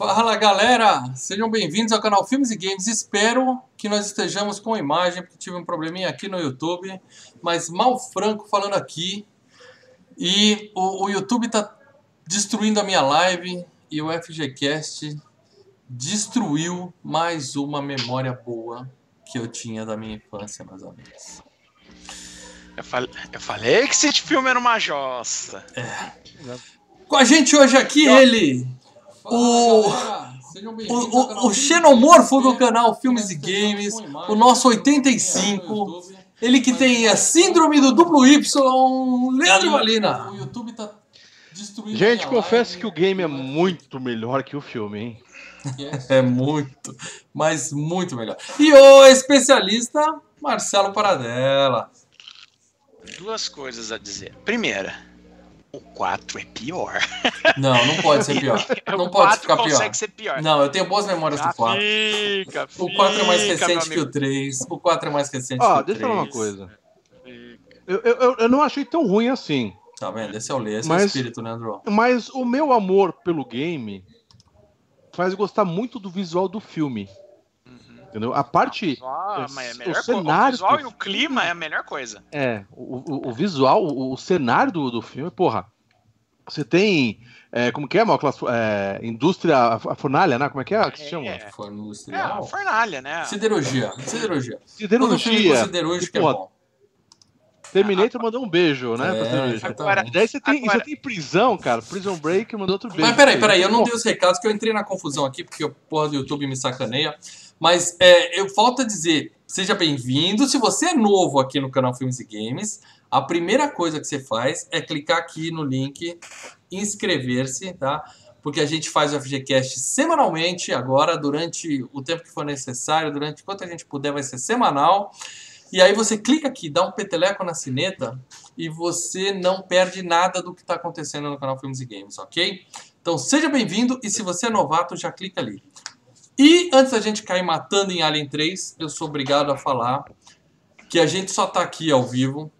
Fala galera, sejam bem-vindos ao canal Filmes e Games. Espero que nós estejamos com a imagem, porque tive um probleminha aqui no YouTube, mas mal franco falando aqui. E o, o YouTube está destruindo a minha live e o FGCast destruiu mais uma memória boa que eu tinha da minha infância, meus amigos. Eu falei, eu falei que esse filme era uma jossa. É. Com a gente hoje aqui ele, o, o, o, xenomorfo do canal Filmes e Games, o nosso 85, ele que tem a síndrome do duplo Y, Leandro Valina. Gente, confesso que o game é muito melhor que o filme, hein? É muito, mas muito melhor. E o especialista Marcelo Paradela. Duas coisas a dizer. Primeira, o 4 é pior. Não, não pode ser pior. Não o pode 4 ficar consegue pior. ser pior. Não, eu tenho boas memórias do 4. Fica, O 4 é mais fica, recente que o 3. O 4 é mais recente Ó, que o 3. deixa eu falar uma coisa. Eu, eu, eu- não achei tão ruim assim. Tá vendo? Esse é o Lê, esse é o Mas- espírito, né, Andrew? Mas o meu amor pelo game faz gostar muito do visual do filme. Entendeu? A parte. Ah, é o. O cenário visual do e o clima é a melhor coisa. É, o, o, o visual, o, o cenário do, do filme, porra. Você tem. é, como que é, Malclas? É, indústria. A, fornalha, né? Como é que é que se chama? É. Forno É, a industrial. fornalha, né? Siderurgia. Siderurgia. Siderurgia. siderúrgico é bom. Terminator mandou um beijo, né? É. Agora- E daí você tem, Agora- você tem prisão, cara. Prison Break mandou outro beijo. Mas peraí, peraí, eu não dei os recados que eu entrei na confusão aqui, porque o porra do YouTube me sacaneia. Mas é, eu falta dizer, seja bem-vindo. Se você é novo aqui no canal Filmes e Games, a primeira coisa que você faz é clicar aqui no link, inscrever-se, tá? Porque a gente faz o FGCast semanalmente agora, durante o tempo que for necessário, durante quanto a gente puder, vai ser semanal. E aí você clica aqui, dá um peteleco na sineta e você não perde nada do que está acontecendo no canal Filmes e Games, ok? Então seja bem-vindo e se você é novato, já clica ali. E antes da gente cair matando em Alien 3, eu sou obrigado a falar que a gente só tá aqui ao vivo.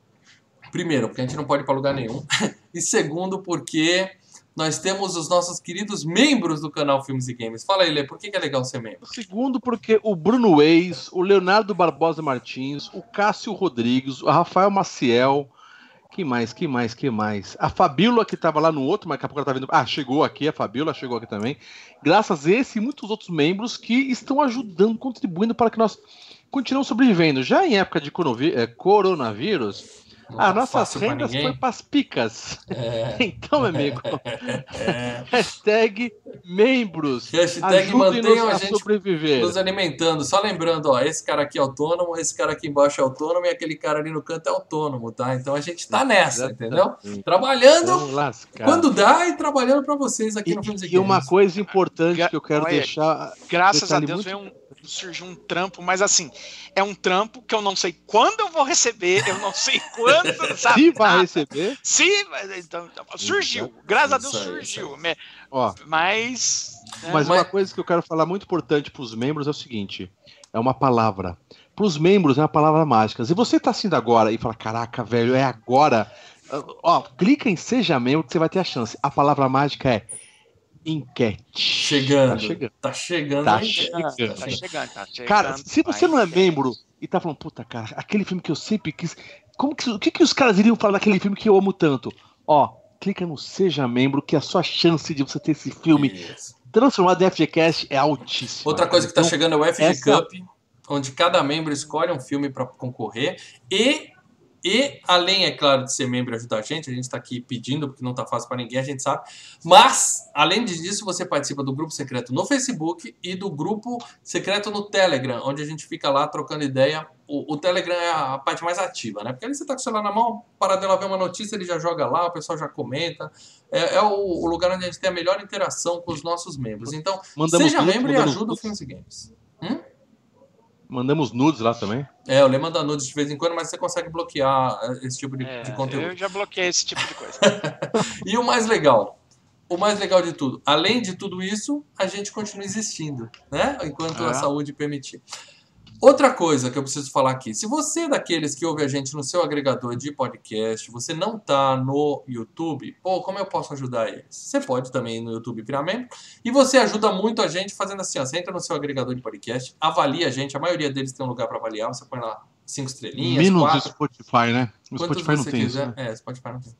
Primeiro, porque a gente não pode ir para lugar nenhum. E segundo, porque nós temos os nossos queridos membros do canal Filmes e Games. Fala aí, Lê, por que é legal ser membro? Segundo, porque o Bruno Reis, o Leonardo Barbosa Martins, o Cássio Rodrigues, o Rafael Maciel. Que mais, que mais, que mais? A Fabíola, que tava lá no outro, mas daqui a pouco ela tá vindo. Ah, chegou aqui, a Fabíola chegou aqui também. Graças a esse e muitos outros membros que estão ajudando, contribuindo para que nós continuemos sobrevivendo. Já em época de eh, coronavírus, Não as tá nossas rendas foi para as picas. É, Então, meu amigo, é. hashtag membros. Hashtag mantenham a a gente sobreviver. nos alimentando. Só lembrando, ó, esse cara aqui é autônomo, esse cara aqui embaixo é autônomo e aquele cara ali no canto é autônomo, tá? Então a gente tá nessa, entendeu? Trabalhando quando dá e trabalhando pra vocês aqui no Filmes E, e uma coisa importante que eu quero Olha, deixar. Graças a Deus muito- veio um, surgiu um trampo, mas assim, é um trampo que eu não sei quando eu vou receber, eu não sei quando, sabe? Se vai receber, Sim, mas então, então, surgiu. Graças a Deus surgiu. Me- ó. Mas. né, Mas Mas- uma coisa que eu quero falar muito importante para os membros é o seguinte: é uma palavra. Para os membros é uma palavra mágica. Se você tá assistindo agora e fala, caraca, velho, é agora. Ó, clica em Seja Membro que você vai ter a chance. A palavra mágica é enquete. Chegando. Tá chegando. Tá chegando. Tá hein? chegando. Tá chegando, tá chegando. Cara, se você não é membro e tá falando, puta, cara, aquele filme que eu sempre quis. Como que, o que, que os caras iriam falar daquele filme que eu amo tanto? Ó, clica no Seja Membro, que a sua chance de você ter esse filme Isso. transformado em FGCast é altíssima. Outra coisa que tá Então, chegando é o FG essa- Cup, onde cada membro escolhe um filme pra concorrer e e além é claro de ser membro e ajudar a gente, a gente tá aqui pedindo porque não tá fácil pra ninguém, a gente sabe. Mas além disso, você participa do grupo secreto no Facebook e do grupo secreto no Telegram, onde a gente fica lá trocando ideia. O, o Telegram é a parte mais ativa, né? Porque ali você tá com o celular na mão, para dela ver uma notícia, ele já joga lá, o pessoal já comenta. É, é o, o lugar onde a gente tem a melhor interação com os nossos membros. Então, Mandamos Seja membro e ajuda o. Filmes e Games. Mandamos nudes lá também. É, o Lê manda nudes de vez em quando, mas você consegue bloquear eh, esse tipo de, É, de conteúdo. eu já bloqueei esse tipo de coisa. E o mais legal, o mais legal de tudo, além de tudo isso, a gente continua existindo, né? Enquanto a É. saúde permitir. Outra coisa que eu preciso falar aqui, se você é daqueles que ouve a gente no seu agregador de podcast, você não tá no YouTube, pô, como eu posso ajudar eles? Você pode também no YouTube virar membro, e você ajuda muito a gente fazendo assim, ó, você entra no seu agregador de podcast, avalia a gente, a maioria deles tem um lugar para avaliar, você põe lá cinco estrelinhas, Menos quatro, o Spotify, né? O Spotify não você tem isso. quiser. né? É, Spotify não tem.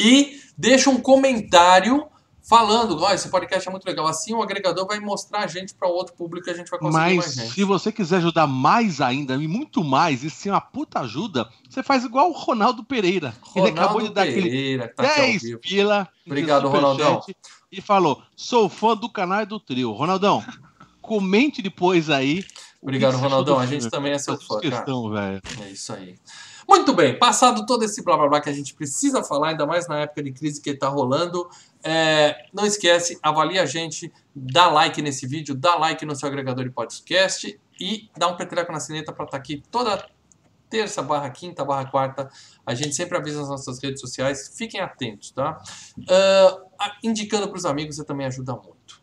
E deixa um comentário falando, ó, esse podcast é muito legal. Assim o agregador vai mostrar a gente para outro público e a gente vai conseguir Mas mais gente. se você quiser ajudar mais ainda, e muito mais, e ser uma puta ajuda, você faz igual o Ronaldo Pereira. ele acabou de dar aquele Pereira, que tá aqui ao 10 vivo. pila Obrigado, Ronaldão. E falou: sou fã do canal e do trio. Ronaldão, comente depois aí. Obrigado, Ronaldão. A gente também é seu fã, cara. questão, velho. É isso aí. Muito bem, passado todo esse blá blá blá que a gente precisa falar, ainda mais na época de crise que está rolando, é, não esquece, avalia a gente, dá like nesse vídeo, dá like no seu agregador de podcast e dá um peteleco na sineta para estar aqui toda terça barra quinta barra quarta. A gente sempre avisa nas nossas redes sociais, fiquem atentos, tá? Ah, indicando para os amigos, você também ajuda muito.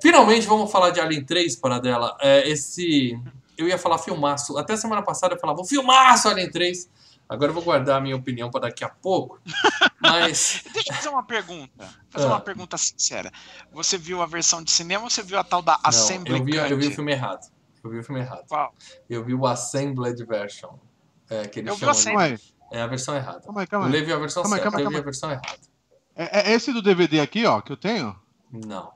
Finalmente vamos falar de Alien 3, para dela. É, esse eu ia falar filmaço. Até semana passada eu falava, filmaço Alien 3. Agora eu vou guardar a minha opinião para daqui a pouco. Mas. Deixa eu fazer uma pergunta. Fazer Ah. uma pergunta sincera. Você viu a versão de cinema ou você viu a tal da não, Assembly eu, vi, eu vi o filme errado. Eu vi o filme errado. Qual? Eu vi o Assembled Version. É, que eles Eu vi o chamam de- Calma aí, É a versão errada. calma aí, calma aí. Lê viu a versão Calma aí, certa, calma aí, eu vi a calma versão errada. É, é esse do DVD aqui, ó, que eu tenho? Não.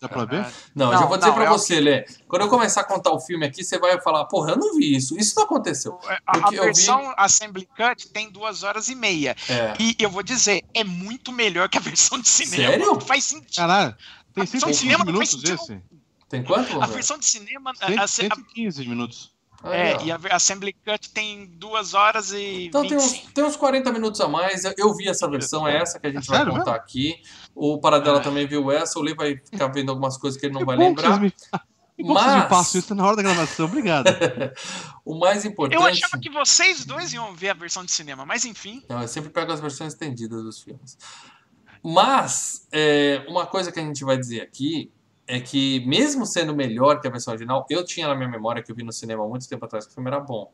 Dá pra ver? Não, eu Não, já vou dizer não, pra é você, Lê. Quando eu começar a contar o filme aqui, você vai falar, porra, eu não vi isso. Isso não aconteceu. A, a Porque eu vi- versão Assembly Cut tem duas horas e meia. É. E eu vou dizer, é muito melhor que a versão de cinema. Sério? Faz sentido. Caralho, tem A versão de 115 cinema não faz minutos sentido. esse? Tem quanto? A versão de cinema. a- 100, a- a- 115 minutos. Aí, é, ó. e a Assembly Cut tem duas horas e. Então tem uns, 25. tem uns 40 minutos a mais. Eu- Eu vi essa versão, é essa que a gente É vai sério contar aqui. O Paradela É. também viu essa. O Lee vai ficar vendo algumas coisas que ele não Que vai lembrar. me, que vocês me Mas passam isso na hora da gravação. Obrigado. o mais importante. Eu achava que vocês dois iam ver a versão de cinema, mas enfim. Não, eu sempre pego as versões estendidas dos filmes. Mas, é, uma coisa que a gente vai dizer aqui é que, mesmo sendo melhor que a versão original, eu tinha na minha memória que eu vi no cinema há muito tempo atrás que o filme era bom.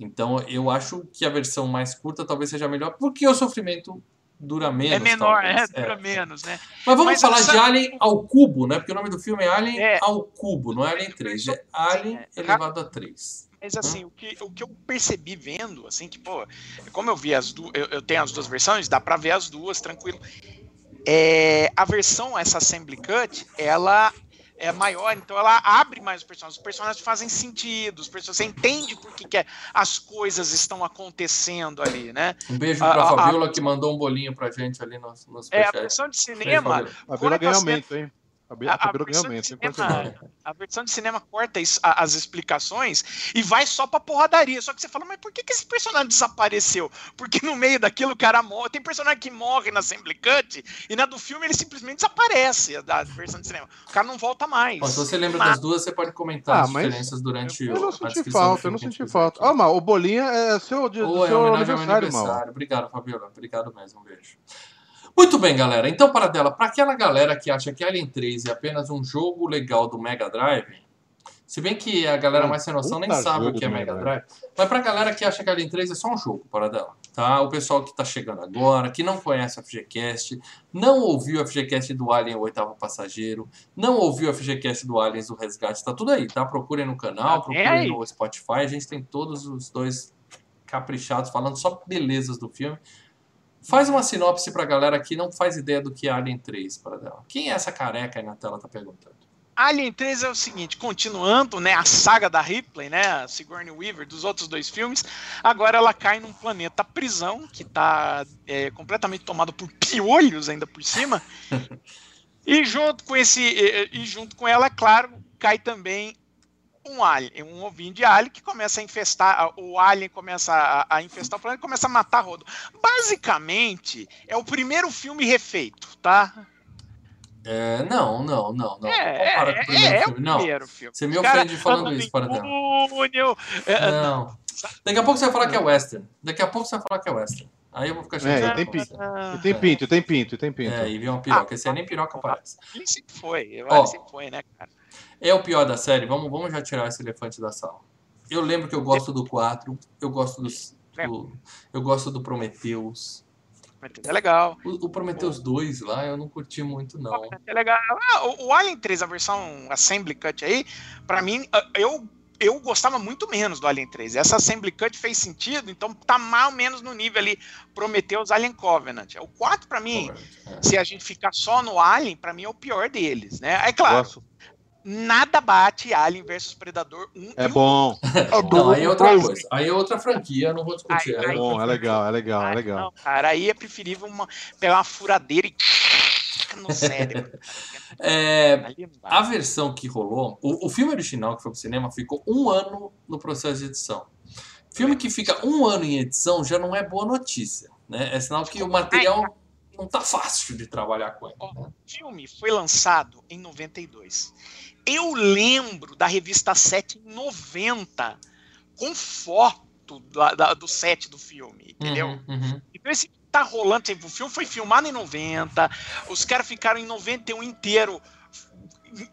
Então, eu acho que a versão mais curta talvez seja melhor, porque o sofrimento dura menos. é menor, é, dura menos, né? Mas vamos Mas, falar sabe- de Alien ao cubo, né? Porque o nome do filme é Alien É. ao cubo, não é Alien 3. É Alien É. elevado a 3. Mas assim, o que, o que eu percebi vendo, assim, que, pô, como eu vi as duas, eu, eu tenho as duas versões, dá pra ver as duas, tranquilo. É, a versão, essa Assembly Cut, ela é maior, então ela abre mais os personagens. Os personagens fazem sentido, os personagens, você entende por que, que é- as coisas estão acontecendo ali, né? Um beijo A- pra a- a- Fabiola que mandou um bolinho pra gente ali no, no É, a versão de cinema, Fabiola. A ganha as aumento, hein? A A- a versão de não cinema- não. a versão de cinema corta is- a- as explicações e vai só pra porradaria. Só que você fala, mas por que, que esse personagem desapareceu? Porque no meio daquilo o cara morre. Tem personagem que morre na Assembly Cut e na do filme ele simplesmente desaparece da versão de cinema. O cara não volta mais. Ó, se você lembra Nada. das duas, você pode comentar Ah, as mas diferenças durante Eu o, não a senti falta, eu não senti falta. Ó, mal, o bolinha é seu, dia, Ou é seu ao aniversário, mal. aniversário. Obrigado, Fabiola. Obrigado mesmo. Um beijo. Muito bem, galera. Então, para dela, para aquela galera que acha que Alien 3 é apenas um jogo legal do Mega Drive, se bem que a galera Um mais sem noção nem sabe o que é Mega Drive, mas pra galera que acha que Alien 3 é só um jogo, para dela, tá? O pessoal que tá chegando agora, que não conhece o FGCast, não ouviu o FGCast do Alien o Oitavo Passageiro, não ouviu o FGCast do Aliens do Resgate, tá tudo aí, tá? Procurem no canal, Ah, procurem no Spotify, a gente tem todos os dois caprichados falando só belezas do filme. Faz uma sinopse pra galera que não faz ideia do que é Alien 3 para dela. Quem é essa careca aí na tela tá perguntando? Alien 3 é o seguinte, continuando, né, a saga da Ripley, né, a Sigourney Weaver dos outros dois filmes, agora ela cai num planeta prisão que tá é, completamente tomado por piolhos ainda por cima. e junto com esse e, e junto com ela, é claro, cai também um alien, um ovinho de alien que começa a infestar, o alien começa a, a infestar o planeta e começa a matar rodo. Basicamente, é o primeiro filme refeito, tá? É, não, não, não, não. É, Compara com o primeiro é, é filme. o Não, primeiro filme. você me cara ofende falando andando isso, para dela. túnel, é, Não. Daqui a pouco você vai falar que é western. Daqui a pouco você vai falar que é western. Aí eu vou ficar É, chateado. e tem pinto. E tem pinto, tem pinto, e tem pinto. É, e vi uma piroca. Esse aí nem piroca parece. Ele sempre foi, ele sempre foi, né, cara? É o pior da série. Vamos, vamos já tirar esse elefante da sala. Eu lembro que eu gosto do 4, eu gosto do. do- eu gosto do Prometheus. É legal. O, o Prometheus 2 lá eu não curti muito, não. É legal. Ah, o, o Alien 3, a versão Assembly Cut aí, pra mim, ah, eu, eu gostava muito menos do Alien 3. Essa Assembly Cut fez sentido, então tá mais ou menos no nível ali Prometheus Alien Covenant. O 4, pra mim, É. se a gente ficar só no Alien, pra mim é o pior deles, né? É claro, Gosto. Nada bate Alien versus Predador 1 É e o bom, Não, aí é outra coisa. Aí é outra franquia, não vou discutir. Ai, é Aí- bom, é legal, é legal, é legal. Não, cara, aí é preferível uma, pegar uma furadeira e no cérebro. É, a versão que rolou, o, o filme original que foi pro cinema ficou um ano no processo de edição. Filme que fica um ano em edição já não é boa notícia, né? É sinal que o material não tá fácil de trabalhar com ele. né? O filme foi lançado em 92. Eu lembro da revista 7 em 90, com foto da- da- do set do filme, entendeu? Uhum, uhum. Então esse tá rolando, tipo, o filme foi filmado em 90, os caras ficaram em 91 inteiro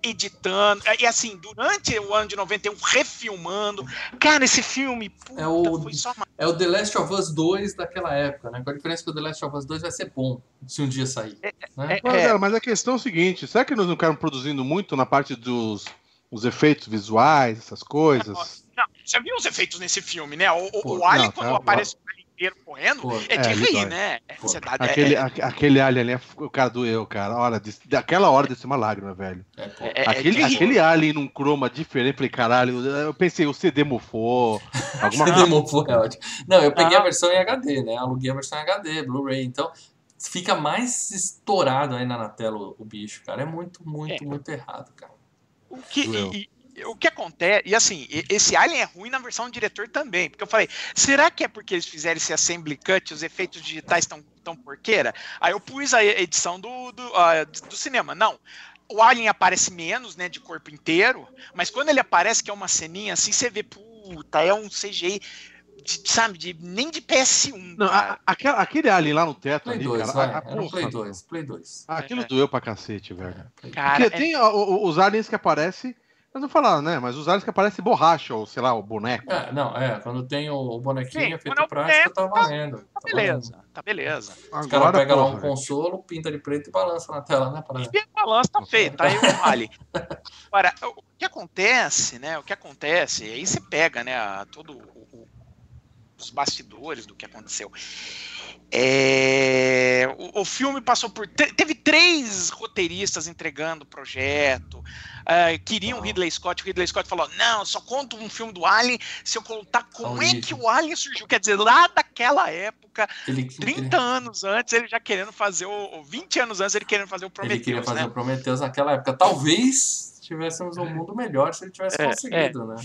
editando, e assim, durante o ano de 91, refilmando. Cara, esse filme, puta, É o- foi só uma... É o The Last of Us 2 daquela época, né? Com a diferença que o The Last of Us 2 vai ser bom se um dia sair. né? é- Mas, cara, mas a questão é o seguinte: será que eles não ficaram produzindo muito na parte dos os efeitos visuais, essas coisas? Não, você viu os efeitos nesse filme, né? O, o, Pô, o Alien, não, quando tá, aparece o Inteiro correndo, Pô, é de É, rir, dói. né? Pô, Você dá- Aquele, é- aque- aquele alien ali, é- o cara doeu, cara. Olha, daquela hora desceu uma lágrima, velho. é, é- é aquele, de rir. aquele alien num croma diferente, falei, caralho, eu pensei, o CD mofou, alguma coisa. demorou, é ótimo. Não, eu peguei Ah. a versão em HD, né? Aluguei a versão em HD, Blu-ray. Então, fica mais estourado ainda na tela o, o bicho, cara. É muito, muito, É. muito errado, cara. O que, Doeu. e- e- o que acontece, e assim, esse Alien é ruim na versão do diretor também, porque eu falei, será que é porque eles fizeram esse assembly cut, os efeitos digitais estão tão porqueira? Aí eu pus a edição do, do, ah, do cinema. Não. O Alien aparece menos, né, de corpo inteiro, mas quando ele aparece, que é uma ceninha assim, você vê, puta, é um CGI, de, sabe, de, nem de PS1. Não, a- aquela- aquele alien lá no teto Play ali, 2, cara. vai. a- a- Era um Play porra, 2, Play 2. Aquilo É. doeu pra cacete, velho. Cara, Porque é- tem os aliens que aparecem, nós não falar, né? Mas os aliens que aparecem borracha, ou sei lá, o boneco. É, não, é, quando tem o, bonequinho Sim, feito é prática, tá boneco, valendo. tá beleza, tá beleza. Os caras pegam lá um consolo, pinta de preto e balança na tela, né? Pra... E balança tá feita, aí o Alien. Agora, o que acontece, né? O que acontece, aí você pega, né, a- todo o- os bastidores do que aconteceu. É, o, o filme passou por. te- teve três roteiristas entregando o projeto. ah, queriam o Ah. Ridley Scott. O Ridley Scott falou: não, só conto um filme do Alien se eu contar como é origem. que o Alien surgiu. Quer dizer, lá daquela época, Ele, 30 anos antes, ele já querendo fazer o. 20 anos antes, ele querendo fazer o ele queria Prometheus, fazer né? o Prometheus naquela época. Talvez tivéssemos um mundo melhor se ele tivesse É, conseguido, né?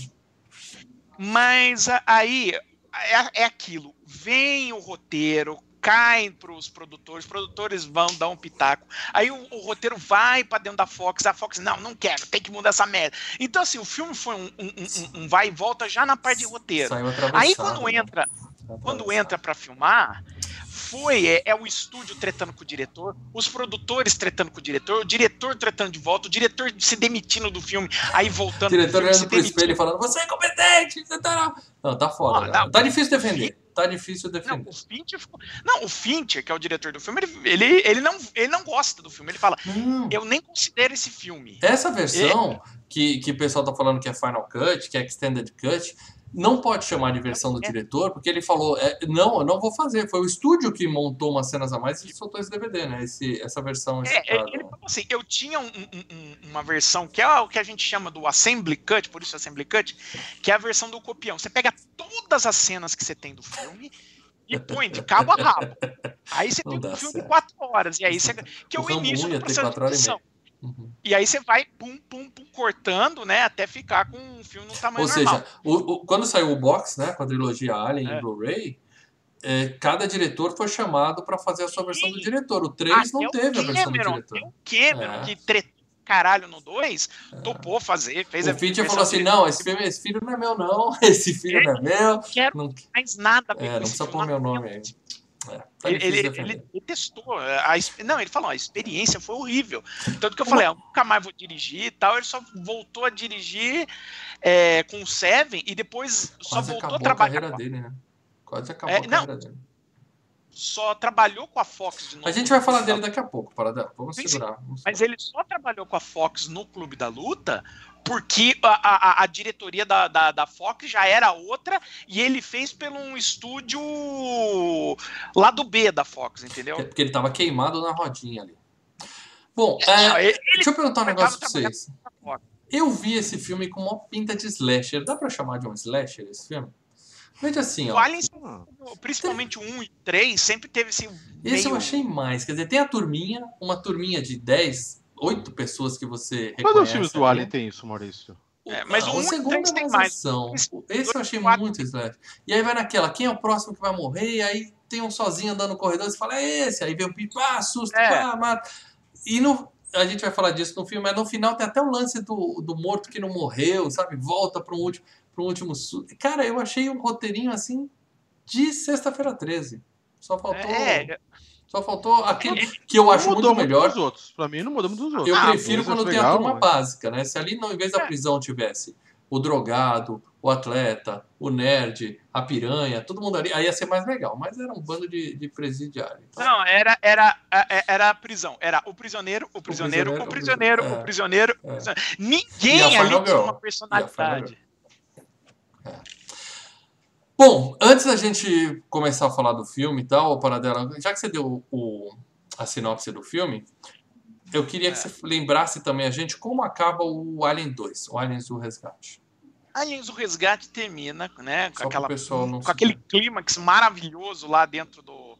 Mas a- aí é, é aquilo. Vem o roteiro, cai para os produtores, os produtores vão dar um pitaco. Aí o, o roteiro vai para dentro da Fox, a Fox, não, não quero, tem que mudar essa merda. Então, assim, o filme foi um, um- um- um vai e volta já na parte de roteiro. Aí quando né? entra, quando entra para filmar, foi é, é o estúdio tretando com o diretor, os produtores tretando com o diretor, o diretor tretando de volta, o diretor se demitindo do filme, aí O voltando diretor filme, se olhando pro espelho e falando: Você é incompetente! Você tá... Não, tá foda. Não, cara. não. Tá difícil defender. Tá difícil Não, defender. o Fincher, não, o Fincher, que é o diretor do filme, ele, ele, ele não, ele não gosta do filme. Ele fala, Não. eu nem considero esse filme. Essa versão que, que o pessoal tá falando que é Final Cut, que é Extended Cut, não pode chamar de versão do É. diretor, porque ele falou: é, Não, eu não vou fazer. Foi o estúdio que montou umas cenas a mais e soltou esse DVD, né? Esse, essa versão. É, ele falou assim, eu tinha um- um- um- uma versão que é o que a gente chama do Assembly Cut, por isso Assembly Cut, que é a versão do copião. Você pega todas as cenas que você tem do filme e põe de cabo a rabo. Aí você Não tem um filme certo. de quatro horas, e aí você, que é O o início do processo de edição. Uhum. E aí você vai pum, pum, pum, cortando, né, até ficar com um filme no tamanho Ou normal. seja, o- o- quando saiu o box, né, com a trilogia Alien É. e Blu-ray, é, cada diretor foi chamado para fazer a sua versão do diretor. O 3 Até não teve a versão do Cameron, diretor. até O Cameron, É. que tretou caralho no 2, topou fazer, fez a O Fincher versão falou assim: não, esse, filme, esse filho não é meu, não. Esse filho não é meu. quero Não, mais nada a é, não precisa pôr meu não nome aí. É, tá Ele, ele, ele- testou. A, ex- não, ele falou, a experiência foi horrível. Tanto que eu falei, ah, nunca mais vou dirigir e tal. Ele só voltou a dirigir é, com o Seven e depois só Quase voltou a acabou a trabalhar. carreira a- dele, né? Quase acabou É, a não. carreira dele. Só trabalhou com a Fox de novo. A gente vai falar dele daqui a pouco, para Vamos Sim, segurar. vamos Mas ele só trabalhou com a Fox no Clube da Luta porque a, a- a diretoria da, da, da Fox já era outra e ele fez pelo um estúdio lá do B da Fox, entendeu? É porque ele tava queimado na rodinha ali. Bom, Não, é, ele- deixa eu perguntar um negócio pra vocês. Eu vi esse filme com uma pinta de slasher. Dá pra chamar de um slasher esse filme? Veja assim, O ó. Alien, Ah, principalmente o 1 e 3, sempre teve esse. Esse eu meio- achei mais. Quer dizer, tem a turminha, uma turminha de 10, 8 pessoas que você reconhece. os filmes do ali. Alien tem isso, Maurício? É, mas Ah, o um e segundo é tem mais ação. Esse eu achei quatro- muito slasher. E aí vai naquela, quem é o próximo que vai morrer? E aí tem um sozinho andando no corredor, você fala, é esse. Aí vem o pipa, ah, susto, É. pá, mata. E no, a gente vai falar disso no filme, mas no final tem até o lance do, do morto que não morreu, sabe? Volta para um último, pra um último susto. Cara, eu achei um roteirinho assim de sexta-feira 13. Só faltou. É, Só faltou aquele que eu acho muito melhor. dos outros. Pra mim, não mudou muito dos outros. Eu Ah, prefiro dois quando tem a legal, turma mas- básica, né? Se ali, não, em vez da É. prisão, tivesse o drogado, o atleta, o nerd, a piranha, todo mundo ali, aí ia ser mais legal. Mas era um bando de, de presidiário. Então, Não, era, era, é- era a prisão. Era o prisioneiro, o prisioneiro, prisioneiro, o prisioneiro, é. o prisioneiro. É. o prisioneiro. Ninguém a ali tinha uma personalidade. Bom, antes da gente começar a falar do filme e tal, Paradela, já que você deu o, a sinopse do filme, eu queria que É. você lembrasse também a gente como acaba o Alien 2, o Aliens do Resgate. Aliens o Resgate termina, né? Com, aquela, pessoal não com aquele clímax maravilhoso lá dentro do,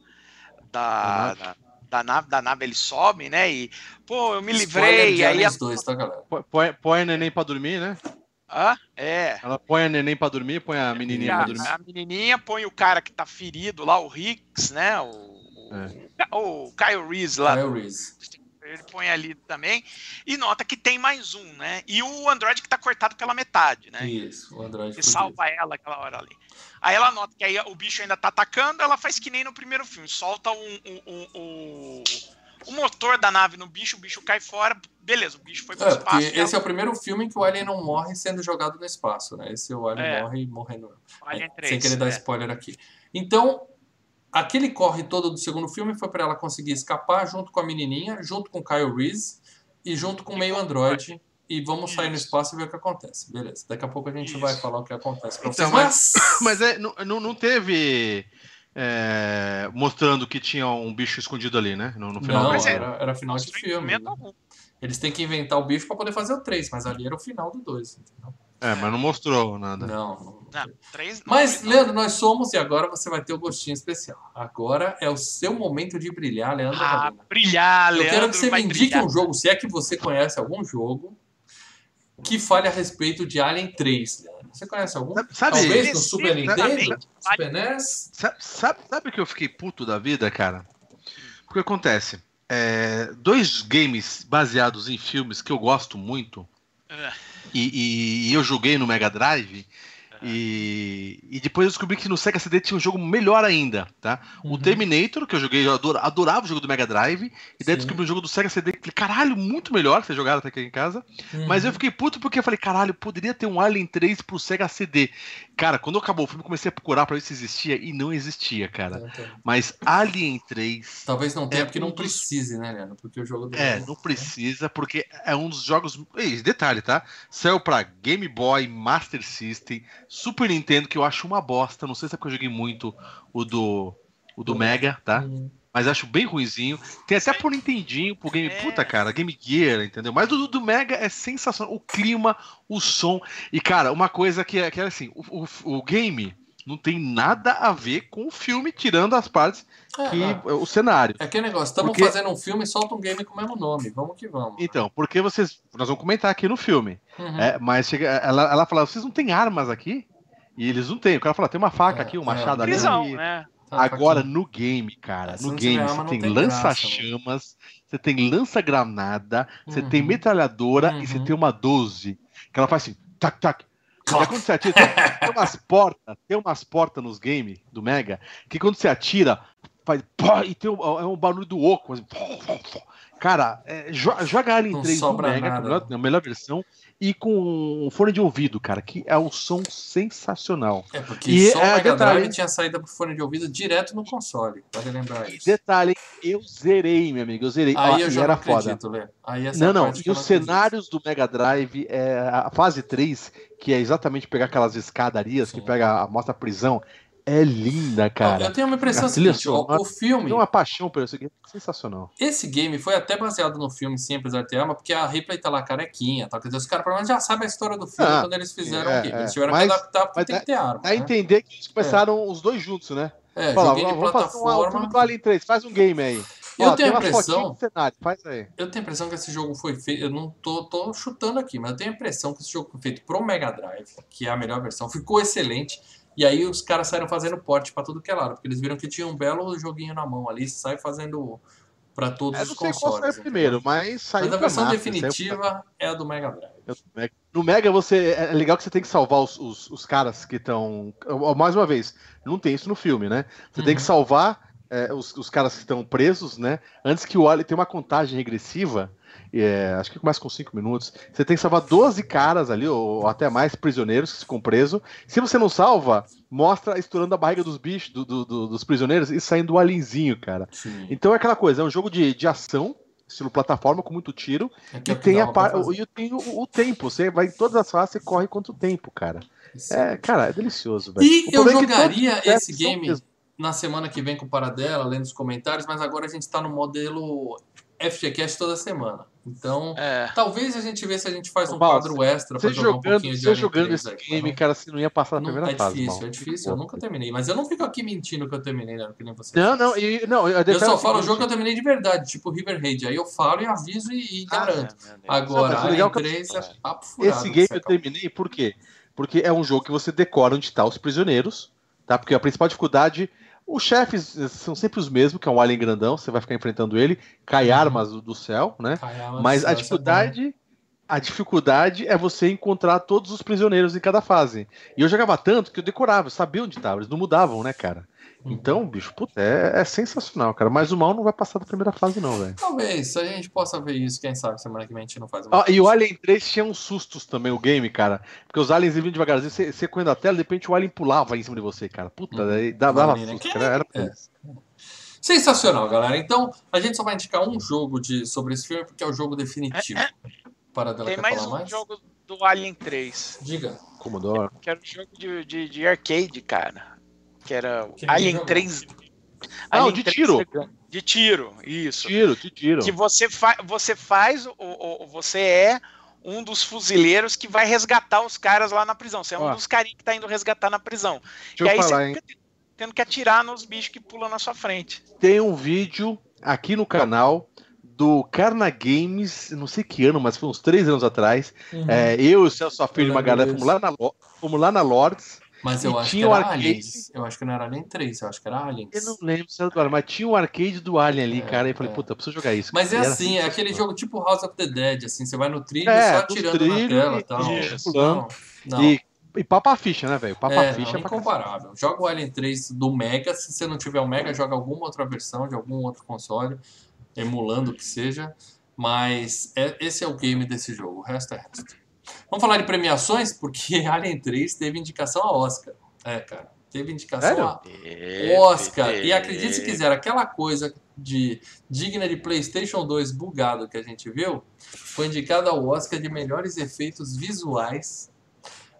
da, da, da nave. Da nave eles sobem, né? E, pô, eu me Spoiler livrei. de Aí a, Aliens 2, tá, galera? Põe, põe, neném pra dormir, né? Hã? é. Ela põe a neném pra dormir, põe a menininha pra dormir. a menininha põe o cara que tá ferido lá, o Ricks, né? O, o, É. o Kyle Reese lá. Kyle Reese. Ele põe ali também. E nota que tem mais um, né? E o Android que tá cortado pela metade, né? Isso, o Android Que salva ela aquela hora ali. Aí ela nota que aí o bicho ainda tá atacando, ela faz que nem no primeiro filme. Solta um, um- um- um- o motor da nave no bicho, o bicho cai fora. Beleza, o bicho foi pro É, espaço. e esse é o primeiro filme que o Alien não morre sendo jogado no espaço, né? Esse o Alien É. morre morrendo. Alien Sem 3, querer dar é. spoiler aqui. Então, aquele corre todo do segundo filme foi pra ela conseguir escapar junto com a menininha, junto com o Kyle Reese e junto com o E meio Android. E vamos sair no Isso. espaço e ver o que acontece. Beleza. Daqui a pouco a gente Isso. vai falar o que acontece pra Então, vocês. Mas, Mas é, não, não teve é, mostrando que tinha um bicho escondido ali, né? No, no final não, era, era final de filme. né? Eles têm que inventar o bicho pra poder fazer o 3, mas ali era o final do 2. Entendeu? É, mas não mostrou nada. Não, não. Não, três, não, Mas, não. Leandro, nós somos e agora você vai ter o gostinho especial. Agora é o seu momento de brilhar, Leandro. Ah, brilhar, Eu Leandro. quero que você me indique brilhar. um jogo, se é que você conhece algum jogo, que fale a respeito de Alien 3. Leandro. Você conhece algum? Sabe, Talvez no Super Nintendo? Super NES? sabe, sabe, que eu fiquei puto da vida, cara? Porque acontece. é, dois games baseados em filmes que eu gosto muito É. e, e- e eu joguei no Mega Drive. E, e depois eu descobri que no Sega CD tinha um jogo melhor ainda, tá? O Uhum. Terminator, que eu joguei, eu adora- adorava o jogo do Mega Drive, e daí Sim. descobri um jogo do Sega CD, que falei, caralho, muito melhor que vocês jogaram até aqui em casa. Mas Uhum. eu fiquei puto porque eu falei, caralho, poderia ter um Alien 3 pro Sega CD. Cara, quando acabou o filme, eu comecei a procurar pra ver se existia e não existia, cara. Mas Alien 3. Talvez não tenha, É porque um não dos- precise, né, Leandro? Porque o jogo do É, não precisa, porque é um dos jogos. Ei, detalhe, tá? Saiu pra Game Boy, Master System, Super Nintendo, que eu acho uma bosta. Não sei se é porque eu joguei muito o do, o do Mega, tá? Mas acho bem ruizinho. Tem até pro Nintendinho, pro Game. É. Puta, cara, Game Gear, entendeu? Mas o do, do Mega é sensacional. O clima, o som. E, cara, uma coisa que é, que é assim: o, o, o game não tem nada a ver com o filme, tirando as partes É, que. é. o cenário. É aquele negócio, estamos Porque- fazendo um filme e solta um game com o mesmo nome. Vamos que vamos. Então, porque vocês. Nós vamos comentar aqui no filme. Uhum. É, mas chega, ela, ela fala: vocês não têm armas aqui? E eles não têm. O cara fala: tem uma faca É, aqui, um é. machado ali. Prisão, e- né? Agora no game, cara, É, se no game você tem tem lança-chamas, você tem lança-granada, você Uhum. tem metralhadora e você Uhum. tem uma 12. Que ela faz assim, tac, tac. Aí quando você atira, tem umas portas, tem umas portas nos games do Mega, que quando você atira, faz. Pô, e tem um, é um barulho do oco. Assim, pô, pô, pô. Cara, é, jo- joga Alien Não 3 no Mega, nada. a melhor, a melhor versão, e com um fone de ouvido, cara, que é um som sensacional. É, porque E, só o é, Mega detalhe- Drive tinha saída pro fone de ouvido direto no console. Pode lembrar isso. detalhe, eu zerei, meu amigo, eu zerei. Aí eu e já era não foda. acredito, essa é Não, não, e eu os acredito. cenários do Mega Drive, é, a fase 3, que é exatamente pegar aquelas escadarias Sim. que pega, mostra a prisão, é linda, cara. Eu tenho uma impressão a seguinte, ó, o filme, Tem uma paixão por isso aqui, sensacional. esse game foi até baseado no filme Simples Arte e Arma, porque a Ripley tá lá carequinha. Quer dizer, os caras provavelmente já sabem a história do filme Ah, quando eles fizeram é, o game. é. Eles tiveram Mas- que adaptar porque tem dá- que ter arma. Dá a né? entender que eles começaram os dois juntos, né? É, Fala, joguinho de fazer um, um plataforma. do Alien 3, faz um game aí. Eu Ó, tenho a impressão- de cenário, faz aí. Eu tenho a impressão que esse jogo foi feito. Eu não tô, tô chutando aqui, mas eu tenho a impressão que esse jogo foi feito pro Mega Drive, que é a melhor versão. Ficou excelente. E aí os caras saíram fazendo porte pra tudo que é lado, porque eles viram que tinha um belo joguinho na mão ali, sai fazendo pra todos Eu os não sei qual consoles. saiu primeiro, mas saiu Mas a versão massa, saiu definitiva é a do Mega Drive. pra- No Mega você é legal que você tem que salvar os, os, os caras que estão. Mais uma vez, não tem isso no filme, né? Você tem que Uhum. salvar é, os, os caras que estão presos, né? Antes que o Alien tem uma contagem regressiva. É, acho que começa com 5 minutos. Você tem que salvar 12 caras ali, ou até mais prisioneiros que ficam presos. Se você não salva, mostra estourando a barriga dos bichos, do- do- do- dos prisioneiros e saindo o alienzinho, cara. Sim. Então é aquela coisa, é um jogo de, de ação, estilo plataforma, com muito tiro. É é E o tem, a par... e tem o, o tempo. Você vai em todas as fases, você corre quanto tempo, cara. É, cara, é delicioso, velho. E O eu é que jogaria os esse game mesmo. na semana que vem com o Paradela, lendo os comentários, mas agora a gente tá no modelo FGCast toda semana. Então, É. talvez a gente vê se a gente faz um Ô, Val, quadro extra pra Você jogar um jogando, pouquinho de você jogando 3 esse aqui, game, cara, você não ia passar na Não, primeira é fase. difícil, mal. é difícil. Eu nunca terminei, mas eu não fico aqui mentindo que eu terminei, né? Que nem você. Não, não, e, não, eu, Eu só falo o jogo que eu terminei de verdade, tipo River Raid. Aí eu falo e aviso e, e garanto. Ah, Deus. Agora, Não, legal é que eu- 3 é papo furado. Esse game eu terminei por quê? Porque é um jogo que você decora onde estão os prisioneiros, tá? Porque a principal dificuldade. Os chefes são sempre os mesmos, que é um alien grandão, você vai ficar enfrentando ele, cai Uhum. armas do, do céu, né? Mas a dificuldade. A dificuldade é você encontrar todos os prisioneiros em cada fase. E eu jogava tanto que eu decorava, eu sabia onde estavam, eles não mudavam, né, cara? Uhum. Então, bicho, puta, é, é sensacional, cara. Mas o mal não vai passar da primeira fase, não, velho. Talvez, a gente possa ver isso, quem sabe semana que vem a gente não faz uma Ah, e o Alien 3 tinha uns sustos também, o game, cara. Porque os aliens vinham devagarzinho, você, você correndo a tela, de repente o alien pulava em cima de você, cara. Puta, Hum. daí dava, dava Maneiro. susto, cara. Era É. Sensacional, galera. Então, a gente só vai indicar um jogo de, sobre esse filme, porque é o jogo definitivo. Para dela Tem quer mais falar um mais? jogo do Alien 3, Diga. Commodore. que era um jogo de, de, de arcade, cara. Que era o Que Alien jogo? 3. Ah, o Alien de 3 tiro. De tiro, isso. Tiro, te tiro. Que você, fa você faz, o, o- o- você é um dos fuzileiros que vai resgatar os caras lá na prisão. Você é um Ó. dos carinhas que tá indo resgatar na prisão. Deixa e aí falar, você hein? fica tendo que atirar nos bichos que pulam na sua frente. Tem um vídeo aqui no canal do Carna Games, não sei que ano, mas foi uns três anos atrás. Uhum. É, eu e o Celso Filho e uma galera fomos lá na, fomos lá na Lords. Mas eu e acho que era arcade. Aliens. Eu acho que não era nem 3, eu acho que era Aliens. Eu não lembro se era do Alien, mas tinha o arcade do Alien ali, É, cara. E eu falei, é. puta, preciso jogar isso. Mas é cara. E era assim, é aquele jogo tipo House of the Dead, assim, você vai no trilho É, só atirando na trilhos tela e- tal. Isso. Não, não. E, e papa ficha, né, velho? Papa é, ficha não, é incomparável. Joga o Alien 3 do Mega, se você não tiver o Mega, joga alguma outra versão de algum outro console, emulando o que seja. Mas é- esse é o game desse jogo, o resto é resto. Vamos falar de premiações, porque Alien 3 teve indicação a Oscar. É, cara, teve indicação Sério? a Oscar. E acredite se quiser, aquela coisa de digna de PlayStation 2 bugado que a gente viu, foi indicada ao Oscar de melhores efeitos visuais.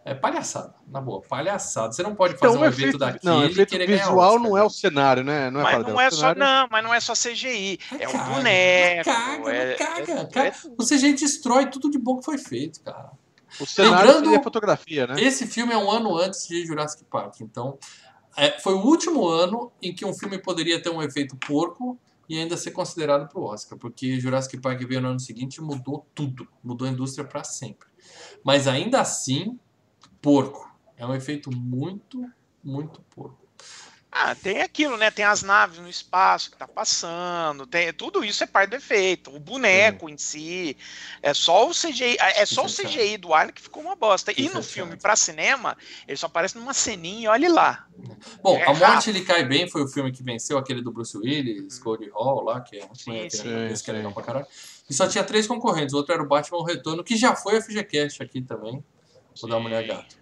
É palhaçada, na boa, palhaçada. Você não pode fazer Então, um o evento efeito, daquele não, o e efeito visual Oscar, não é o cenário, né? Não é, mas Paradela, não é só cenário- não, mas não é só CGI, é o Caga, boneco, Caga, é, caga, é- cara. é- O CGI destrói tudo de bom que foi feito, cara. O cenário Lembrando- a fotografia, né? Esse filme é um ano antes de Jurassic Park, então é, foi o último ano em que um filme poderia ter um efeito porco e ainda ser considerado para o Oscar, porque Jurassic Park veio no ano seguinte e mudou tudo, mudou a indústria para sempre. Mas ainda assim, porco. É um efeito muito, muito porco. Ah, tem aquilo, né? Tem as naves no espaço que tá passando, tem tudo isso é parte do efeito. O boneco em si, é só o CGI, é só o CGI do Alien que ficou uma bosta. E no filme para cinema, ele só aparece numa ceninha e olhe lá. Bom, é A Morte Ele Cai Bem foi o filme que venceu aquele do Bruce Willis, hum. Goldie Hall lá, que é um filme sim, sim, que é legal pra caralho. E só tinha três concorrentes. O outro era o Batman o Retorno, que já foi a FGCast aqui também. Vou dar uma mulher gato.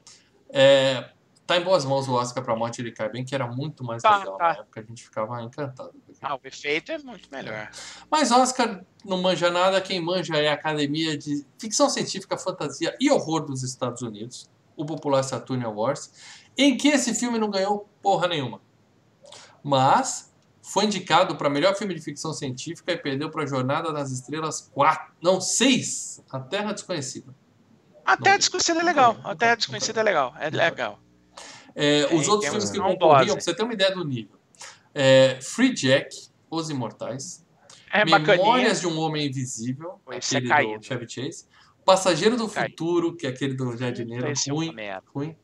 É, tá em boas mãos o Oscar pra morte ele cai bem, que era muito mais tá, legal. Tá. Na época a gente ficava encantado. Ah, o efeito é muito melhor. Mas Oscar não manja nada, quem manja é a Academia de Ficção Científica, Fantasia e Horror dos Estados Unidos, o popular Saturn Awards, em que esse filme não ganhou porra nenhuma. Mas foi indicado para melhor filme de ficção científica e perdeu para Jornada nas Estrelas 4, não, 6, A Terra Desconhecida. A Terra Desconhecida é legal. A Terra Desconhecida é legal. É legal. É, os outros filmes que concorriam, pra você ter uma ideia do nível. É, Free Jack, Os Imortais. É, Memórias bacaninha. de um Homem Invisível, Esse aquele é do Chevy Chase. Passageiro do Futuro, que é aquele do Jardineiro, ruim, ruim.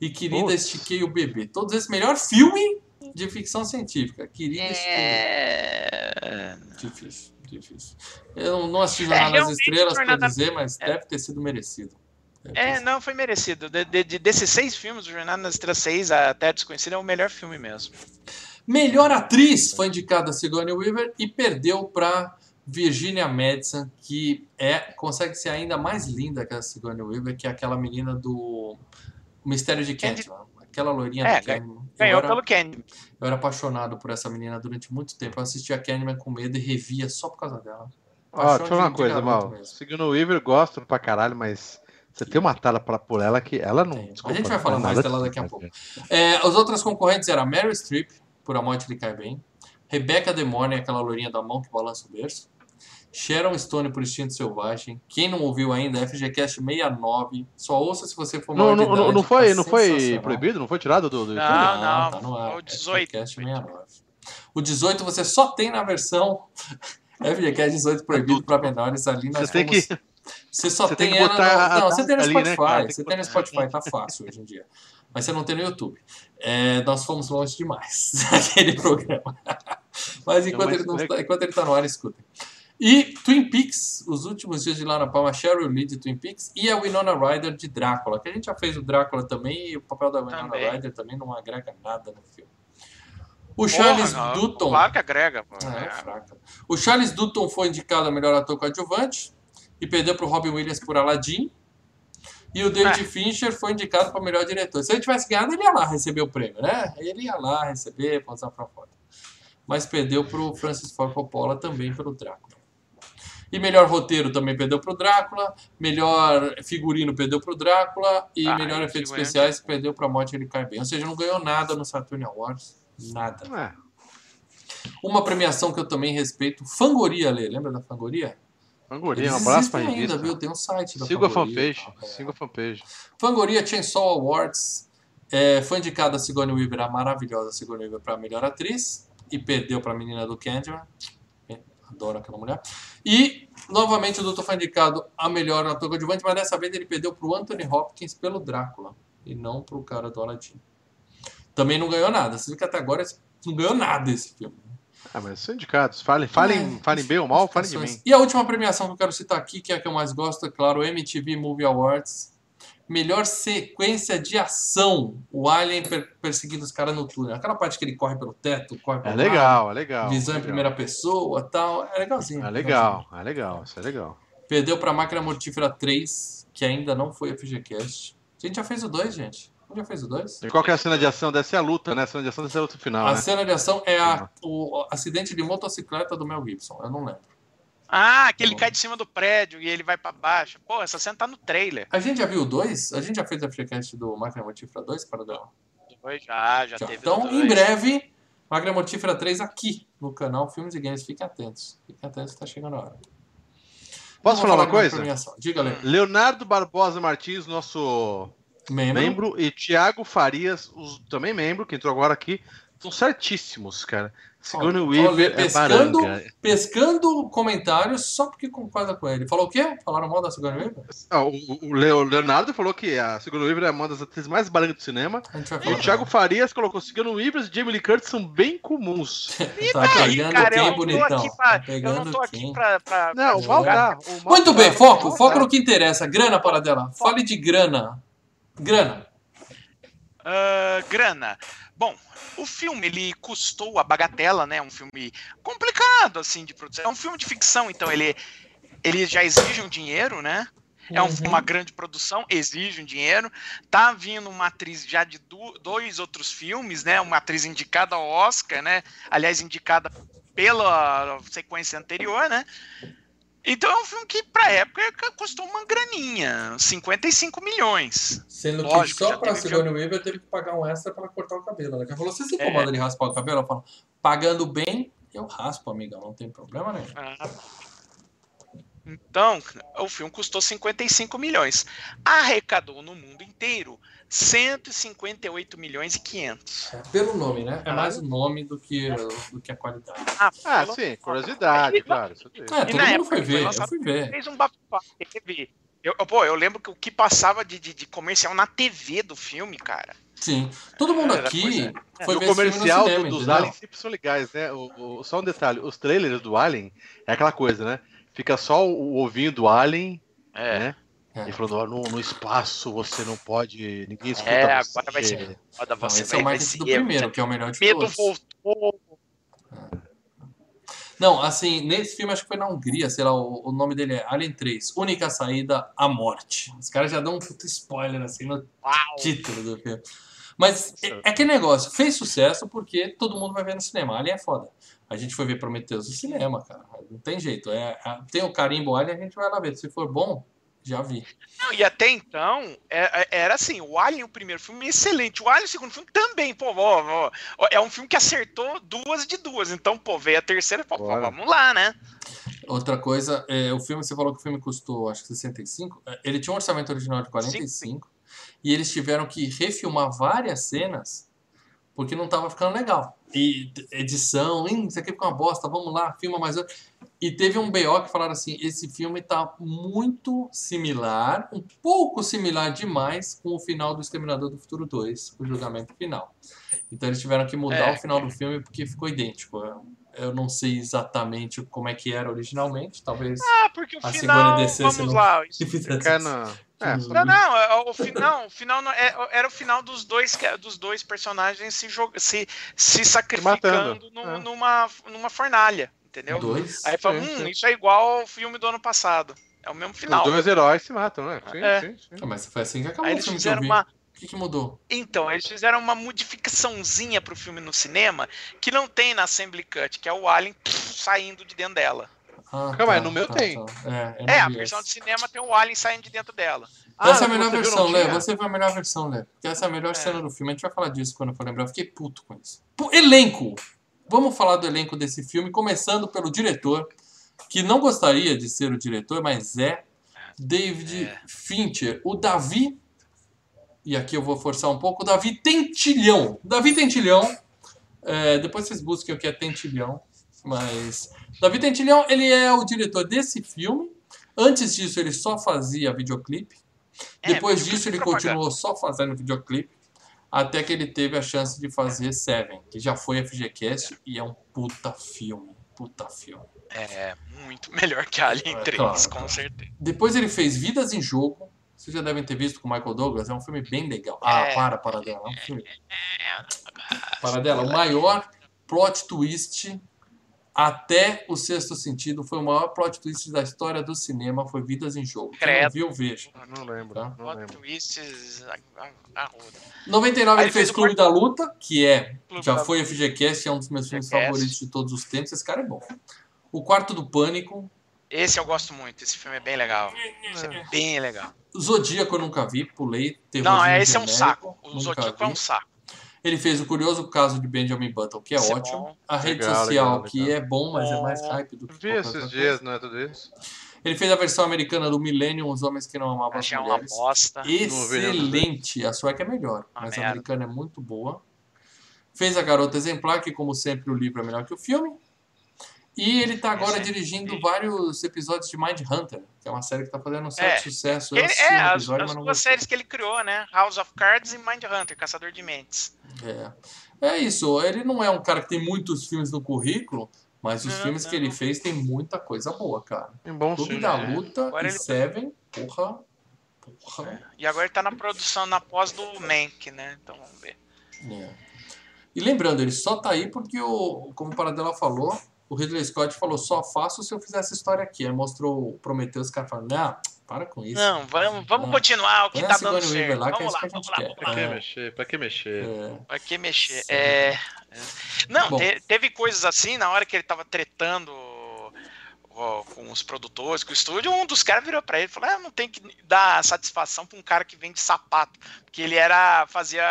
E Querida. Estiquei o Bebê. Todos esses, melhor filme de ficção científica. Querida é... Difícil, difícil. Eu não assisti Jornada é, nas Estrelas para dizer, mas é. deve ter sido merecido. É, não, foi merecido. De, de, desses seis filmes, o Jornada nas Estrelas 6, a Terra Desconhecida, é o melhor filme mesmo. Melhor atriz foi indicada a Sigourney Weaver e perdeu para Virginia Madsen, que é consegue ser ainda mais linda que a Sigourney Weaver, que é aquela menina do Mistério de Candyman. Aquela loirinha é, do Candyman. Ganhou era, pelo Candyman. Eu era apaixonado por essa menina durante muito tempo. Eu assistia Candyman com medo e revia só por causa dela. Ó, deixa eu falar uma coisa, Mal. Sigourney Weaver gosto pra caralho, mas você tem uma tala pra, por ela que ela não. Desculpa, a gente vai falar mais dela daqui a pouco. É, as outras concorrentes eram Mary Streep, por A Morte lhe Cai Bem. Rebecca Demone, aquela loirinha da mão que balança o berço. Sharon Stone por Instinto Selvagem. Quem não ouviu ainda, FGCast 69. Só ouça se você for maior não, não, não, foi, tá não foi proibido? Não foi tirado do, do não, não, não, tá no ar. O 18. FGCast 69. O 18 você só tem na versão FGCast 18 proibido para menores. Ali nós você fomos... tem que você só você tem, tem ela. No, não, você tem no ali, né, Spotify. Né, você tem no Spotify, tá fácil hoje em dia. Mas você não tem no YouTube. É, nós fomos longe demais naquele programa. Mas enquanto, ele, não está, enquanto ele tá no ar, escutem. E Twin Peaks, os últimos dias de Lara Palma, Cheryl Lee de Twin Peaks e a Winona Ryder de Drácula, que a gente já fez o Drácula também e o papel da Winona também. Ryder também não agrega nada no filme. O Charles Porra, Dutton. Claro que agrega, pô. É, é fraca. O Charles Dutton foi indicado a melhor ator coadjuvante e perdeu para o Robin Williams por Aladdin. E o David é. Fincher foi indicado para melhor diretor. Se ele tivesse ganhado, ele ia lá receber o prêmio, né? Ele ia lá receber, posar para fora. Mas perdeu para o Francis Ford Coppola também pelo Drácula. E melhor roteiro também perdeu para o Drácula. Melhor figurino perdeu para o Drácula. E ah, melhor efeitos especiais perdeu para a Morte Ele Cai Bem. Ou seja, não ganhou nada no Saturn Awards. Nada. É. Uma premiação que eu também respeito. Fangoria, Lê. Lembra da Fangoria? Fangoria, um abraço pra ainda, viu? Tem um site da Siga Fangoria. a fanpage. Siga a fanpage. Fangoria Chainsaw Awards. É, foi indicada a Sigourney Weaver, a maravilhosa Sigourney Weaver, para melhor atriz. E perdeu para a menina do Candyman. Adoro aquela mulher. E, novamente, o Doutor foi indicado a melhor ator coadjuvante, mas dessa vez ele perdeu para o Anthony Hopkins pelo Drácula. E não para o cara do Aladdin. Também não ganhou nada. Você viu que até agora não ganhou nada esse filme. Ah, mas são indicados. Falem, falem, é, falem bem ou mal, falem de mim. E a última premiação que eu quero citar aqui, que é a que eu mais gosto, é claro, o MTV Movie Awards. Melhor sequência de ação. O Alien per perseguindo os caras no túnel. Aquela parte que ele corre pelo teto, corre pelo É legal, é legal. Visão é legal. em primeira pessoa tal. É legalzinho. É legal, é legal, isso é legal. Perdeu pra Máquina Mortífera 3, que ainda não foi a FGCast. A gente já fez o 2, gente já fez o 2? E qual que é a cena de ação? Deve ser a luta, né? A cena de ação deve ser a luta final. A né? cena de ação é a, o acidente de motocicleta do Mel Gibson. Eu não lembro. Ah, que ele cai de cima do prédio e ele vai para baixo. Pô, essa cena tá no trailer. A gente já viu o 2? A gente já fez a FreeCast do Máquina Mortífera 2 para dar. Já, já, já teve. Então, em breve, Máquina Mortífera 3 aqui no canal Filmes e Games. Fiquem atentos. Fiquem atentos que tá chegando a hora. Posso falar, falar uma coisa? Diga. Leonardo Barbosa Martins, nosso membro, membro e Tiago Farias, os, também membro, que entrou agora aqui, Estão certíssimos, cara. Sigourney Olha, Weaver é pescando, baranga. pescando comentários só porque concorda com ele. Falou o quê? Falaram mal da Sigourney Weaver? Ah, o, o Leo- Leonardo falou que a Sigourney Weaver é uma das atrizes mais barangas do cinema. E o Thiago Farias colocou Sigourney Weaver e Jamie Lee Curtis são bem comuns. Tá Aí, pegando cara, quem, eu não tô bonitão? aqui pra, Tá eu não tô aqui pra. pra Não, pra o mal julgar. dá. o mal Muito dá, bem, foco, foco no que interessa. Grana, para dela. Fale de grana. Grana. Ah, grana. Bom, o filme ele custou a bagatela, né? Um filme complicado assim de produção. É um filme de ficção, então ele ele já exige um dinheiro, né? É um- Uhum. uma grande produção, exige um dinheiro. Tá vindo uma atriz já de du- dois outros filmes, né? Uma atriz indicada ao Oscar, né? Aliás, indicada pela sequência anterior, né? Então é um filme que, pra época, custou uma graninha, 55 milhões. Sendo Lógico, que só pra Sigourney Weaver teve que pagar um extra pra cortar o cabelo. Né? Ela falou, você se É. incomoda de raspar o cabelo? Ela fala, pagando bem, eu raspo, amigão. Não tem problema nenhum. Ah. Então, o filme custou 55 milhões. Arrecadou no mundo inteiro 158 milhões e 500. É, pelo nome, né? É Ah. mais o nome do que, do que a qualidade. Ah, pelo- sim, curiosidade, claro. É, todo na mundo época foi ver. Eu fui ver. Fez um bafafá. Eu, pô, eu lembro que o que passava de, de, de comercial na TV do filme, cara. Sim. Todo mundo Era aqui foi E o comercial cinema, do- dos entendeu? aliens sempre são legais, né? O, o- só um detalhe, os trailers do Alien é aquela coisa, né? Fica só o, o ovinho do Alien, É. né? É. E falando, ó, no, no espaço você não pode. Ninguém escuta É, você. agora vai ser. Foda, Não, você esse é o vai- vai marketing do primeiro, que é o melhor de Medo todos. voltou. Não, assim, nesse filme acho que foi na Hungria, sei lá, o, o nome dele é Alien 3, Única Saída, a Morte. Os caras já dão um puta spoiler assim no Uau. título do filme. Mas é, é aquele negócio, fez sucesso porque todo mundo vai ver no cinema. Alien é foda. A gente foi ver Prometheus no cinema, cara. Não tem jeito. É, é- tem o carimbo Alien, a gente vai lá ver. Se for bom, já vi. Não, e até então, é- é- era assim, o Alien, o primeiro filme, excelente. O Alien, o segundo filme, também, pô, ó, ó, ó, é um filme que acertou duas de duas. Então, pô, veio a terceira, pô, pô, vamos lá, né? Outra coisa, é, o filme, você falou que o filme custou, acho que 65. é, Ele tinha um orçamento original de 45. E eles tiveram que refilmar várias cenas porque não tava ficando legal. E edição, "Ih, isso aqui ficou uma bosta, vamos lá, filma mais outro. E teve um BO que falaram assim: esse filme tá muito similar, um pouco similar demais com o final do Exterminador do Futuro 2, o julgamento final. Então eles tiveram que mudar É. o final do filme porque ficou idêntico. Eu- Eu não sei exatamente como é que era originalmente, talvez Ah, porque o A final, vamos lá. se Fica isso. na. É. Não, não, é- o final, o final não- é- era o final dos dois, dos dois personagens se, se, se sacrificando matando, num- é. numa, numa fornalha, entendeu? Dois? Aí fala, hum, isso é igual ao filme do ano passado. É o mesmo final. Os dois heróis se matam, né? Sim, É. sim, sim. Ah, Mas foi assim que acabou Aí o eles filme fizeram uma. O que, que mudou? Então, eles fizeram uma modificaçãozinha pro filme no cinema que não tem na Assembly Cut, que é o Alien saindo de dentro dela. Ah, Calma aí, no meu tem. É, eu É, não a versão essa. de cinema tem o Alien saindo de dentro dela. Ah, essa é a melhor versão, tinha? Você foi a melhor versão, Léo. Porque essa é a melhor É. cena do filme. A gente vai falar disso quando eu for lembrar. Eu fiquei puto com isso. Pô, elenco! Vamos falar do elenco desse filme, começando pelo diretor, que não gostaria de ser o diretor, mas é David É. Fincher. O Davi, e aqui eu vou forçar um pouco, o Davi Tentilhão. Davi Tentilhão, é, depois vocês busquem o que é Tentilhão, mas... Davi Tentilhão, ele é o diretor desse filme. Antes disso, ele só fazia videoclipe. É, Depois videoclipe disso, ele propaganda. continuou só fazendo videoclipe. Até que ele teve a chance de fazer Seven, que já foi FGCast e é um puta filme. Puta filme. É, muito melhor que Alien É, 3, claro, com claro. certeza. Depois ele fez Vidas em Jogo. Vocês já devem ter visto com o Michael Douglas. É um filme bem legal. Ah, É. para, Paradela. É um filme. Paradela, o maior plot twist até o sexto sentido. Foi o maior plot twist da história do cinema. Foi Vidas em Jogo. Quem não Credo. viu, veja. Ah, Não lembro, Tá. não Plot lembro. twists a, a, a roda. 99 Aí ele fez fez o Clube da Luta, que é Clube já foi FGCast, é um dos meus filmes favoritos de todos os tempos. Esse cara é bom. O Quarto do Pânico, Esse eu gosto muito, esse filme é bem legal. Esse é bem legal. Zodíaco eu nunca vi, pulei. Não, é, esse é um genérico, saco. O Zodíaco é vi. um saco. Ele fez o curioso caso de Benjamin Button, que é é ótimo. bom. a rede Legal, social, legal, que legal. é bom, mas é mais hype do que Vi esses dias, não é tudo isso? Ele fez a versão americana do Millennium, Os Homens que Não Amavam as Achei uma Mulheres. bosta. vi, não. Excelente. A sueca é melhor, Uma mas a merda. americana é muito boa. Fez A Garota Exemplar, que como sempre o livro é melhor que o filme. E ele tá agora Esse- dirigindo vários episódios de Mind Hunter, que é uma série que tá fazendo um certo É, sucesso. Ele, é, um as, episódio, as não duas séries que ele criou, né? House of Cards e Mind Hunter, Caçador de Mentes. É. é isso, ele não é um cara que tem muitos filmes no currículo, mas os Não, filmes que não. ele fez tem muita coisa boa, cara. Tem bons Clube filmes. da né? Luta Agora e ele- Seven, porra. Porra. E agora ele tá na produção, na pós do Mank, né? Então vamos ver. É. E lembrando, ele só tá aí porque, o, como o Paradela falou, o Ridley Scott falou: só faço se eu fizer essa história aqui. Aí mostrou o Prometheus, os caras falaram: não, para com isso. Não, vamos, vamos Não. continuar o que Põe tá a dando certo. lá, é Vamos lá, que a vamos lá, vamos Pra lá. que É. mexer? Pra que mexer? É. Pra que mexer? É... Não, te- teve coisas assim, na hora que ele tava tretando com os produtores, com o estúdio, um dos caras virou pra ele e falou: ah, não tem que dar satisfação pra um cara que vende sapato. Porque ele era fazia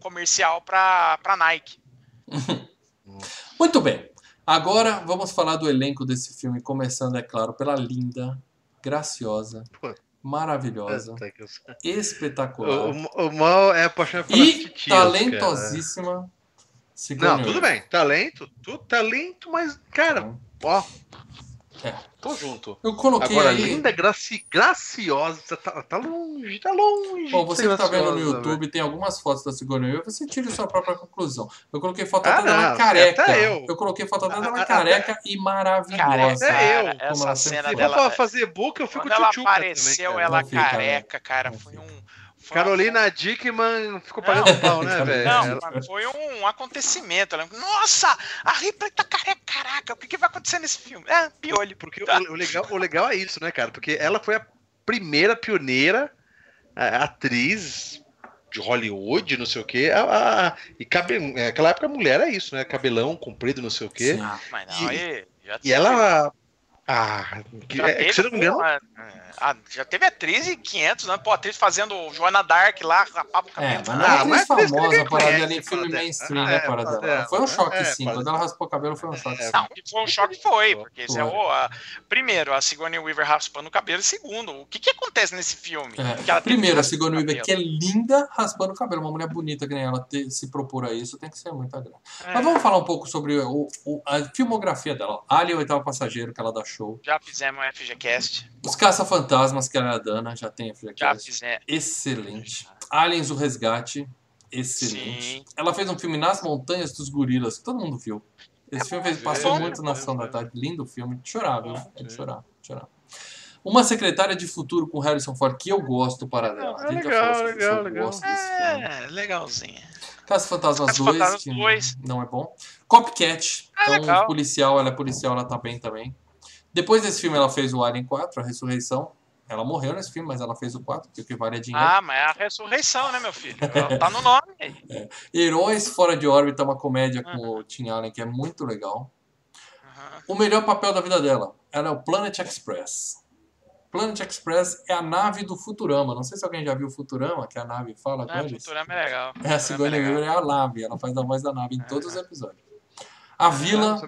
comercial pra, pra Nike. Muito bem. Agora vamos falar do elenco desse filme, começando, é claro, pela linda, graciosa, maravilhosa, espetacular O, o, o mal é apaixonado pelas e titias, cara. talentosíssima Sigourney Não, tudo bem. Talento, tudo talento, mas, cara, ó. É. Tô junto. Eu coloquei Agora, aí. linda, graci, graciosa, tá, tá longe, tá longe. Bom, você que tá vendo no YouTube, tem algumas fotos da Sigourney Weaver, você tira sua própria conclusão. Eu coloquei foto Ah, até dela não, careca. até eu. coloquei foto até dela a- careca e maravilhosa. Careca, É eu. essa cena sempre Se dela. for pra fazer book, eu fico Quando ela apareceu, também, ela Não fica, né? careca, cara, foi fica. um. Foi uma- Carolina Dickman ficou Não. pagando pau, né, velho? Não, foi um acontecimento. Ela, Nossa, a Ripley tá careca, caraca, o que, que vai acontecer nesse filme? É, piolho. Porque Tá. o, o legal, o legal é isso, né, cara? Porque ela foi a primeira pioneira a- atriz de Hollywood, não sei o quê. A, a- e cabe, é, aquela época a mulher é isso, né? Cabelão comprido, não sei o quê. Sim. Ah, mas não, E- aí, já E ela. Ah, que, já é, que, teve, se eu não me engano. pô, a- a- já teve atriz e 500 anos, pô, atriz fazendo Joana Dark lá, rapava o É, cabelo. mas não Ah, é atriz isso que famosa ninguém para conhece, dela em filme mainstream, Ah, né, é, para dela. Foi um choque, É, sim. Paradela. Quando ela raspou o cabelo, foi um choque. É, sim. Não, que foi um choque foi, porque isso é o, a- primeiro, a Sigourney Weaver raspando o cabelo, e segundo, o que que acontece nesse filme? É. Que Primeiro, que a Sigourney Weaver, que é linda, raspando o cabelo. Uma mulher bonita que nem ela ter- se propor a isso, tem que ser muito grande. cabelo. Mas É, vamos falar um pouco sobre o, o- a filmografia dela. Alien, o oitavo passageiro, que ela dá show. Já fizemos o FGCast, Os Caça-Fantasmas, que ela é a Dana, já tem a filha já fizemos. Excelente. Aliens, o Resgate. Excelente. Sim. Ela fez um filme Nas Montanhas dos Gorilas, que todo mundo viu. Esse filme fez, passou muito na é sessão bom. da tarde. Lindo filme. De chorar, viu? É de chorar, de chorar. Uma secretária de futuro com Harrison Ford, que eu gosto para dela. É legal, legal, legal. gosto desse filme. É, legalzinho. Caça Fantasmas Caça 2, Fantasmas que 2. não é bom. Copycat, Ah, então legal. policial, ela é policial, ela tá bem também. Depois desse filme, ela fez o Alien 4, A Ressurreição. Ela morreu nesse filme, mas ela fez o 4, porque o que vale é dinheiro. Ah, mas é a ressurreição, né, meu filho? Ela tá no nome aí. Heróis Fora de Órbita, uma comédia com Uhum. o Tim Allen, que é muito legal. Aham. O melhor papel da vida dela, ela é o Planet Express. Planet Express é a nave do Futurama. Não sei se alguém já viu o Futurama, que a nave fala com Ah, eles. Futurama é legal. É, a Futurama Sigourney legal. Weaver é a nave, ela faz a voz da nave em todos os episódios. A Vila.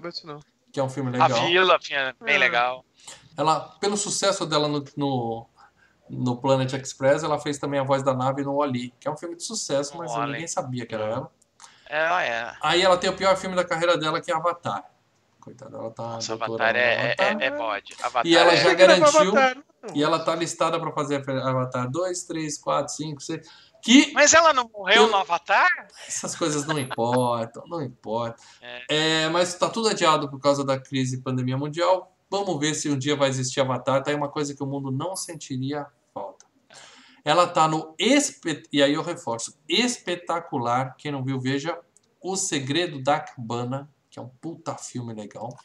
Que é um filme A legal. Vila, filha, bem Ah. legal. Ela, pelo sucesso dela no, no, no Planet Express, ela fez também a voz da nave no Oli, que é um filme de sucesso, mas Wall-E. ninguém sabia que era ela. Ela é. Aí ela tem o pior filme da carreira dela, que é Avatar. Coitada, ela tá Nossa, Avatar é, é, Avatar. é, é bode. Avatar E ela é- já gravar garantiu-. E ela tá listada pra fazer Avatar 2, 3, 4, 5, 6. Que Mas ela não morreu Eu- no Avatar? essas coisas não importam, não importa. É. É, mas tá tudo adiado por causa da crise e pandemia mundial. Vamos ver se um dia vai existir Avatar. Tá aí uma coisa que o mundo não sentiria falta. Ela tá no espe... e aí eu reforço, espetacular. Quem não viu, veja O Segredo da Cabana, que é um puta filme legal.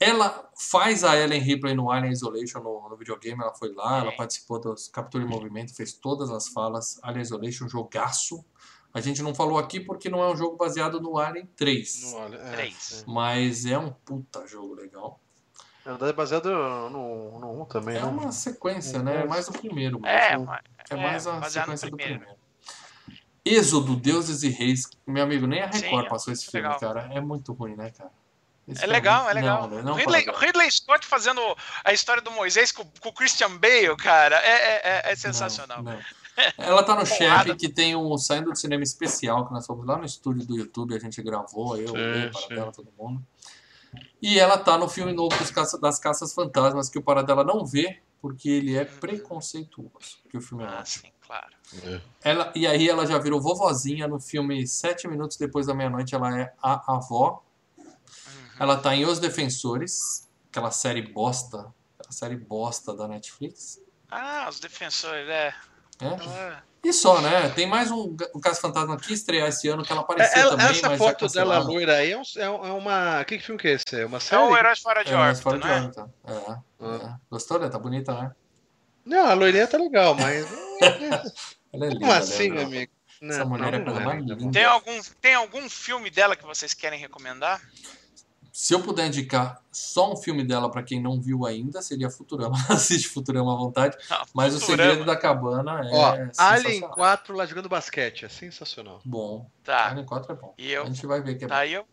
Ela faz a Ellen Ripley no Alien Isolation no, no videogame. Ela foi lá, ela Sim. participou dos Captura em Movimento, fez todas as falas. Alien Isolation, jogaço. A gente não falou aqui porque não é um jogo baseado no Alien 3. Não olha, é, Três. sim. Mas é um puta jogo legal. Na verdade, é baseado no, no 1 também, É né? uma sequência, né? É mais o primeiro. Mas É, o- mas- é mais a no sequência do primeiro. primeiro. Êxodo, Deuses e Reis. Meu amigo, nem a Sim, Record é passou esse filme, legal. cara. É muito ruim, né, cara? Esse É legal, é legal. Não, não, o Ridley, o Ridley Scott fazendo a história do Moisés com, com o Christian Bale, cara, é, é, é- é sensacional. Não, não. Ela tá no chefe que tem um saindo do cinema especial que nós fomos lá no estúdio do YouTube, a gente gravou, eu, Sim, eu, para sim. dela, todo mundo. E ela tá no filme novo dos caça, das Caças Fantasmas que o Paradela não vê porque ele é preconceituoso, que o filme é Ah, ótimo. sim, claro. Ela, e aí ela já virou vovozinha no filme Sete Minutos Depois da Meia-Noite, ela é a avó. Ela tá em Os Defensores, aquela série bosta, aquela série bosta da Netflix. Ah, os defensores, é. É. Ela- E só, né? Tem mais um, um Caso Fantasma que estrear esse ano que ela apareceu Ela- também, essa mas foto dela loira aí é, um- é um- é uma. Que filme que é esse? É uma É série? o Heróis Fora de É, Órbita, fora de não é? órbita. É, Ah. é. Gostou, né? Tá bonita, né? Não, a loirinha tá legal, mas. Ela é linda. Como assim, né? amigo? Não, Essa mulher é não coisa mais linda. linda. Tem algum, tem algum filme dela que vocês querem recomendar? Se eu puder indicar só um filme dela pra quem não viu ainda, seria Futurama. Assiste Futurama à vontade. Ah, Mas o Futurama. Segredo da Cabana é Ó, Alien sensacional. 4 lá jogando basquete, é sensacional. Bom. Tá. Alien 4 é bom. E eu, A gente vai ver que é tá, e eu,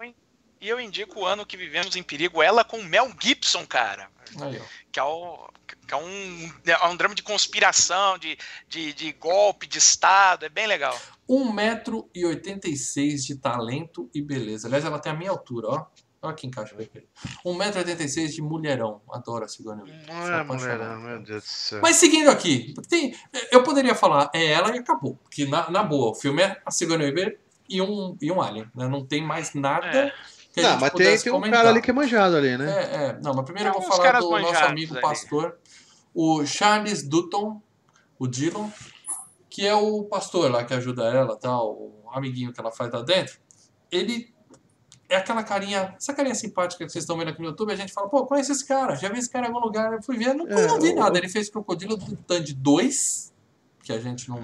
e eu indico o ano que vivemos em perigo, ela com Mel Gibson, cara. bom. Aí. Que é, o, é um, é um drama de conspiração, de, de, de golpe de Estado, é bem legal. 1,86m de talento e beleza. Aliás, ela tem a minha altura, ó. Olha que encaixa perfeito. 1,86m de mulherão. Adoro a Sigourney Weaver. Sou Ah, apaixonado. mulher, meu Deus do céu. Mas seguindo aqui, tem, eu poderia falar, é ela e acabou. Que na, na boa, o filme é a Sigourney Weaver e um, e um Alien. Né? Não tem mais nada É. que a Não, gente mas tem, tem um comentar. cara ali que é manjado ali, né? É, é. Não, mas primeiro eu vou falar do nosso amigo ali. pastor, o Charles Dutton, o Dillon, que é o pastor lá que ajuda ela, tal, o amiguinho que ela faz lá dentro. Ele é aquela carinha, essa carinha simpática que vocês estão vendo aqui no YouTube, a gente fala, pô, conhece esse cara, já vi esse cara em algum lugar, eu fui ver, não, É, não vi o- nada. Ele fez Crocodilo do Tandy 2, que a gente não,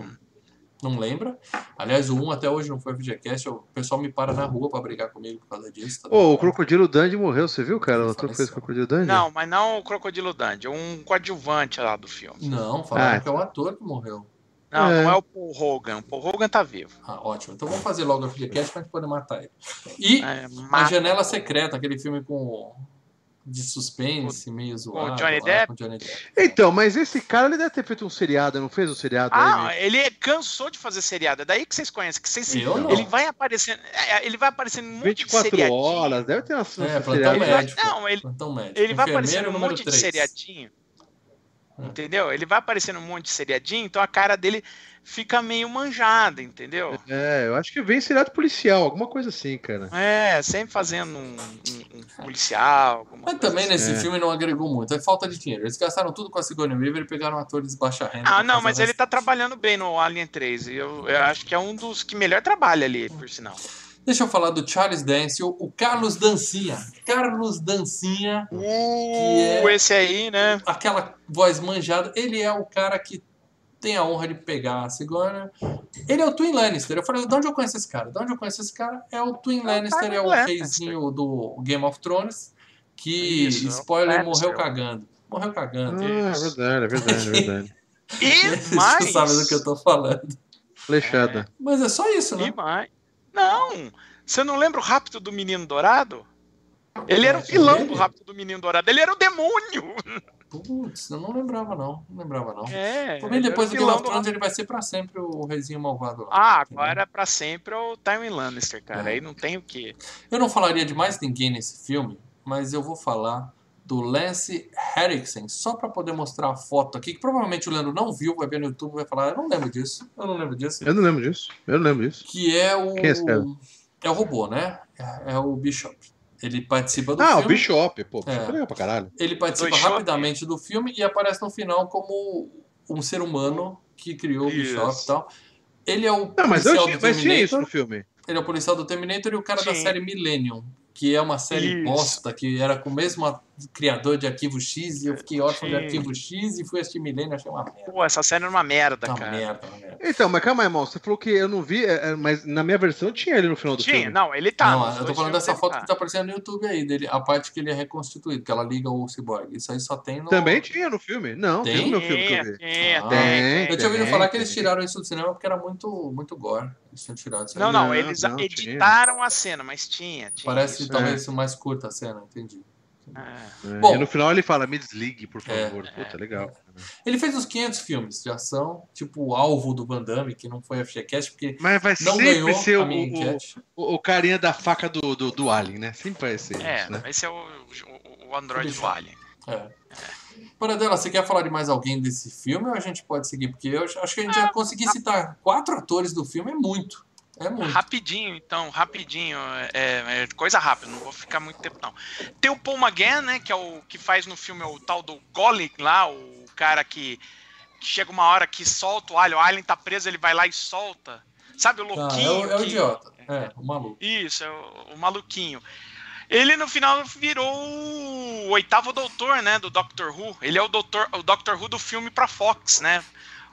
não lembra. Aliás, o 1 até hoje não foi FGCast, o pessoal me para na rua pra brigar comigo por causa disso. tá Ô, o? Crocodilo Dandy morreu, você viu, cara? O ator que fez Crocodilo Dandy? Não, mas não o Crocodilo Dandy, um coadjuvante lá do filme. Não, falaram Ah. que é o ator que morreu. Não, É. não é o Paul Hogan. O Paul Hogan tá vivo. Ah, ótimo. Então vamos fazer logo a FGCast pra gente poder matar ele. E É, A mata- Janela Secreta, aquele filme com de suspense, meio zoado. Johnny lá, Depp? Com Johnny Depp. Então, mas esse cara ele deve ter feito um seriado, não fez um seriado Ah, aí? ele cansou de fazer seriado. É daí que vocês conhecem. Que vocês... Eu não. Ele vai aparecendo. é, Ele vai aparecendo de 24 seriadinho. horas, deve ter uma É, plantão seriado. Médico. não, ele- Plantão médico. Ele vai aparecendo um monte de três. seriadinho. Entendeu? Ele vai aparecendo um monte de seriadinho, então a cara dele fica meio manjada, entendeu? É, eu acho que vem seriado policial, alguma coisa assim, cara. É, sempre fazendo um, um- um policial. alguma Mas coisa também assim. nesse É. filme não agregou muito. É falta de dinheiro. Eles gastaram tudo com a Sigourney Weaver e pegaram atores de baixa renda. Ah, não, mas o ele tá trabalhando bem no Alien 3. e Eu, eu acho que é um dos que melhor trabalha ali, por sinal. Deixa eu falar do Charles Dance, o, Carlos Dancinha. Carlos Dancinha, Uh, é- esse aí, né? aquela voz manjada. Ele é o cara que tem a honra de pegar a Sigourney. Ele é o Twin Lannister. Eu falei, de onde eu conheço esse cara? De onde eu conheço esse cara? É o Twin Lannister, Tywin é o Lannister. reizinho do Game of Thrones, que, Isso, é spoiler, Lannister. morreu cagando. Morreu cagando. Ah, é verdade, é verdade, é verdade. E Você mais. sabe do que eu tô falando. Flechada. Mas é só isso, né? E mais. Não! Você não lembra o Rapto do Menino Dourado? Ele era o É, vilão do Rapto do Menino Dourado. Ele era o demônio! Putz, eu não lembrava não. Não lembrava não. É. Ele depois do Game of Thrones, ele vai ser pra sempre o reizinho malvado lá. Ah, entendeu? agora pra sempre é o Tywin Lannister, cara. É. Aí não tem o que. Eu não falaria de mais ninguém nesse filme, mas eu vou falar do Lance Henriksen, só pra poder mostrar a foto aqui, que provavelmente o Leandro não viu, vai ver no YouTube e vai falar, eu não lembro disso, eu não lembro disso. Eu não lembro disso. Eu não lembro disso. Que é o... Quem é esse cara? É o robô, né? É, é o Bishop. Ele participa do Ah, filme. o Bishop, pô, Bishop É. é legal pra caralho. Ele participa Bishop. rapidamente do filme e aparece no final como um ser humano que criou o Bishop Isso. e tal. Ele é o Não, mas, eu policial tinha, do mas tinha isso Terminator. no filme. Ele é o policial do Terminator e o cara da Sim. série Millennium, que é uma série Isso. bosta, que era com o mesmo criador de Arquivo X, e eu fiquei órfão de. Arquivo X e fui assistir e achei uma merda. Pô, essa série era uma merda, Uma cara. merda, uma merda. Então, mas calma aí, irmão. Você falou que eu não vi, é, é, mas na minha versão tinha ele no final do Tinha, filme. não, ele tá. não, eu tô falando dessa foto tá. que tá aparecendo no YouTube aí, dele, a parte que ele é reconstituído, que ela liga o Cyborg. Isso aí só tem no... Também tinha no filme. Não, tem, Tem? no meu filme que eu vi. Tinha, Ah. tem, Tem. Eu tinha ouvido Tem, falar que eles tiraram isso do cinema porque era muito, muito gore. Eles tinham tirado isso aí. Não, não, Não, eles não, tinha. editaram a cena, mas tinha. tinha Parece isso. talvez mais curta a cena, entendi. É. É, Bom. e no final ele fala, me desligue, por É. favor. Puta, legal. Ele fez os 500 filmes de ação, tipo o alvo do Van Damme, que não foi FGCast, porque Mas vai não sempre ganhou ser a o, o, o, carinha da faca do, do, do Alien, né? Sempre vai ser É, isso, né? esse é o, o, o Android do Alien. É. Paradela, você quer falar de mais alguém desse filme ou a gente pode seguir? Porque eu acho que a gente já conseguir citar quatro atores do filme é muito. É muito. Rapidinho, então, rapidinho. É, é coisa rápida, não vou ficar muito tempo, não. Tem o Paul McGann, né? Que é o que faz no filme o tal do Golem lá, o cara que, que chega uma hora que solta o alien, o alien tá preso, ele vai lá e solta. Sabe o Ah, louquinho? é, o, é o que- idiota. É, o maluco. Isso, é o, o maluquinho. Ele no final virou o oitavo doutor, né, do Doctor Who. Ele é o doutor, o Doctor Who do filme pra Fox, né?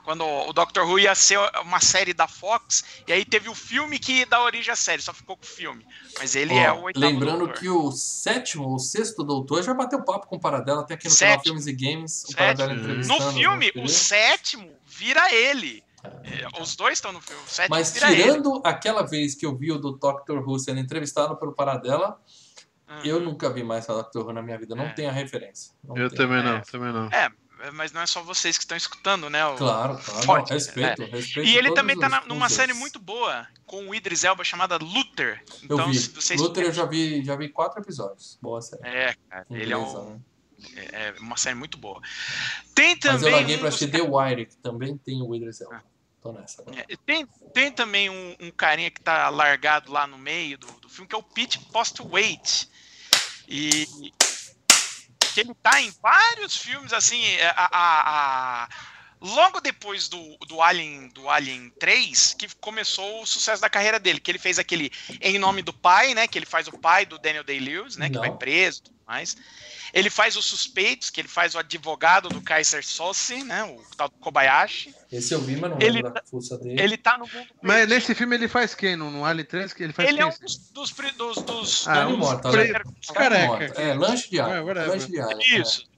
Quando o Doctor Who ia ser uma série da Fox, e aí teve o filme que dá origem à série, só ficou com o filme. Mas ele Ó, é o oitavo lembrando doutor. que o sétimo ou sexto doutor já bateu papo com o Paradela, até aqui no Sétimo. canal Filmes e Games. O. Paradela No entrevistando. No filme, o sétimo vira ele. É, Os dois estão no filme. O sétimo Mas vira ele. tirando aquela vez que eu vi o do Doctor Who sendo entrevistado pelo Paradela, eu nunca vi mais o Doctor Who na minha vida. Não É. tenho a referência. Não Eu tenho. também não, É. também não. É, mas não é só vocês que estão escutando, né? o- Claro, claro. Não, respeito, respeito. E ele também tá os numa série muito boa, com o Idris Elba, chamada Luther. Eu Então, vi. se vocês. Luther eu já vi, já vi quatro episódios. Boa série. É, cara, ele é, um- né? é uma série muito boa. Tem também. Mas eu larguei um pra assistir The Wire, que também tem o Idris Elba. Ah. Tô nessa. É, Tem, tem também um, um carinha que tá largado lá no meio do, do filme, que é o Pete Postwaite. E que ele tá em vários filmes, assim, é, a, a- a- logo depois do, do Alien do Alien 3, que começou o sucesso da carreira dele, que ele fez aquele Em Nome do Pai, né, que ele faz o pai do Daniel Day-Lewis, né, que Não. vai preso mais. Ele faz os Suspeitos, que ele faz o advogado do Kaiser Sose, né, o tal do Kobayashi. Esse eu vi, mas não Ele lembro da força dele. Ele tá no mundo Mas perdido. nesse filme ele faz quem? No, no Alien 3? Que ele faz Ele quem? é um dos, dos, dos, dos, Ah, Carne dos- morta, pre- né? careca. É, lanche de É, alho. whatever. lanche de alho. Isso.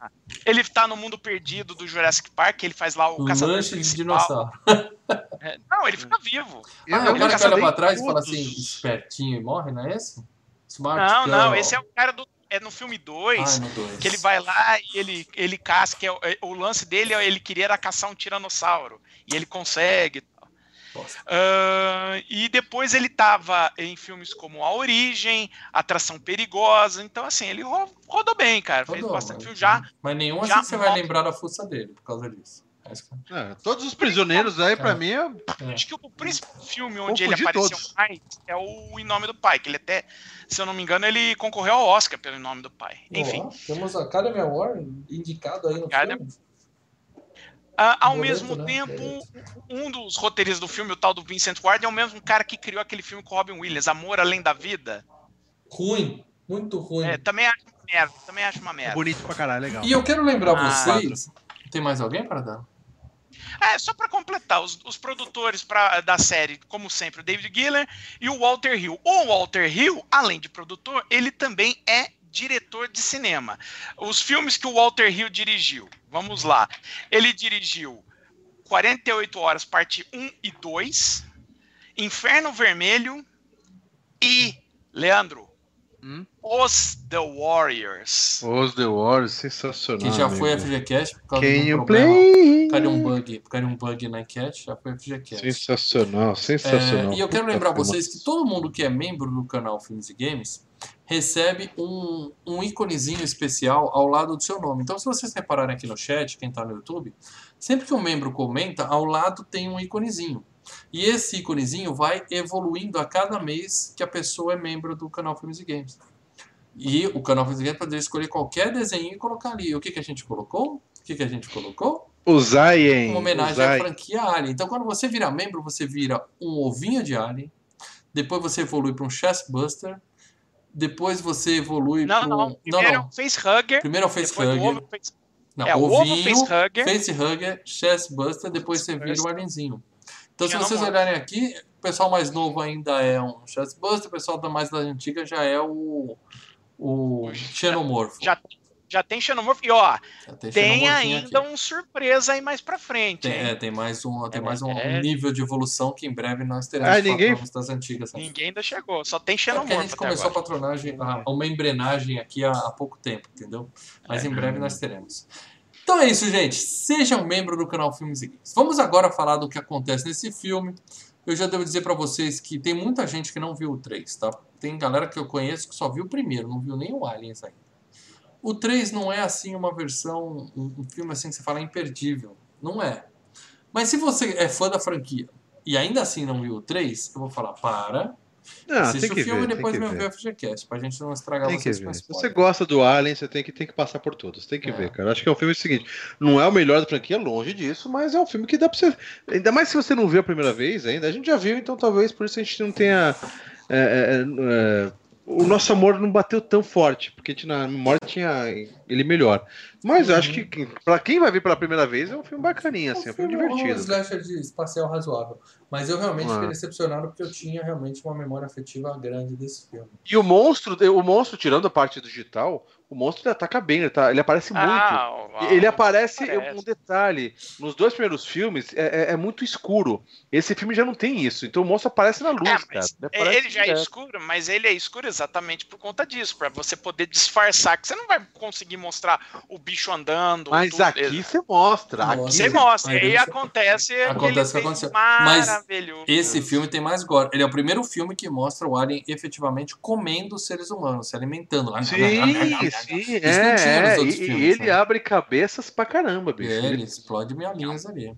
Ele tá no mundo perdido do Jurassic Park, ele faz lá o É. caçador Lanche de principal. dinossauro. É, Não, ele fica vivo. Ah, eu o cara que olha pra trás e fala assim, espertinho e morre, não é esse? Smart Não, Girl. não, esse é o cara do. É no filme 2, Ah, que ele vai lá e ele, ele caça, que é, o- é- o lance dele é ele queria era caçar um tiranossauro. E ele consegue. e. Ah, e depois ele tava em filmes como A Origem, Atração Perigosa. Então, assim, ele ro- rodou bem, cara. Fez Rodou, bastante mas- filme já. Mas nenhum assim já você vai lembrar da força dele por causa disso. É É, todos os prisioneiros aí, pra É. mim, é. Acho que o principal filme onde ele apareceu todos. mais é o Em Nome do Pai, que ele até, se eu não me engano, ele concorreu ao Oscar pelo Em Nome do Pai. Enfim, Ó, temos a Academy Award indicado aí no Academy- filme. ah, ao Boleto, mesmo né? tempo, um dos roteiristas do filme, o tal do Vincent Ward, é o mesmo cara que criou aquele filme com o Robin Williams, Amor Além da Vida. Ruim, muito ruim. É, também acho uma merda, também acho uma merda. bonito pra caralho, legal. E eu quero lembrar Ah, vocês. Tem mais alguém para dar? É, só pra completar, os, os produtores pra, da série, como sempre, o David Giller e o Walter Hill. O Walter Hill, além de produtor, ele também é diretor de cinema. Os filmes que o Walter Hill dirigiu, vamos lá. Ele dirigiu 48 Horas, parte 1 e 2, Inferno Vermelho e, Leandro, Hum? Os The Warriors. Os The Wars, sensacional. Que já foi amigo. FGCast por causa Can you problema. play? Por um bug, por um bug na enquete, já foi FGCast. Sensacional, É, sensacional. e eu quero lembrar vocês que todo mundo que é membro do canal Filmes e Games recebe um, um íconezinho especial ao lado do seu nome. Então, se vocês repararem aqui no chat, quem está no YouTube, sempre que um membro comenta, ao lado tem um íconezinho. E esse íconezinho vai evoluindo a cada mês que a pessoa é membro do canal Filmes e Games. E o canal Filmes e Games poderia escolher qualquer desenho e colocar ali. O que, que a gente colocou? O que, que a gente colocou? O Zayen. uma homenagem Zayen. à franquia Alien. Então, quando você vira membro, você vira um ovinho de Alien. Depois você evolui para um Chestbuster. Depois você evolui para um. não, primeiro é o Facehugger, Primeiro é o depois o Facehugger. ovo face- Não, é, o ovo ovinho, Facehugger. Facehugger, Chestbuster. Depois você vira o Alienzinho. Então, se vocês olharem aqui, o pessoal mais novo ainda é um Chestbuster. O pessoal da mais da antiga já é o. O Xenomorfo. Já, Já tem xenomorfo. E ó, Já tem, tem ainda aqui. um surpresa aí mais pra frente. Tem, é, tem mais um, tem É, mais um, é. nível de evolução que em breve nós teremos Ah, ninguém- das antigas. né? Ninguém ainda chegou, só tem É porque a xenomorfo. gente até começou a agora. patronagem, a, uma embrenagem aqui há, há pouco tempo, entendeu? Mas É. em breve nós teremos. Então é isso, gente. Seja um membro do canal Filmes e Games. Vamos agora falar do que acontece nesse filme. Eu já devo dizer pra vocês que tem muita gente que não viu o 3, tá? Tem galera que eu conheço que só viu o primeiro, não viu nem o Aliens ainda. O 3 não é assim uma versão, um, filme assim que você fala imperdível. Não é. Mas se você é fã da franquia e ainda assim não viu o 3, eu vou falar, para, Não, Assiste tem que o filme ver, e depois que vem ver. ver o FGCast, pra gente não estragar Tem que vocês ver. com Se você gosta do Alien, você tem que, tem que passar por todos. Tem que É. ver, cara. Acho que é um filme seguinte. Não é o melhor da franquia, longe disso, mas é um filme que dá pra você. Ainda mais se você não viu a primeira vez ainda. A gente já viu, então talvez por isso a gente não tenha. é, é, é, o nosso amor não bateu tão forte, porque na memória tinha ele melhor. Mas eu acho que pra quem vai ver pela primeira vez é um filme bacaninho, assim, é um filme um divertido. slasher de espacial razoável. Mas eu realmente Ah. fiquei decepcionado porque eu tinha realmente uma memória afetiva grande desse filme. E o monstro, o monstro, tirando a parte digital, o monstro ele ataca bem, ele, tá- ele aparece muito. Ah, ó, Ele aparece, aparece. um detalhe, nos dois primeiros filmes é, é- é muito escuro. Esse filme já não tem isso, então o monstro aparece na luz, É, cara. Ele, ele já é direto. escuro, mas ele é escuro exatamente por conta disso, pra você poder disfarçar, que você não vai conseguir mostrar o bicho andando. Mas tudo. aqui você mostra. Aqui Você mostra, Mas e acontece, Acontece o que aconteceu. Mas maravilhoso. Esse filme tem mais gore. Ele é o primeiro filme que mostra o Alien efetivamente comendo os seres humanos, se alimentando. Sim, sim, Isso não é, é, e, filmes, ele né? abre cabeças pra caramba, bicho. ele Ele- explode miolhinhas ali.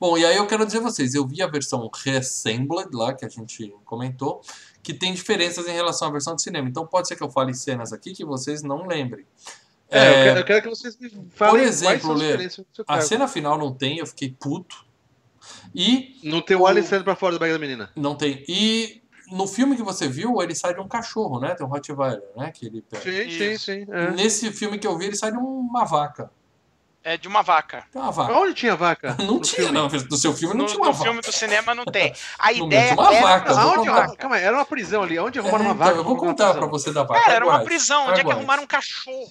Bom, e aí eu quero dizer a vocês, eu vi a versão Reassembled lá, que a gente comentou, que tem diferenças em relação à versão de cinema. Então pode ser que eu fale cenas aqui que vocês não lembrem. É, É, eu, quero, eu quero que vocês me falem quais exemplo, Lê, a cena final não tem, eu fiquei puto. E Não tem o Alien saindo pra fora da barriga da menina. não tem. E no filme que você viu, ele sai de um cachorro, né? Tem um Rottweiler, né? Que ele pega. Sim, sim, sim. é. Nesse filme que eu vi, ele sai de uma vaca. É de uma vaca. Tem uma vaca. Onde tinha vaca? Não no tinha, filme? não. No seu filme não No, tinha uma no vaca. filme do cinema não tem. A No ideia uma era vaca, Aonde? uma vaca. Calma aí, era uma prisão ali. Onde É, arrumaram uma então, vaca? eu vou contar pra você da vaca. Cara, era uma prisão. Onde é que arrumaram um cachorro?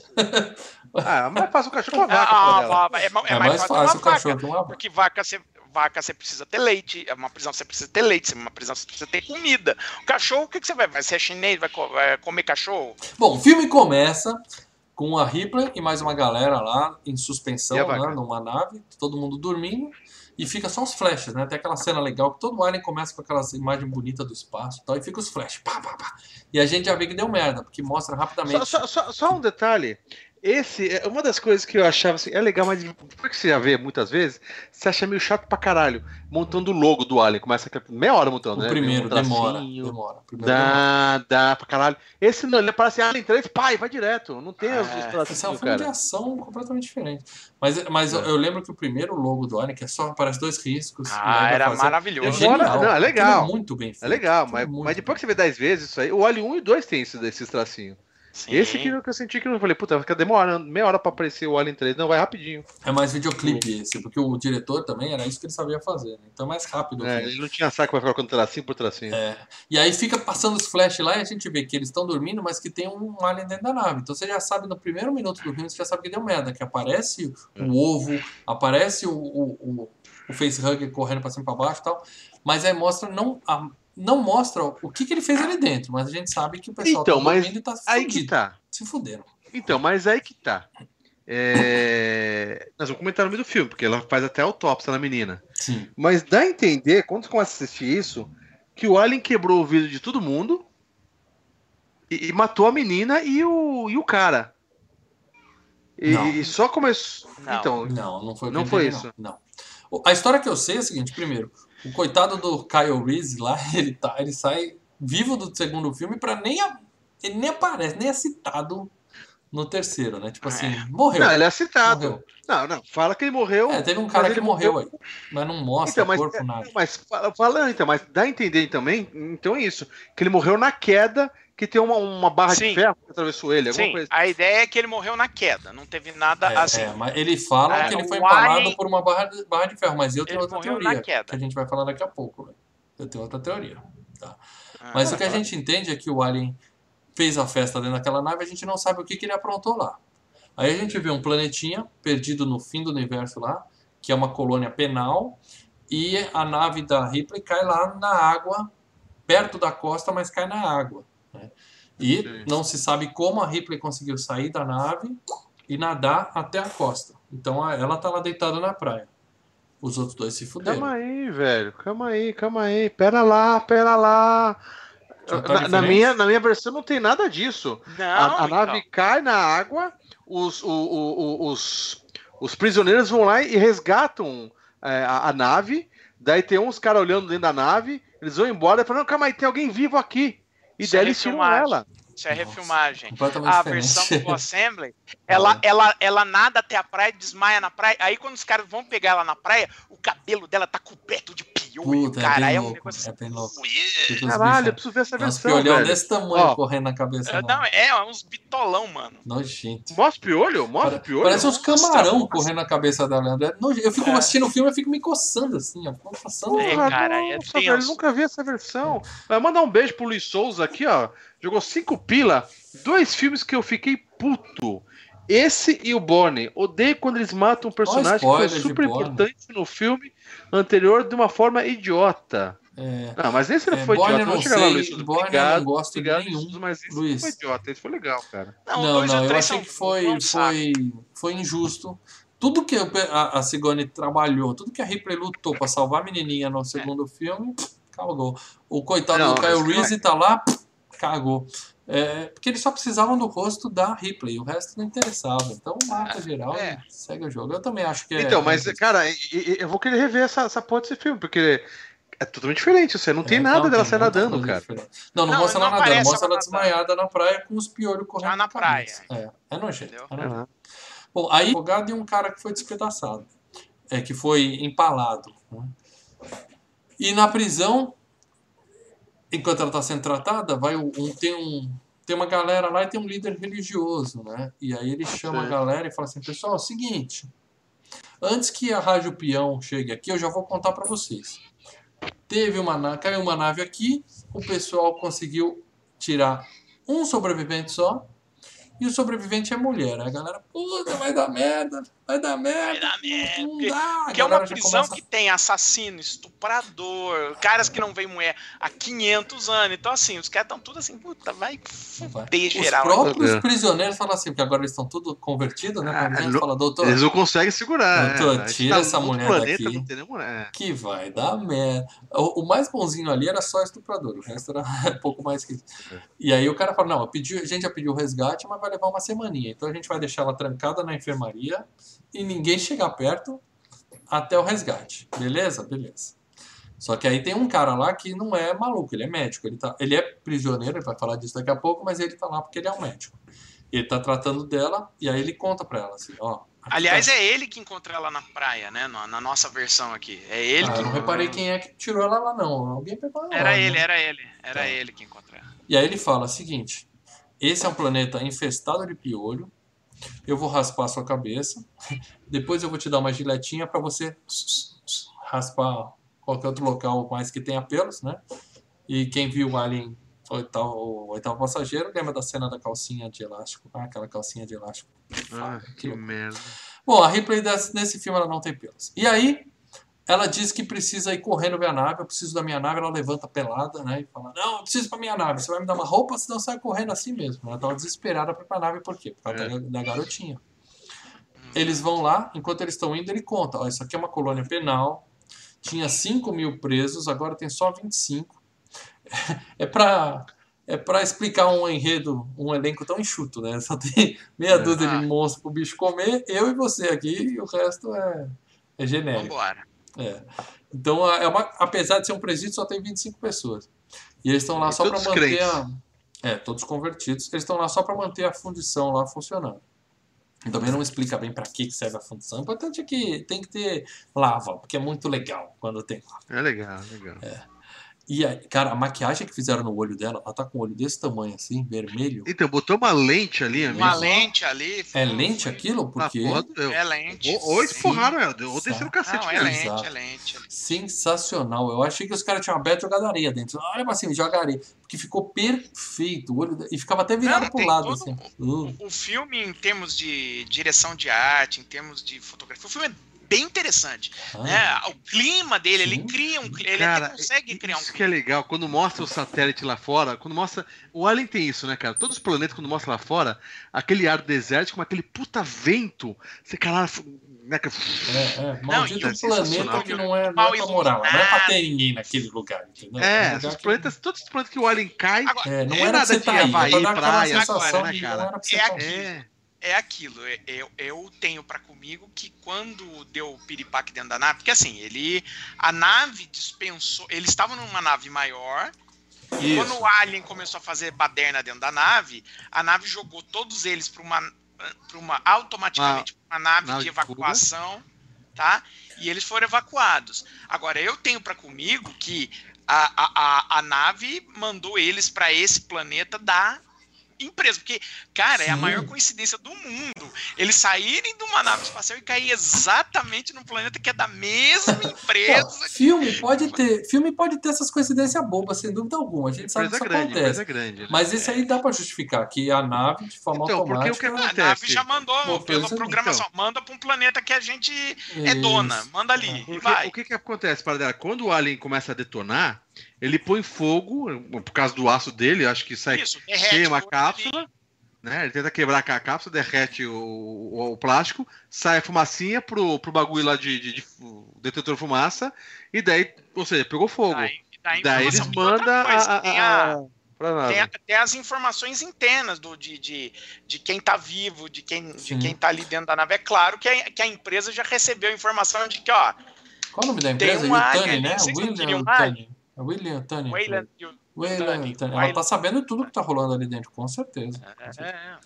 Ah, mas faz o cachorro com a vaca. Ah, dela. ah, é, é É mais, mais fácil fácil uma o cachorro vaca. que uma vaca. Porque vaca você, vaca você precisa ter leite, é uma prisão você precisa ter leite, uma prisão você precisa ter comida. O cachorro, o que, que você vai? Vai ser chinês, vai, co- vai comer cachorro? Bom, o filme começa com a Ripley e mais uma galera lá em suspensão, né, numa nave, todo mundo dormindo, e fica só os flashes, né? Tem aquela cena legal que todo Alien começa com aquelas imagens bonitas do espaço e tal, e fica os flashes, pá, pá, pá. E a gente já vê que deu merda, porque mostra rapidamente. Só, só- só- só um detalhe. Esse é uma das coisas que eu achava assim, é legal, mas depois que você já vê muitas vezes, você acha meio chato pra caralho. Montando o logo do Alien, começa meia hora montando, o né? primeiro Um demora, tracinho. demora. O primeiro demora. Dá, dá pra caralho. Esse não, ele aparece Alien 3, pai, vai direto. Não tem os, os É, Esse é um filme de cara. ação completamente diferente. Mas, mas eu, É. eu lembro que o primeiro logo do Alien, que é só aparece dois riscos. Ah, vai era fazer- maravilhoso. É genial. não, é legal. É muito bem feito. É legal, mas, é mas depois que você vê 10 vezes isso aí, o Alien 1 e 2 tem esses, esses tracinhos. Sim. Esse aqui que eu senti que eu falei, puta, fica demorando meia hora pra aparecer o Alien 3. Não, vai rapidinho. É mais videoclipe esse, porque o diretor também era isso que ele sabia fazer, né? Então é mais rápido. É, ele não tinha saco pra ficar colocando tracinho por tracinho. É. E aí fica passando os flash lá e a gente vê que eles estão dormindo, mas que tem um alien dentro da nave. Então você já sabe no primeiro minuto do filme, você já sabe que deu merda, que aparece É. o ovo, aparece o, o, o, o facehugger correndo pra cima e pra baixo e tal. Mas aí mostra, não, a- não mostra o que, que ele fez ali dentro, mas a gente sabe que o pessoal Então, tá mas e tá Aí que tá. Se fuderam. Então, mas aí que tá. É, Nós vamos comentar no meio do filme, porque ela faz até autópsia na menina. Sim. Mas dá a entender, quando você começa a assistir isso, que o Alien quebrou o vidro de todo mundo e, e matou a menina e o, e o cara. E, e só começou. Não. Então, Não, não foi Não foi isso. Não. não. A história que eu sei é a seguinte: primeiro, o coitado do Kyle Reese lá, ele, tá, ele sai vivo do segundo filme pra nem. a- ele nem aparece, nem é citado no terceiro, né? Tipo assim, morreu. não, ele é citado. morreu. Não, não, fala que ele morreu. É, teve um cara que ele morreu aí. Mas não mostra Então, mas, corpo, nada. mas fala, fala, então, mas dá a entender também, então é isso, que ele morreu na queda, que tem uma, uma barra Sim. de ferro que atravessou ele, Sim, coisa. a ideia é que ele morreu na queda, não teve nada É, assim. é, mas ele fala É, que ele foi empalado Alien- por uma barra de, barra de ferro, mas eu tenho Ele outra morreu teoria. na queda. Que a gente vai falar daqui a pouco, né? Eu tenho outra teoria. Ah, Mas o que a gente entende é que o Alien fez a festa dentro daquela nave, a gente não sabe o que, que ele aprontou lá. Aí a gente vê um planetinha perdido no fim do universo lá, que é uma colônia penal, e a nave da Ripley cai lá na água, perto da costa, mas cai na água. Né? E Sim. não se sabe como a Ripley conseguiu sair da nave e nadar até a costa. Então ela tá lá deitada na praia. Os outros dois se fuderam. Calma aí, velho. Calma aí, calma aí. Pera lá, pera lá. Tá Na, na minha, na minha versão não tem nada disso. Não, A, a então. nave cai na água, os, o- o- o- os, os prisioneiros vão lá e resgatam é, a, a nave. Daí tem uns caras olhando dentro da nave, eles vão embora e falam: Não, calma aí, tem alguém vivo aqui. E Isso é daí refilmagem. ela. Isso é Nossa. refilmagem. A versão do Assembly, ela, ela, ela nada até a praia, desmaia na praia. Aí quando os caras vão pegar ela na praia, o cabelo dela tá coberto de Puta, é cara. bem Aí é um louco, negócio é Caralho, eu preciso ver essa é uns versão. piolhão desse tamanho Ó. correndo na cabeça. É. Não, é, é uns bitolão, mano. Nojento. Mostra o piolho? Mostra o piolho? Parece uns camarão Nossa. correndo na cabeça da Leandro. É Eu fico É. assistindo o filme e fico me coçando assim, ó. Coçando. É, cara, é nossa, velho, nunca vi essa versão. Vai mandar um beijo pro Luiz Souza aqui, ó. Jogou cinco pila. Dois filmes que eu fiquei puto. Esse e o Bonnie. Odeio quando eles matam um personagem que foi super importante no filme anterior de uma forma idiota. É, Não, mas esse não É, foi Bonnie idiota. Vamos chegar lá, Luiz Obrigado, não gosto de obrigado, nenhum, Luiz mas esse Luiz. foi idiota. Esse foi legal, cara. Não, Não, dois não, eu três achei são que foi, foi, foi injusto. Tudo que a, a Sigourney trabalhou, tudo que a Ripley lutou pra salvar a menininha no segundo filme, cagou. O coitado Não, do Kyle Reese tá lá, cagou. É, porque eles só precisavam do rosto da Ripley, o resto não interessava. Então, mata geral é. segue o jogo. Eu também acho que é. Então, mas, cara, eu vou querer rever essa, essa porra desse filme, porque é totalmente diferente. Você não tem É, nada não, dela tem sair nadando, cara. diferente. Não, não, Não, mostra ela nadando, mostra ela desmaiada na praia com os piolhos correndo Já na cabeça. É, é nojento. É nojento. Uhum. Bom, aí advogado e um cara que foi despedaçado, é, que foi empalado. né? E na prisão, enquanto ela está sendo tratada, vai um, tem, um, tem uma galera lá e tem um líder religioso, né? E aí ele chama a Certo. galera e fala assim, pessoal, é o seguinte, antes que a Rádio Peão chegue aqui, eu já vou contar para vocês. Teve uma caiu uma nave aqui, o pessoal conseguiu tirar um sobrevivente só, e o sobrevivente é mulher. A galera, puta, vai dar merda, vai dar merda. Vai dar merda, Não porque- Porque é uma prisão começa- que tem assassino, estuprador, caras que não veem mulher há 500 anos. Então, assim, os caras estão tudo assim, puta, vai Vai. fuder Os geral. próprios É. prisioneiros falam assim, porque agora eles estão tudo convertidos, né? Ah, Como a gente não- fala, doutor, Eles não conseguem segurar. Doutor, né? A gente tira tá essa mulher planeta, daqui. Não tem nem mulher. que vai dar merda. O, o mais bonzinho ali era só estuprador, o resto era um pouco mais que isso. É. E aí o cara fala, não, pedi, a gente já pediu o resgate, mas vai levar uma semaninha. Então a gente vai deixar ela trancada na enfermaria e ninguém chegar perto até o resgate. Beleza? Beleza. Só que aí tem um cara lá que não é maluco, ele é médico. Ele, tá, ele é prisioneiro, ele vai falar disso daqui a pouco, mas ele tá lá porque ele é um médico. Ele tá tratando dela e aí ele conta pra ela assim, ó. Aliás, tá- é ele que encontrou ela na praia, né? Na, na nossa versão aqui. É ele Ah, que. eu não reparei quem é que tirou ela lá, não. Alguém pegou ela lá, Era né? ele, era ele. Era Tá. ele que encontrou ela. E aí ele fala o seguinte: esse é um planeta infestado de piolho. Eu vou raspar a sua cabeça. Depois eu vou te dar uma giletinha para você raspar qualquer outro local mais que tenha pelos, né? E quem viu o Alien oitavo, o oitavo passageiro lembra da cena da calcinha de elástico, ah, aquela calcinha de elástico. Ah, que que merda. Bom, a Ripley desse- nesse filme ela não tem pelos. E aí ela diz que precisa ir correndo ver a nave, eu preciso da minha nave, ela levanta pelada, né? E fala, não, eu preciso pra minha nave, você vai me dar uma roupa, senão sai correndo assim mesmo. Ela tava desesperada pra ir pra nave, por quê? Por causa É. da, da garotinha. Eles vão lá, enquanto eles estão indo, ele conta, ó, isso aqui é uma colônia penal, tinha 5 mil presos, agora tem só 25. É pra... É pra explicar um enredo, um elenco tão enxuto, né? Só tem meia É. dúzia Ah. de monstros pro bicho comer, eu e você aqui, e o resto é, é genérico. Vambora. É. Então, é uma, apesar de ser um presídio, só tem 25 pessoas. E eles estão lá E só para manter a. É, todos convertidos. Eles estão lá só para manter a fundição lá funcionando. Também não explica bem para que serve a fundição. O importante é que tem que ter lava, porque é muito legal quando tem lava. É legal, legal. E aí, cara, a maquiagem que fizeram no olho dela, ela tá com o olho desse tamanho assim, vermelho. Então, botou uma lente ali, amigo. Uma lente ali. É lente aquilo? Na Porque porra É lente. Ou, ou esporraram ela, ou Sim. desceram o cacete Não, é nela. lente, Exato. é lente. sensacional. Eu achei que os caras tinham aberto jogado areia dentro. Olha pra cima, joga areia. Porque ficou perfeito. O olho E ficava até virado Não, pro lado, assim. Uh, O filme, em termos de direção de arte, em termos de fotografia, o filme é bem interessante. ah, né? O clima dele, ele Sim. cria um clima, ele Cara, consegue criar um isso que é legal, quando mostra o satélite lá fora, quando mostra. O Alien tem isso, né, cara? Todos os planetas, quando mostra lá fora, aquele ar desértico, aquele puta vento. Você, caralho, né? que- É, é. Maldito é planeta sensacional. que não é, não Mal é pra morar lá. Não é pra ter ninguém naquele lugar, entendeu? É, um lugar esses que- planetas, todos os planetas que o Alien cai. Agora, É, não É nada você de tá. Havaí, é pra dar aquela praia, sensação agora, de né, não cara? era pra você É tá aqui. É. é aquilo. é- Eu, eu tenho pra comigo que quando deu o piripaque dentro da nave, porque assim, ele. A nave dispensou. Eles estavam numa nave maior. E quando o Alien começou a fazer baderna dentro da nave, a nave jogou todos eles para uma, pra uma automaticamente pra uma nave, nave de evacuação, tá? E eles foram evacuados. Agora eu tenho para comigo que a, a, a, a nave mandou eles para esse planeta da empresa, porque cara, é a Sim. maior coincidência do mundo. Eles saírem de uma nave espacial e cair exatamente no planeta que é da mesma Pô, empresa. filme pode ter, filme pode ter essas coincidências bobas, sem dúvida alguma. A gente sabe que isso grande, acontece. grande. né? Mas esse aí dá pra justificar que a nave de forma Então, porque o que automática. A acontece? nave já mandou Pô, pela é, programação. Manda para um planeta que a gente é dona. Isso. Manda ali. E Porque vai. o que que acontece, Paradela? Quando o Alien começa a detonar, ele põe fogo, por causa do aço dele, acho que sai Isso, queima a cápsula, né? Ele tenta quebrar a cápsula, derrete o, o- o plástico, sai a fumacinha pro, pro bagulho lá de, de- de detetor de fumaça, e daí, ou seja, pegou fogo. Daí, daí, daí eles mandam a, a, tem, a, tem a- tem as informações internas do, de, de, de quem tá vivo, de quem, de quem tá ali dentro da nave. É claro que a, que a empresa já recebeu a informação de que, ó, Qual o nome da Tem empresa? um alien Yutani, né? William Yutani. É William. Wayland e o. William Yutani. Yutani. Ela tá sabendo tudo que tá rolando ali dentro, com certeza. É, é.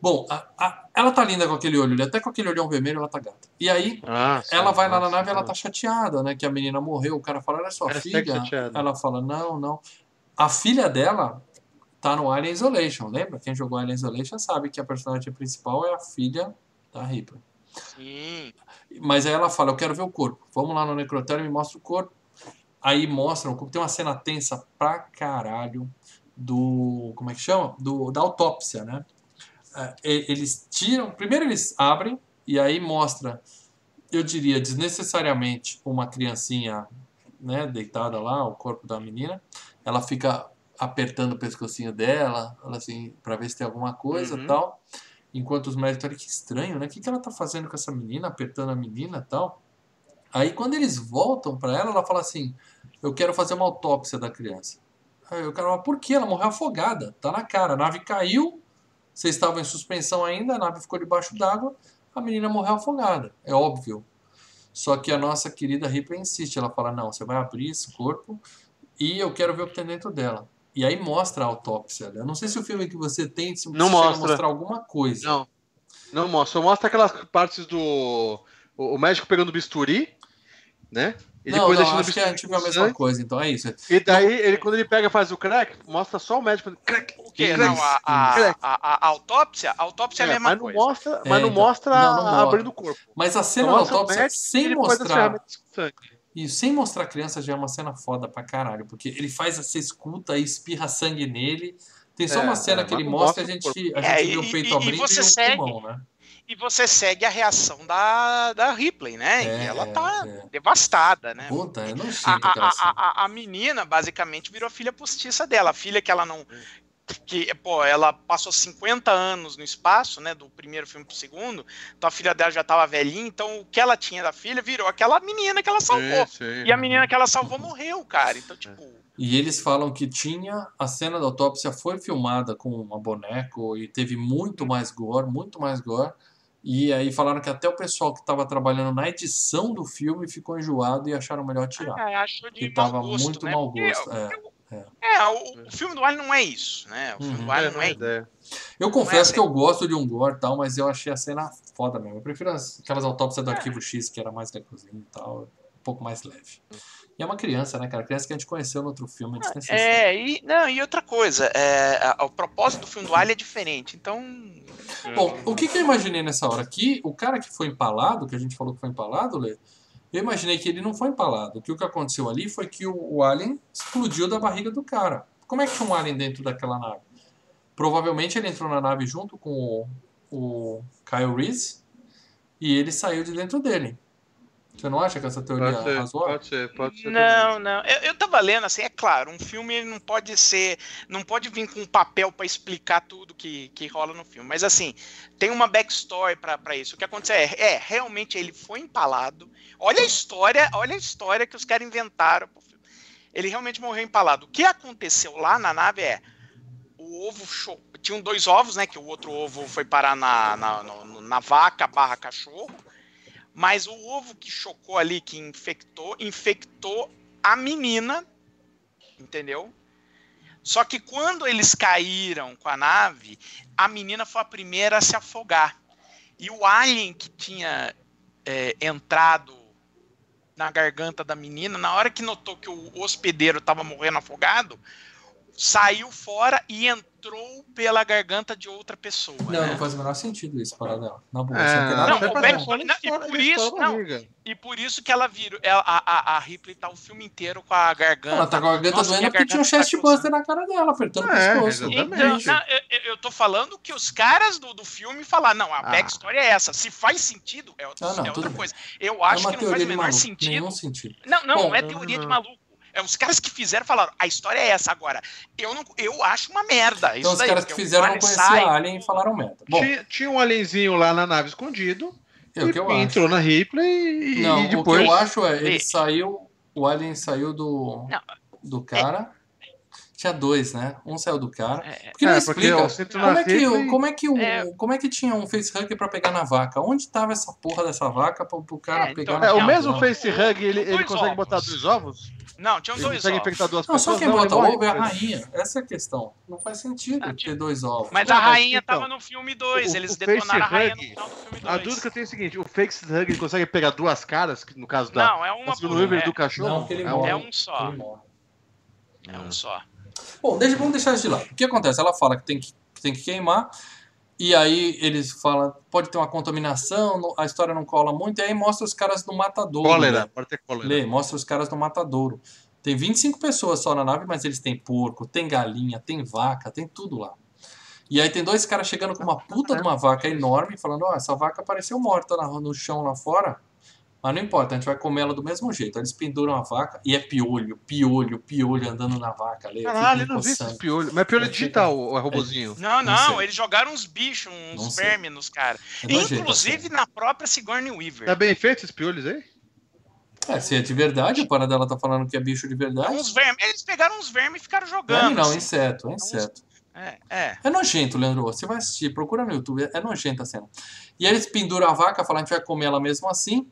Bom, a- a- ela tá linda com aquele olho, ali, até com aquele olhão vermelho ela tá gata. E aí, Ah, sim, ela vai lá na nave ela tá chateada, né? Que a menina morreu. O cara fala, olha sua Ela filha. Ela fala, não, não. A filha dela tá no Alien Isolation, lembra? Quem jogou Alien Isolation sabe que a personagem principal é a filha da Ripley. Sim. Mas aí ela fala, eu quero ver o corpo. Vamos lá no necrotério e me mostra o corpo. Aí mostra o corpo. Tem uma cena tensa pra caralho do... Como é que chama? Do, da autópsia, né? É, Eles tiram... Primeiro eles abrem e aí mostra, eu diria, desnecessariamente uma criancinha né, deitada lá, o corpo da menina. Ela fica apertando o pescocinho dela, ela assim, para ver se tem alguma coisa Uhum. tal. Enquanto os médicos, olha que estranho, né? O que, que ela tá fazendo com essa menina, apertando a menina tal? Aí quando eles voltam para ela, ela fala assim: Eu quero fazer uma autópsia da criança. Aí o cara fala: Por que? Ela morreu afogada, tá na cara. A nave caiu, vocês estavam em suspensão ainda, a nave ficou debaixo d'água, a menina morreu afogada. É óbvio. Só que a nossa querida Ripley insiste, ela fala: Não, você vai abrir esse corpo e eu quero ver o que tem dentro dela. E aí mostra a autópsia. né? Eu não sei se o filme que você tem se Não mostra. mostrar alguma coisa. Não. Não mostra. Só mostra aquelas partes do. O, o médico pegando o bisturi, né? E não, depois não, acho que a bisturi gente viu a mesma sangue. coisa, então é isso. E daí, ele, quando ele pega e faz o crack, mostra só o médico fazendo crack. O quê? crack, Não, a, a, a, a- a autópsia? A autópsia é, a É, mesma mas não coisa. mostra, É, mas não então. mostra Não, não a- mostra. abrindo o corpo. Mas a cena da mostra autópsia, médico e sem mostrar. E sem mostrar a criança já é uma cena foda pra caralho. Porque ele faz essa escuta e espirra sangue nele. Tem só É, uma cena é, que ele mas mostra e a mostra gente, a gente É, vê o e- peito e- e abrindo e, você o segue- pulmão, né? E você segue a reação da, da Ripley, né? É, e ela é, tá é. devastada, né? Puta, é a, nojento a, aquela a, a, a menina basicamente virou filha postiça dela. A filha que ela não. Que, pô, ela passou 50 anos no espaço, né? Do primeiro filme pro segundo. Então a filha dela já tava velhinha. Então o que ela tinha da filha virou aquela menina que ela salvou. Sim, sim. E a menina que ela salvou morreu, cara. Então, tipo. E eles falam que tinha. A cena da autópsia foi filmada com uma boneco e teve muito mais gore, muito mais gore. E aí falaram que até o pessoal que estava trabalhando na edição do filme ficou enjoado e acharam melhor tirar. É, acho de Que mau tava gosto, muito né? mau Porque gosto. É. É, o, o filme do Alien não é isso, né? O filme Uhum. do Alien É, não é é isso. Eu confesso assim. que eu gosto de um gore e tal, mas eu achei a cena foda mesmo. Eu prefiro as- aquelas autópsias do Arquivo X, que era mais legalzinho e tal. pouco mais leve. E é uma criança, né, cara? Criança que a gente conheceu no outro filme. É, desnecessário. É, e, não, e outra coisa, é, a- o propósito do filme do Alien é diferente, então. Bom, o que, que eu imaginei nessa hora aqui? O cara que foi empalado, que a gente falou que foi empalado, Lê, eu imaginei que ele não foi empalado. Que o que aconteceu ali foi que o, o alien explodiu da barriga do cara. Como é que tinha um alien dentro daquela nave? Provavelmente ele entrou na nave junto com o, o Kyle Reese e ele saiu de dentro dele. Você não acha que essa teoria Pode ser, é razoável? pode ser, pode ser. Não, não. Eu, eu tava lendo, assim, é claro, um filme ele não pode ser. Não pode vir com um papel pra explicar tudo que, que rola no filme. Mas assim, tem uma backstory pra pra isso. O que aconteceu é, é, realmente ele foi empalado. Olha a história, olha a história que os caras inventaram pro filme. Ele realmente morreu empalado. O que aconteceu lá na nave é. O ovo cho... Tinham dois ovos, né? Que o outro ovo foi parar na, na, no- na vaca barra cachorro. Mas o ovo que chocou ali, que infectou, infectou a menina, entendeu? Só que quando eles caíram com a nave, a menina foi a primeira a se afogar. E o alien que tinha é, entrado na garganta da menina, na hora que notou que o hospedeiro estava morrendo afogado, saiu fora e entrou pela garganta de outra pessoa. Não, né? não faz o menor sentido isso, para dela. Na boa, É, não tem nada não, ver o Beck- ela. não, e por isso- não, E por isso que ela virou. ela- a, a, a Ripley tá o filme inteiro com a garganta. Ela tá com a garganta Nossa, doendo porque tinha um garganta chest tá buster na cara dela, apertando É, o pescoço. exatamente. Então, não, eu, eu- tô falando que os caras do, do filme falaram, não, a Ah. backstory é essa. Se faz sentido, é, outra- Ah, não, é outra bem. coisa. Eu É acho uma que não faz o menor sentido. Sentido. Não, não, Bom, não é teoria de maluco. É os caras que fizeram falaram, a história é essa agora. Eu não, eu acho uma merda. Então os daí, caras que o fizeram não Alien conheciam sai- a Alien e falaram merda. Bom, Tinha, tinha um alienzinho lá na nave escondido. é o que e eu acho. entrou na Ripley e, Não, e o que depois. eu acho é, ele Lê. saiu, o Alien saiu do, Não. do cara. Tinha dois, né? Um saiu do cara. É, Porque não É, porque explica. ó, você entrou Como é, que, o- Ripley- como, é que o, É. como é que tinha um facehugger pra pegar na vaca? Onde tava essa porra dessa vaca pro, pro cara É, pegar então, na É, o Não, mesmo não. facehug, ele, ele consegue ovos. botar dois ovos? Não, tinham Ele dois consegue ovos. infectar duas Não, só pessoas? quem Não, bota morre. ovo é a rainha. Essa é a questão. Não faz sentido Ah, ter tinha- dois ovos. Mas Não, a rainha então, tava no filme 2. o- Eles o detonaram a rainha no final do filme 2. A dúvida que eu tenho é o seguinte: o facehug ele consegue pegar duas caras, que no caso da. Não, é uma é, do cachorro? Não, é é um só. É um só. Bom, deixa, vamos deixar isso de lado. O que acontece? Ela fala que tem que, tem que queimar, e aí eles falam, pode ter uma contaminação, a história não cola muito, e aí mostra os caras do matadouro. Cólera, né? pode ter cólera. Lê, mostra os caras do matadouro. Tem 25 pessoas só na nave, mas eles têm porco, tem galinha, tem vaca, tem tudo lá. E aí tem dois caras chegando com uma puta de uma vaca enorme, falando, ó, essa vaca apareceu morta no chão lá fora, mas não importa, a gente vai comer ela do mesmo jeito. Eles penduram a vaca e é piolho, piolho, piolho andando na vaca. Lê, Caralho, eu não vi esses piolhos. Mas é piolho digital ou é robozinho? Não, Não não, eles jogaram uns bichos, uns vermes nos caras. É nojento, Inclusive assim. na própria Sigourney Weaver. Tá bem feito esses piolhos aí? É, se é de verdade, o Paradela tá falando que é bicho de verdade. Uns vermes. Eles pegaram uns vermes e ficaram jogando. Verme não, assim. inseto, é inseto. É, é. É nojento, Leandro. Você vai assistir, procura no YouTube, é nojenta a cena. E aí eles penduram a vaca, falam, a gente vai comer ela mesmo assim,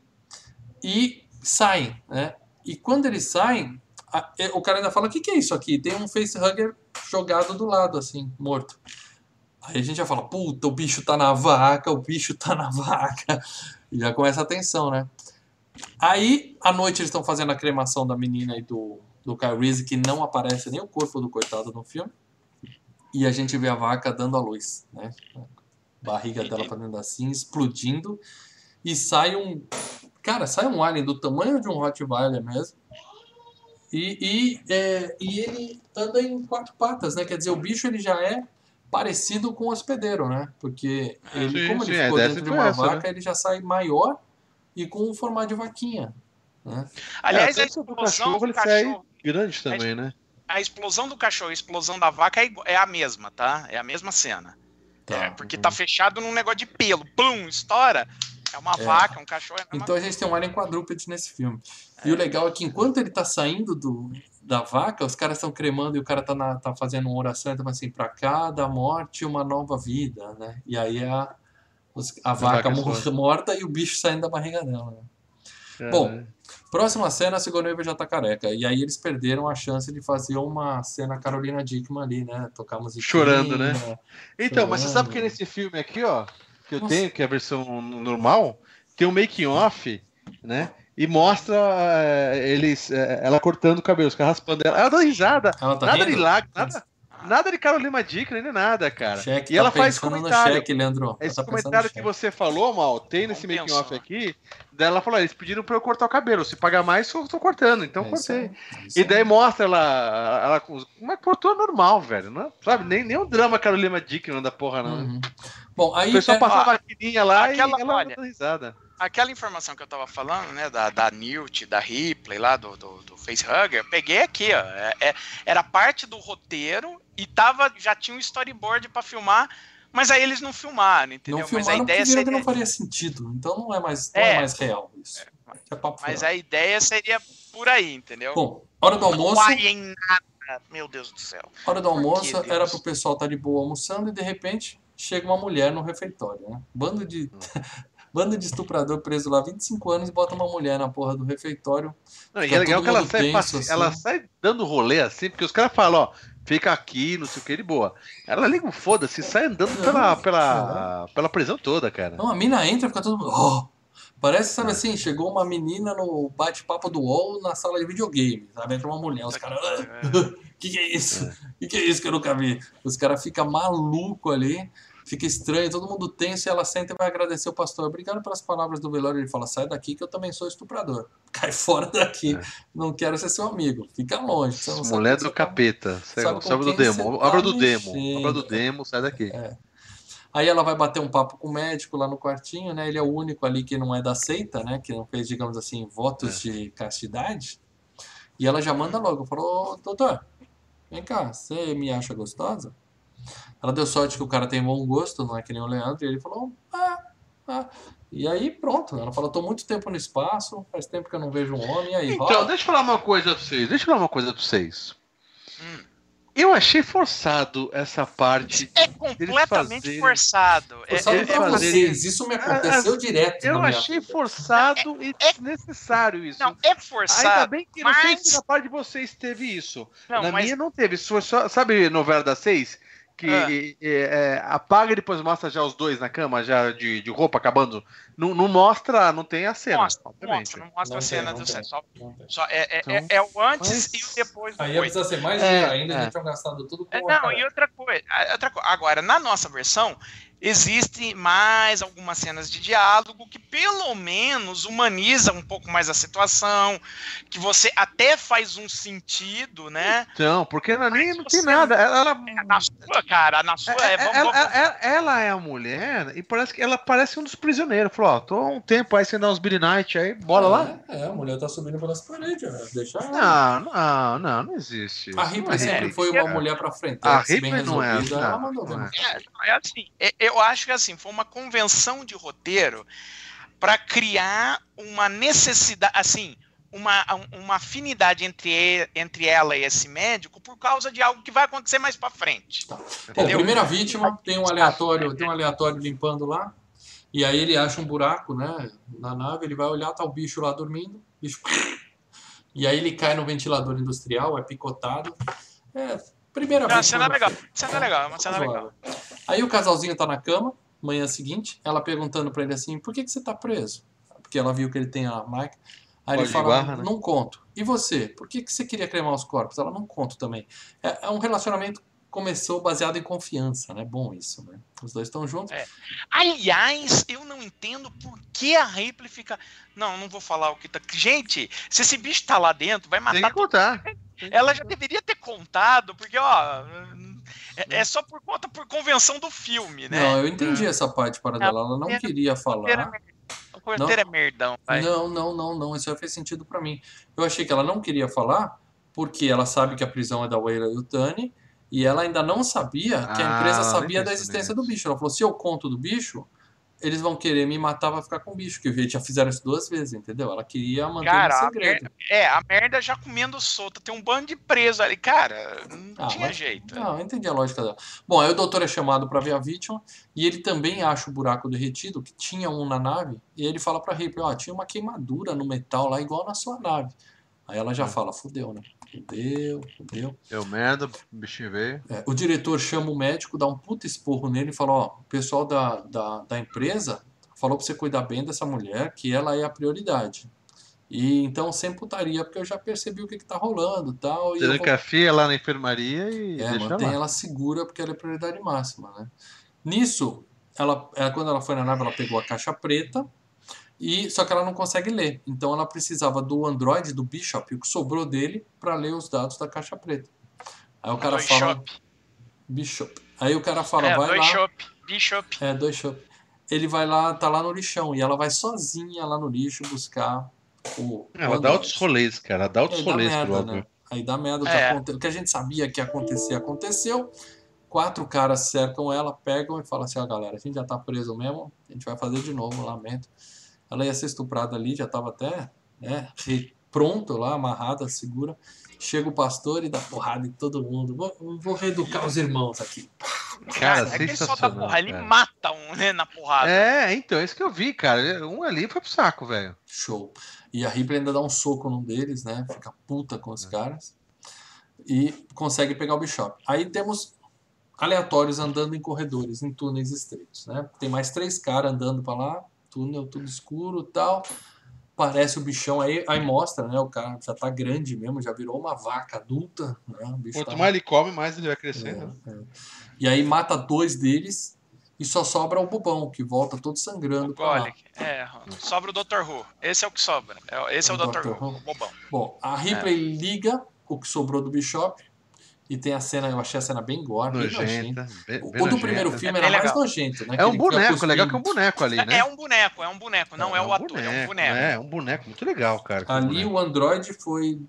e saem, né? E quando eles saem, a- é, o cara ainda fala, o que, que é isso aqui? Tem um facehugger jogado do lado, assim, morto. Aí a gente já fala, puta, o bicho tá na vaca, o bicho tá na vaca. E já começa a tensão, né? Aí, à noite, eles estão fazendo a cremação da menina e do, do Reese, que não aparece nem o corpo do coitado no filme. E a gente vê a vaca dando a luz, né? A barriga dela fazendo assim, explodindo. E sai um. Cara, sai um alien do tamanho de um Rottweiler mesmo. E, e, é, e ele anda em quatro patas, né? Quer dizer, o bicho ele já é parecido com o hospedeiro, né? Porque ele, Sim, como sim, ele a ficou ideia dentro de uma essa, vaca, ele já sai maior e com o formato de vaquinha. Né? Aliás, é, a até do explosão cachorro do ele sai cachorro. grande também, né? A explosão do cachorro e a explosão da vaca é, é a mesma, tá? É a mesma cena. É, porque tá fechado num negócio de pelo. Plum, estoura. É uma É. vaca, um cachorro. É a Então a gente tem um alien quadrúpede nesse filme. E o legal é que enquanto ele tá saindo do, da vaca, os caras estão cremando e o cara tá, na- tá fazendo uma oração, então assim, pra cada morte uma nova vida, né? E aí é a, os- a vaca vaca só. morta e o bicho saindo da barriga dela. Né? É, Bom, né? Próxima cena, a Sigourney já tá careca. E aí eles perderam a chance de fazer uma cena Carolina Dickman ali, né? Tocar musiquinha. Chorando, né? Então, mas você sabe que nesse filme aqui, ó, que eu Nossa. tenho, que é a versão normal, tem um making off, né? e mostra é, eles, é, ela cortando o cabelo, os caras raspando ela. Ela dá risada. Ela tá nada rindo? de nada, nada de Carolina Dickler, nem nada, cara. Cheque, e tá ela faz pensando no comentário. cheque, Leandro. Ela Esse tá comentário que cheque. você falou, Mal, tem nesse Vamos making off pensar. aqui. Daí ela falou: eles pediram pra eu cortar o cabelo. Se pagar mais, eu tô cortando. Então É cortei. aí, é E aí. daí mostra ela, ela mas cortou normal, velho. Não, sabe? Nem, nem um drama Carolina Dickler da porra, não. Uhum. Bom, aí O pessoal é- passava a maquininha lá aquela- e ela olha, risada. Aquela informação que eu tava falando, né, da, da Newt, da Ripley lá, do, do, do Facehugger, peguei aqui, ó. É- é- era parte do roteiro e tava, já tinha um storyboard pra filmar, mas aí eles não filmaram, entendeu? não mas a filmaram ideia viram que seria. não faria sentido. Então não é mais, não é É. mais real isso. É papo Mas a ideia seria por aí, entendeu? Bom, hora do não almoço. vai em nada, meu Deus do céu. Hora do almoço que, era pro pessoal estar de boa almoçando e de repente chega uma mulher no refeitório, né? Bando de bando de estuprador preso lá há 25 anos e bota uma mulher na porra do refeitório. Não, e é legal que ela sai, tenso, assim. ela sai dando rolê assim, porque os caras falam, ó, fica aqui, não sei o que, de boa. Ela liga o foda-se, sai andando pela, pela, pela prisão toda, cara. Não, a mina entra e fica todo mundo. "Oh!" Parece, sabe assim, chegou uma menina no bate-papo do UOL na sala de videogame, sabe? Entra uma mulher, os caras. "Ah, que que é isso? Que que é isso que eu nunca vi? Os caras ficam malucos ali, fica estranho, todo mundo tenso e ela senta e vai agradecer o pastor. Obrigado pelas palavras do velório. Ele fala: sai daqui que eu também sou estuprador. Cai fora daqui. Não quero ser seu amigo. Fica longe. Você não Mulher do tá- capeta. sabe sabe do demo. tá do demo. Obra do demo, sai daqui. Aí ela vai bater um papo com o médico lá no quartinho, né? Ele é o único ali que não é da seita, né? Que não fez, digamos assim, votos de castidade. E ela já manda logo, falou, "Ô, doutor, vem cá, você me acha gostosa? Ela deu sorte que o cara tem bom gosto, não é que nem o Leandro, e ele falou, ah, ah. E aí pronto, ela falou, tô muito tempo no espaço, faz tempo que eu não vejo um homem, e aí, Então, rola? deixa eu falar uma coisa pra vocês. Deixa eu falar uma coisa pra vocês. Hum. Eu achei forçado essa parte. É completamente fazerem- forçado. É, Forçado é- pra é vocês, isso me aconteceu direto Eu achei vida. forçado e é- desnecessário isso. Não, é Ainda forçado. bem que não sei mas- se na parte de vocês teve isso. Não, na mas minha não teve. Só, sabe novela das seis? Que Ah. é, é, apaga e depois mostra já os dois na cama, já de, de roupa acabando. Não, não mostra, não tem a cena. mostra, obviamente. mostra, não mostra Não a cena tem, do não tem. sexo. Só, só é, é, Então, é, é o antes mas- e o depois do Aí ia coito. precisar ser mais É, ainda, é. a gente tinha gastado tudo com É, Não, cara. e outra coisa, outra co- agora, na nossa versão, existe mais algumas cenas de diálogo que pelo menos humaniza um pouco mais a situação, que você até faz um sentido, né? Então, porque na minha Mas não tem nada. Ela, ela- É, Na sua, cara, na sua, é, É, vamos, ela, vamos- ela- ela é a mulher e parece que ela parece um dos prisioneiros. Falou, ó, tô há um tempo aí sem dar uns Billy Night aí, bora lá. É, é, a mulher tá subindo pelas paredes, é, deixa ela. Não, não, não, não existe. A. Ripley é sempre foi uma mulher pra frente. A bem Ripley não é, ela mandou bem. é. É, é assim, é- eu acho que assim, foi uma convenção de roteiro para criar uma necessidade, assim, uma, uma afinidade entre, entre ela e esse médico por causa de algo que vai acontecer mais para frente. Bom, Entendeu? primeira vítima, tem um aleatório, tem um aleatório limpando lá. E aí ele acha um buraco, né, na nave, ele vai olhar, tá o bicho lá dormindo, bicho. E aí ele cai no ventilador industrial, é picotado. É, primeira vítima. cena legal, cena legal, é uma cena legal. Aí o casalzinho tá na cama, manhã seguinte, ela perguntando pra ele assim, por que, que você tá preso? Porque ela viu que ele tem a marca. Aí ele Código de fala, barra, né? não conto. E você? Por que, que você queria cremar os corpos? Ela não conto também. É, é um relacionamento que começou baseado em confiança, né? Bom isso, né? Os dois estão juntos. É. Aliás, eu não entendo por que a Ripley fica. Não, não vou falar o que tá. Gente, se esse bicho tá lá dentro, vai Tem matar que contar. Ela já deveria ter contado, porque, ó. É, é só por conta, por convenção do filme, né? Não, eu entendi essa parte para dela. Ela não É, queria O é falar. mer- O roteiro é merdão, vai. Não, não, não, não. Isso aí fez sentido pra mim. Eu achei que ela não queria falar porque ela sabe que a prisão é da Wayla e do Tani e ela ainda não sabia que a Ah, empresa ela sabia da existência do bicho. Ela falou: se eu conto do bicho, eles vão querer me matar pra ficar com o bicho. Que já fizeram isso duas vezes, entendeu? Ela queria manter Cara, a segredo. É, a merda já comendo solta. Tem um bando de preso ali. Cara, não Ah, tinha mas- jeito. Não, eu entendi a lógica dela. Bom, aí o doutor é chamado pra ver a vítima e ele também acha o buraco derretido, que tinha um na nave, e ele fala pra Ripley, ó, tinha uma queimadura no metal lá igual na sua nave. Aí ela já fala, fudeu, né? Fudeu, fudeu. Deu merda, o bichinho veio. É, o diretor chama o médico, dá um puta esporro nele e fala, ó, o pessoal da, da, da empresa falou pra você cuidar bem dessa mulher, que ela é a prioridade. E então sem putaria, porque eu já percebi o que, que tá rolando tal, e. eu vou- Tranca lá na enfermaria e é, mantém lá. ela segura porque ela é prioridade máxima, né? Nisso, ela, ela- quando ela foi na nave, ela pegou a caixa preta e só que ela não consegue ler. Então ela precisava do Android do Bishop, o que sobrou dele, para ler os dados da caixa preta. Aí o cara Dois fala shop. Bishop. Aí o cara fala, É, vai dois lá. shop. Bishop. É, dois shop. Ele vai lá, tá lá no lixão e ela vai sozinha lá no lixo buscar o. o Ela dá Android. outros rolês, cara. Ela dá outros Aí dá rolês pro merda, né? Aí dá merda. O que, É. o que a gente sabia que ia acontecer, aconteceu. Quatro caras cercam ela, pegam e falam assim: ó, galera, a gente já tá preso mesmo, a gente vai fazer de novo, lamento. Ela ia ser estuprada ali, já tava até né, pronto lá, amarrada, segura. Chega o pastor e dá porrada em todo mundo. Vou, vou reeducar os irmãos aqui. Cara, é que ele só dá sensacional, porra, ele cara. mata um, né, na porrada. É, então, é isso que eu vi, cara. Um ali foi pro saco, velho. Show. E a Ripley ainda dá um soco num deles, né? Fica puta com os caras. E consegue pegar o Bishop. Aí temos aleatórios andando em corredores, em túneis estreitos, né? Tem mais três caras andando pra lá, túnel tudo escuro tal. Parece o bichão aí, aí mostra, né? O cara já tá grande mesmo, já virou uma vaca adulta, né? O bicho Quanto tá- mais ele come, mais ele vai crescendo. é, é. E aí mata dois deles e só sobra o bobão, que volta todo sangrando. Olha, é, sobra o Dr. Who. Esse é o que sobra. É, Esse é o, O Dr. Dr. Who, Who. o bobão. Bom, a Ripley liga o que sobrou do Bishop e tem a cena, eu achei a cena bem gore, bem nojenta. Nojenta. bem- O, bem o do nojenta. primeiro filme É era bem mais legal. nojento, né? É um boneco, legal que é um boneco ali, né? É um boneco, é um boneco. Não é, o ator, é um boneco. É, um boneco muito legal, cara. Ali boneco. o Android foi.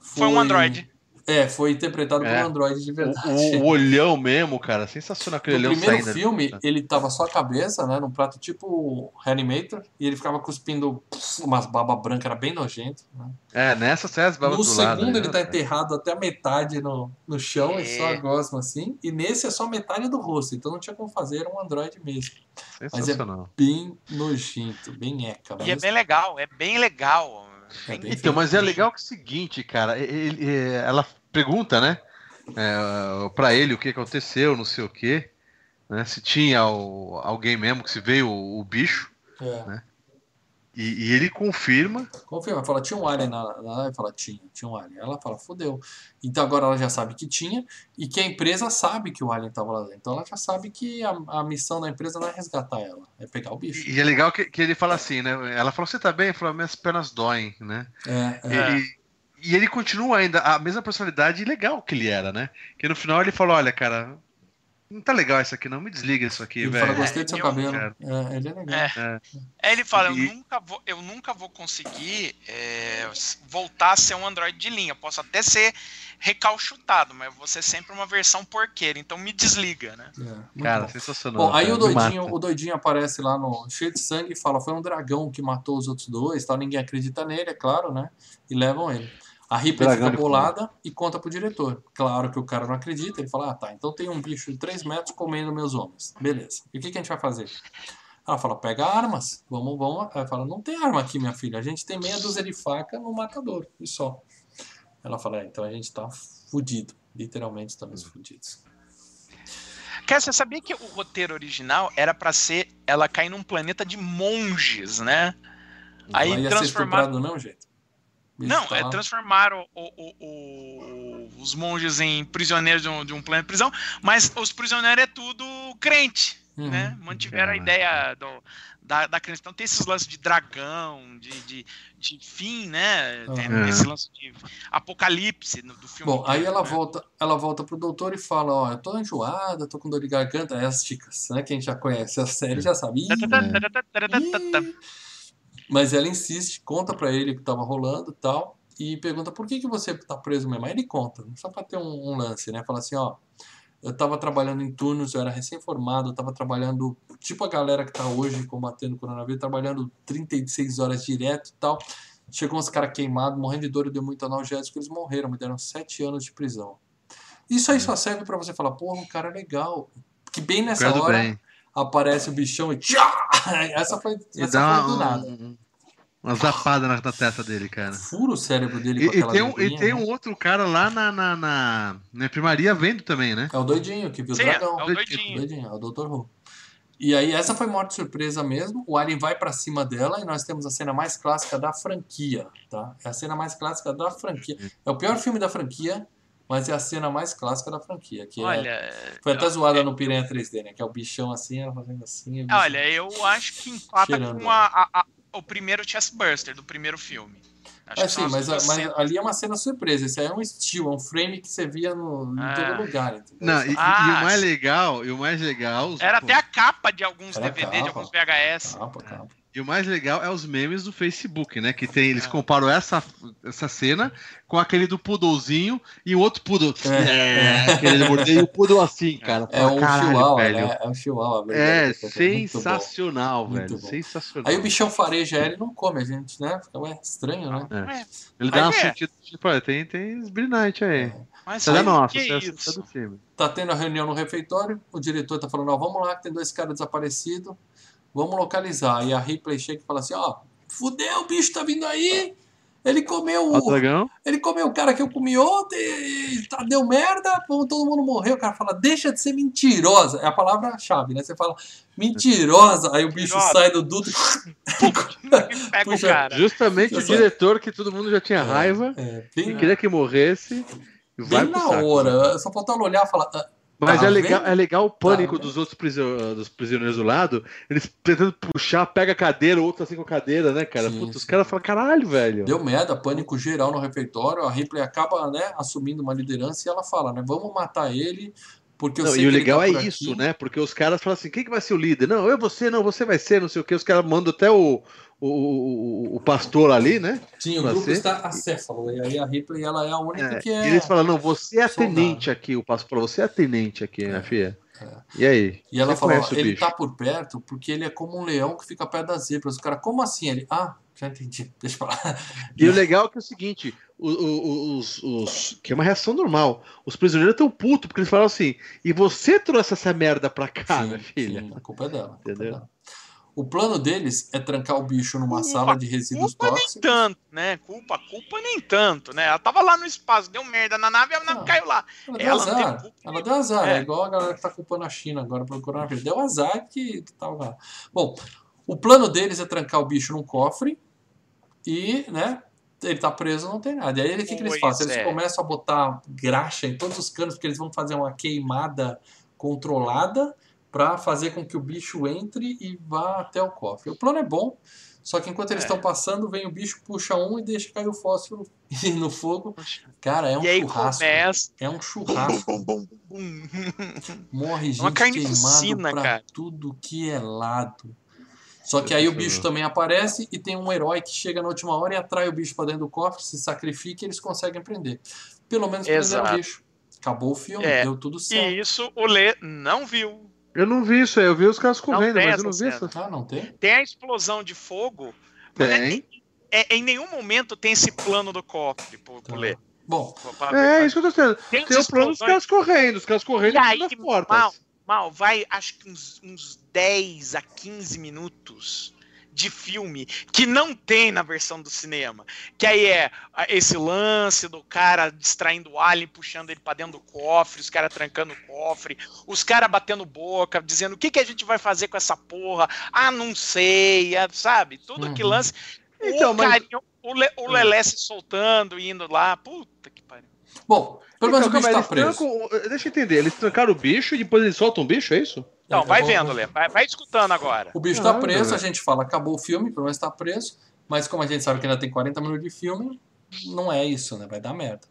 Foi um androide. É, foi interpretado É. por um Android de verdade. O, o olhão mesmo, cara, sensacional aquele No olhão primeiro saindo. filme, ali. ele tava só a cabeça, né? Num prato tipo Reanimator, e ele ficava cuspindo pff, umas baba branca, era bem nojento. Né? É, nessa série as babas No do segundo, lado. ele tá né? enterrado até a metade no, no chão, e só a É. gosma assim. E nesse é só metade do rosto, então não tinha como fazer, era um Android mesmo. Mas é Sensacional. bem nojento, bem eca. E é bem legal, é bem legal. É Então, mas é legal que é o seguinte, cara, ele- ele- ela pergunta, né, é, pra ele o que aconteceu, não sei o quê, né, se tinha o- alguém mesmo que se veio o, o bicho, É. né? E, e ele confirma, Confirma, fala, tinha um alien na nave, fala, tinha, tinha um alien. Ela fala, fodeu. Então agora ela já sabe que tinha e que a empresa sabe que o alien estava lá dentro. Então ela já sabe que a, a missão da empresa não é resgatar ela, é pegar o bicho. e é legal que, que ele fala assim, né, ela falou, você tá bem? Ele falou, minhas pernas doem, né, É, é. É. E, e ele continua ainda a mesma personalidade legal que ele era, né, que no final ele falou, olha, cara, não tá legal isso aqui não, me desliga isso aqui, Ele velho. fala, gostei do seu eu- cabelo. cara. É, ele é legal. É. Aí ele fala, eu E- nunca vou, eu nunca vou conseguir é, voltar a ser um Android de linha. Posso até ser recalchutado, mas eu vou ser sempre uma versão porqueira. Então me desliga, né? É, Cara, bom. sensacional. Bom, aí cara, o doidinho, mata. o doidinho aparece lá no cheio de sangue e fala: foi um dragão que matou os outros dois, tal. Ninguém acredita nele, é claro, né? E levam ele. A Ripley Dragão fica bolada e conta pro diretor. Claro que o cara não acredita. Ele fala: ah, tá, então tem um bicho de 3 metros comendo meus homens. Beleza. E o que, que a gente vai fazer? Ela fala: pega armas. Vamos, vamos. Ela fala: não tem arma aqui, minha filha. A gente tem meia dúzia de faca no matador e só. Ela fala: é, então a gente tá fudido. Literalmente estamos fudidos. Cara, você sabia que o roteiro original era pra ser ela cair num planeta de monges, né? Aí transformar- do mesmo jeito. Não, é lá. transformaram o- o- o- os monges em prisioneiros de um, de um planeta de prisão, mas os prisioneiros é tudo crente, Uhum. né? Mantiveram a É. ideia do, da, da crença. Então tem esses lances de dragão, de, de, de fim, né? Tem Uhum. esse lance de apocalipse no- do filme. Bom, aí ela né? volta, ela volta pro doutor e fala, ó, eu tô enjoada, tô com dor de garganta, é as dicas, né? Quem já conhece a série já sabe. Ih, ih. Mas ela insiste, conta pra ele o que tava rolando e tal, e pergunta por que, que você tá preso mesmo. Aí ele conta, só pra ter um, um lance, né? Fala assim, ó, eu tava trabalhando em turnos, eu era recém-formado, eu tava trabalhando, tipo a galera que tá hoje combatendo o coronavírus, trabalhando 36 horas direto e tal. Chegou uns caras queimados, morrendo de dor, eu dei muito analgésico, eles morreram, me deram 7 anos de prisão. Isso aí só serve pra você falar, porra, um cara legal. Que bem nessa hora bem. aparece o bichão e! Essa foi, essa foi do nada. um- uma zapada na, na testa dele, cara. Fura o cérebro dele E, com e aquela tem, um, e tem né? um outro cara lá na, na, na, na enfermaria vendo também, né? É o doidinho que viu Sim, o dragão. é o doidinho. Doidinho, é o Dr. Who. E aí, essa foi morte surpresa mesmo. O Alien vai pra cima dela e nós temos a cena mais clássica da franquia, tá? É a cena mais clássica da franquia. É o pior filme da franquia, mas é a cena mais clássica da franquia. Que é- Olha, foi até eu- zoada no Piranha 3D, né? Que é o bichão assim, ela fazendo assim. o bicho- Olha, eu acho que empata Cheirando. com a- a- a- o primeiro Chestbuster do primeiro filme. Acho É, sim, as mas, duas mas ali é uma cena surpresa. Esse aí é um estilo, é um frame que você via no, em Ah. todo lugar. Entendeu? Não, e, e Ah, o mais sim. legal, e o mais legal, Era pô, até a capa de alguns a DVD, de capa. alguns VHS. Capa, capa. E o mais legal é os memes do Facebook, né? Que tem, eles É. comparam essa, essa cena com aquele do Poodlezinho e o outro Poodle. É. É, aquele de morder, e o Poodle assim, cara. É um Caralho, chihuahua, velho. né? É um chihuahua. É verdade, bom. sensacional, Muito velho. bom. Sensacional. Aí o bichão fareja ela e não come a gente, né? Fica, ué, estranho, né? É, Ele dá uma Mas é. sentida, tipo, olha, tem, tem Sbrillight aí. mas Essa é nossa, que é isso? é do filme. Tá tendo a reunião no refeitório, o diretor tá falando, ó, vamos lá, que tem dois caras desaparecidos, vamos localizar. Aí a Ripley chega e fala assim, ó, fudeu, o bicho tá vindo aí, ele comeu o dragão. ele comeu o cara que eu comi ontem, e tá, deu merda, todo mundo morreu. O cara fala, deixa de ser mentirosa. É a palavra-chave, né? Você fala, mentirosa. Aí o bicho Mentirosa. sai do duto. Pega Puxa, o cara. Justamente o diretor que todo mundo já tinha raiva, É, bem, queria que morresse. E vai bem na saco. hora. Só faltava ela olhar e falar, ah, Mas Tá é, legal, é legal o pânico Tá dos outros prisio- dos prisioneiros do lado, eles tentando puxar, pega a cadeira, o outro assim com a cadeira, né, cara? Sim, Puta, os sim. caras falam, caralho, velho. Deu merda, pânico geral no refeitório. A Ripley acaba, né, assumindo uma liderança e ela fala, né, vamos matar ele, porque eu Não, sei e o legal tá é por isso, aqui. né? Porque os caras falam assim: quem que vai ser o líder? Não, eu você, não, você vai ser, não sei o que. Os caras mandam até o, o, o, o pastor ali, né? Sim, o Pra grupo ser. está acéfalo. E aí a Ripley, ela é a única É, que é... E eles falam: não, você é a soldado. tenente aqui. O pastor falou: você é a tenente aqui, minha filha. É. E aí? E ela falou, ele bicho? tá por perto porque ele é como um leão que fica perto das zebras. O cara, como assim? Ele, ah, já entendi, deixa eu falar. E o legal é que é o seguinte: o- o- os, os- que é uma reação normal. Os prisioneiros estão putos, porque eles falam assim: e você trouxe essa merda pra cá, minha filha? sim, a culpa é dela. a culpa é Entendeu? dela. O plano deles é trancar o bicho numa Culpa, sala de resíduos Culpa nem tóxicos. tanto, né? Culpa, culpa nem tanto, né? Ela tava lá no espaço, deu merda na nave, a nave Ah. caiu lá. Ela deu Ela azar. culpa. Ela deu azar. É. É. igual a galera que tá culpando a China agora pelo coronavírus. Deu azar que, que tava lá. Bom, o plano deles é trancar o bicho num cofre e, né? Ele tá preso, não tem nada. E aí o que, que eles fazem? Eles é. começam a botar graxa em todos os canos, porque eles vão fazer uma queimada controlada para fazer com que o bicho entre e vá até o cofre. O plano é bom, só que enquanto eles É. estão passando, vem o bicho, puxa um e deixa cair o fósforo no fogo. Cara, é um e aí churrasco. começa. É um churrasco. Bum, bum, bum, bum. Morre gente É uma queimado carnificina, pra cara. tudo que é lado. Só que aí o bicho também aparece e tem um herói que chega na última hora e atrai o bicho pra dentro do cofre, se sacrifica e eles conseguem prender. Pelo menos prenderam o bicho. Acabou o filme, É. deu tudo certo. E isso o Lê não viu. Eu não vi isso aí, eu vi os caras correndo, mas eu não vi cena. isso. Ah, não tem? Tem a explosão de fogo. Tem. É, em nenhum momento tem esse plano do cofre pro Tá. Lê. Bom, É, isso que eu tô dizendo. Tem, Tem o plano dos caras correndo, os caras correndo E aí, nas portas. mal, mal, vai acho que uns, uns 10 a 15 minutos de filme que não tem na versão do cinema. Que aí é ah, esse lance do cara distraindo o alien, puxando ele pra dentro do cofre, os caras trancando o cofre, os caras batendo boca, dizendo o que, que a gente vai fazer com essa porra? Ah, não sei, ah, sabe? Tudo que Uhum. lance. Então, o, mas- carinho, o, Le- o Lelé se soltando, indo lá. Puta que pariu. bom, pelo menos Então, o bicho calma, tá preso. trancam- deixa eu entender, eles trancaram o bicho e depois eles soltam o bicho, é isso? Então, vai vendo, Lê. Vai, vai escutando agora. O bicho tá preso, a gente fala, acabou o filme, pelo menos tá preso. Mas como a gente sabe que ainda tem 40 minutos de filme, não é isso, né? Vai dar merda.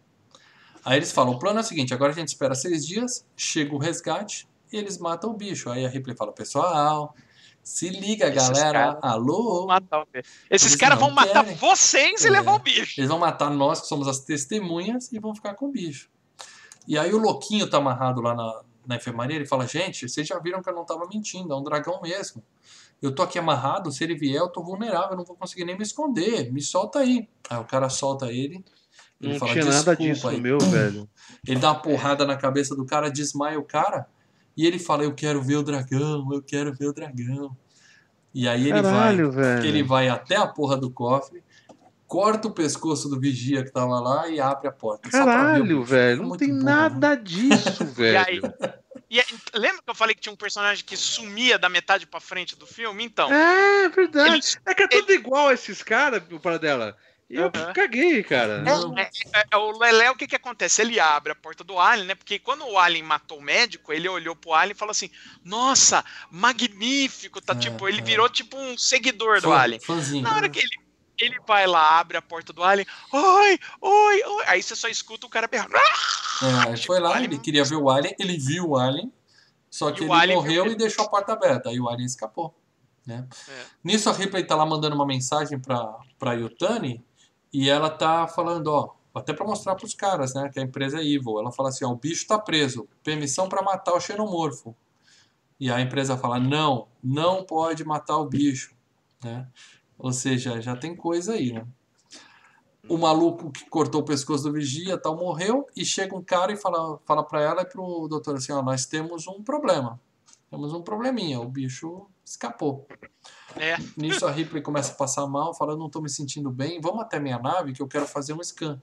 Aí eles falam, o plano é o seguinte, agora a gente espera seis dias, chega o resgate e eles matam o bicho. Aí a Ripley fala, pessoal, se liga, Esses galera, caras alô. Vão matar o bicho. Esses caras vão matar querem. vocês e É. levar o bicho. Eles vão matar nós, que somos as testemunhas, e vão ficar com o bicho. E aí o louquinho tá amarrado lá na, na enfermaria, ele fala, gente, vocês já viram que eu não tava mentindo, é um dragão mesmo. Eu tô aqui amarrado, se ele vier, eu tô vulnerável, eu não vou conseguir nem me esconder. Me solta aí. Aí o cara solta ele. Ele Não fala, tinha nada "Desculpa disso aí." meu, velho. Ele dá uma porrada na cabeça do cara, desmaia o cara. E ele fala, eu quero ver o dragão, eu quero ver o dragão. E aí ele vai. Caralho, velho. Ele vai até a porra do cofre, corta o pescoço do vigia que tava lá e abre a porta. só pra ver o Caralho, velho. Não tem burro, né? nada disso, E aí, velho. E é- lembra que eu falei que tinha um personagem que sumia da metade pra frente do filme? Então, É verdade. Ele- É que é tudo igual a esses caras, o para dela. E eu Aham. caguei, cara. Não. É, é, é, o Lelé, o que que acontece? Ele abre a porta do Alien, né? Porque quando o Alien matou o médico, ele olhou pro Alien e falou assim: Nossa, magnífico! Tá É, tipo, ele é. virou tipo um seguidor do Fã- Alien. Fãzinho. Na hora que ele, ele vai lá, abre a porta do Alien, oi, oi, oi. Aí você só escuta o cara berrando. É, ele foi lá, Alien- ele queria ver o Alien, ele viu o Alien, só que ele Alien morreu viu e deixou a porta aberta. Aí o Alien escapou. Né? É. Nisso a Ripley tá lá mandando uma mensagem pra, pra Yutani e ela tá falando, ó, até pra mostrar pros caras, né, que a empresa é evil. Ela fala assim, ó, o bicho tá preso, permissão pra matar o xenomorfo. E a empresa fala, não, não pode matar o bicho, né? Ou seja, já tem coisa aí, né? O maluco que cortou o pescoço do vigia tal morreu e chega um cara e fala, fala para ela e pro doutor assim, ó, nós temos um problema. Temos um probleminha, o bicho escapou. É. Nisso a Ripley começa a passar mal, fala, eu não tô me sentindo bem, vamos até minha nave que eu quero fazer um scan.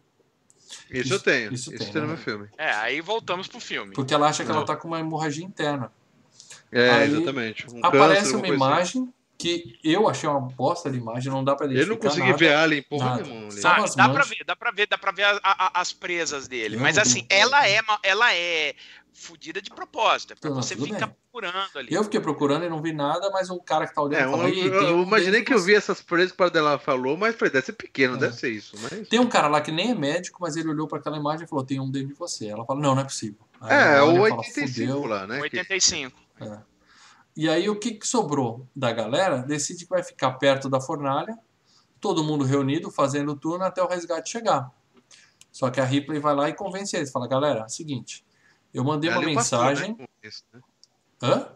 Isso, eu tenho. isso Isso, tem, tem no né? meu filme. É, aí voltamos pro filme. Porque ela acha que ela Não. tá com uma hemorragia interna. É, Aí exatamente. Um Aparece câncer, uma coisa imagem que eu achei uma bosta de imagem, não dá pra identificar Eu não consegui nada. ver Alien porra Nada. nenhuma. Dá, dá pra ver, dá pra ver, dá pra ver a- a- as presas dele. Eu Mas assim, ela é, ela é fudida de propósito. É pra Não, você ficar bem. procurando ali. Eu fiquei procurando e não vi nada, mas o cara que tá olhando É, fala, eu, "Ih, eu- tem eu imaginei que eu vi essas presas que o dela falou, mas falei, deve ser pequeno, É. deve ser isso. Mas... Tem um cara lá que nem é médico, mas ele olhou pra aquela imagem e falou: tem um dentro de você. Ela fala: não, não é possível. Aí É, ela o olha e fala, 85 "Fudeu". lá, né? que- 85. É. E aí o que, que sobrou da galera? Decide que vai ficar perto da fornalha, todo mundo reunido, fazendo turno até o resgate chegar. Só que a Ripley vai lá e convence eles. Fala: galera, é o seguinte, eu mandei uma Ali o pastor, mensagem. né, convence, né? Hã?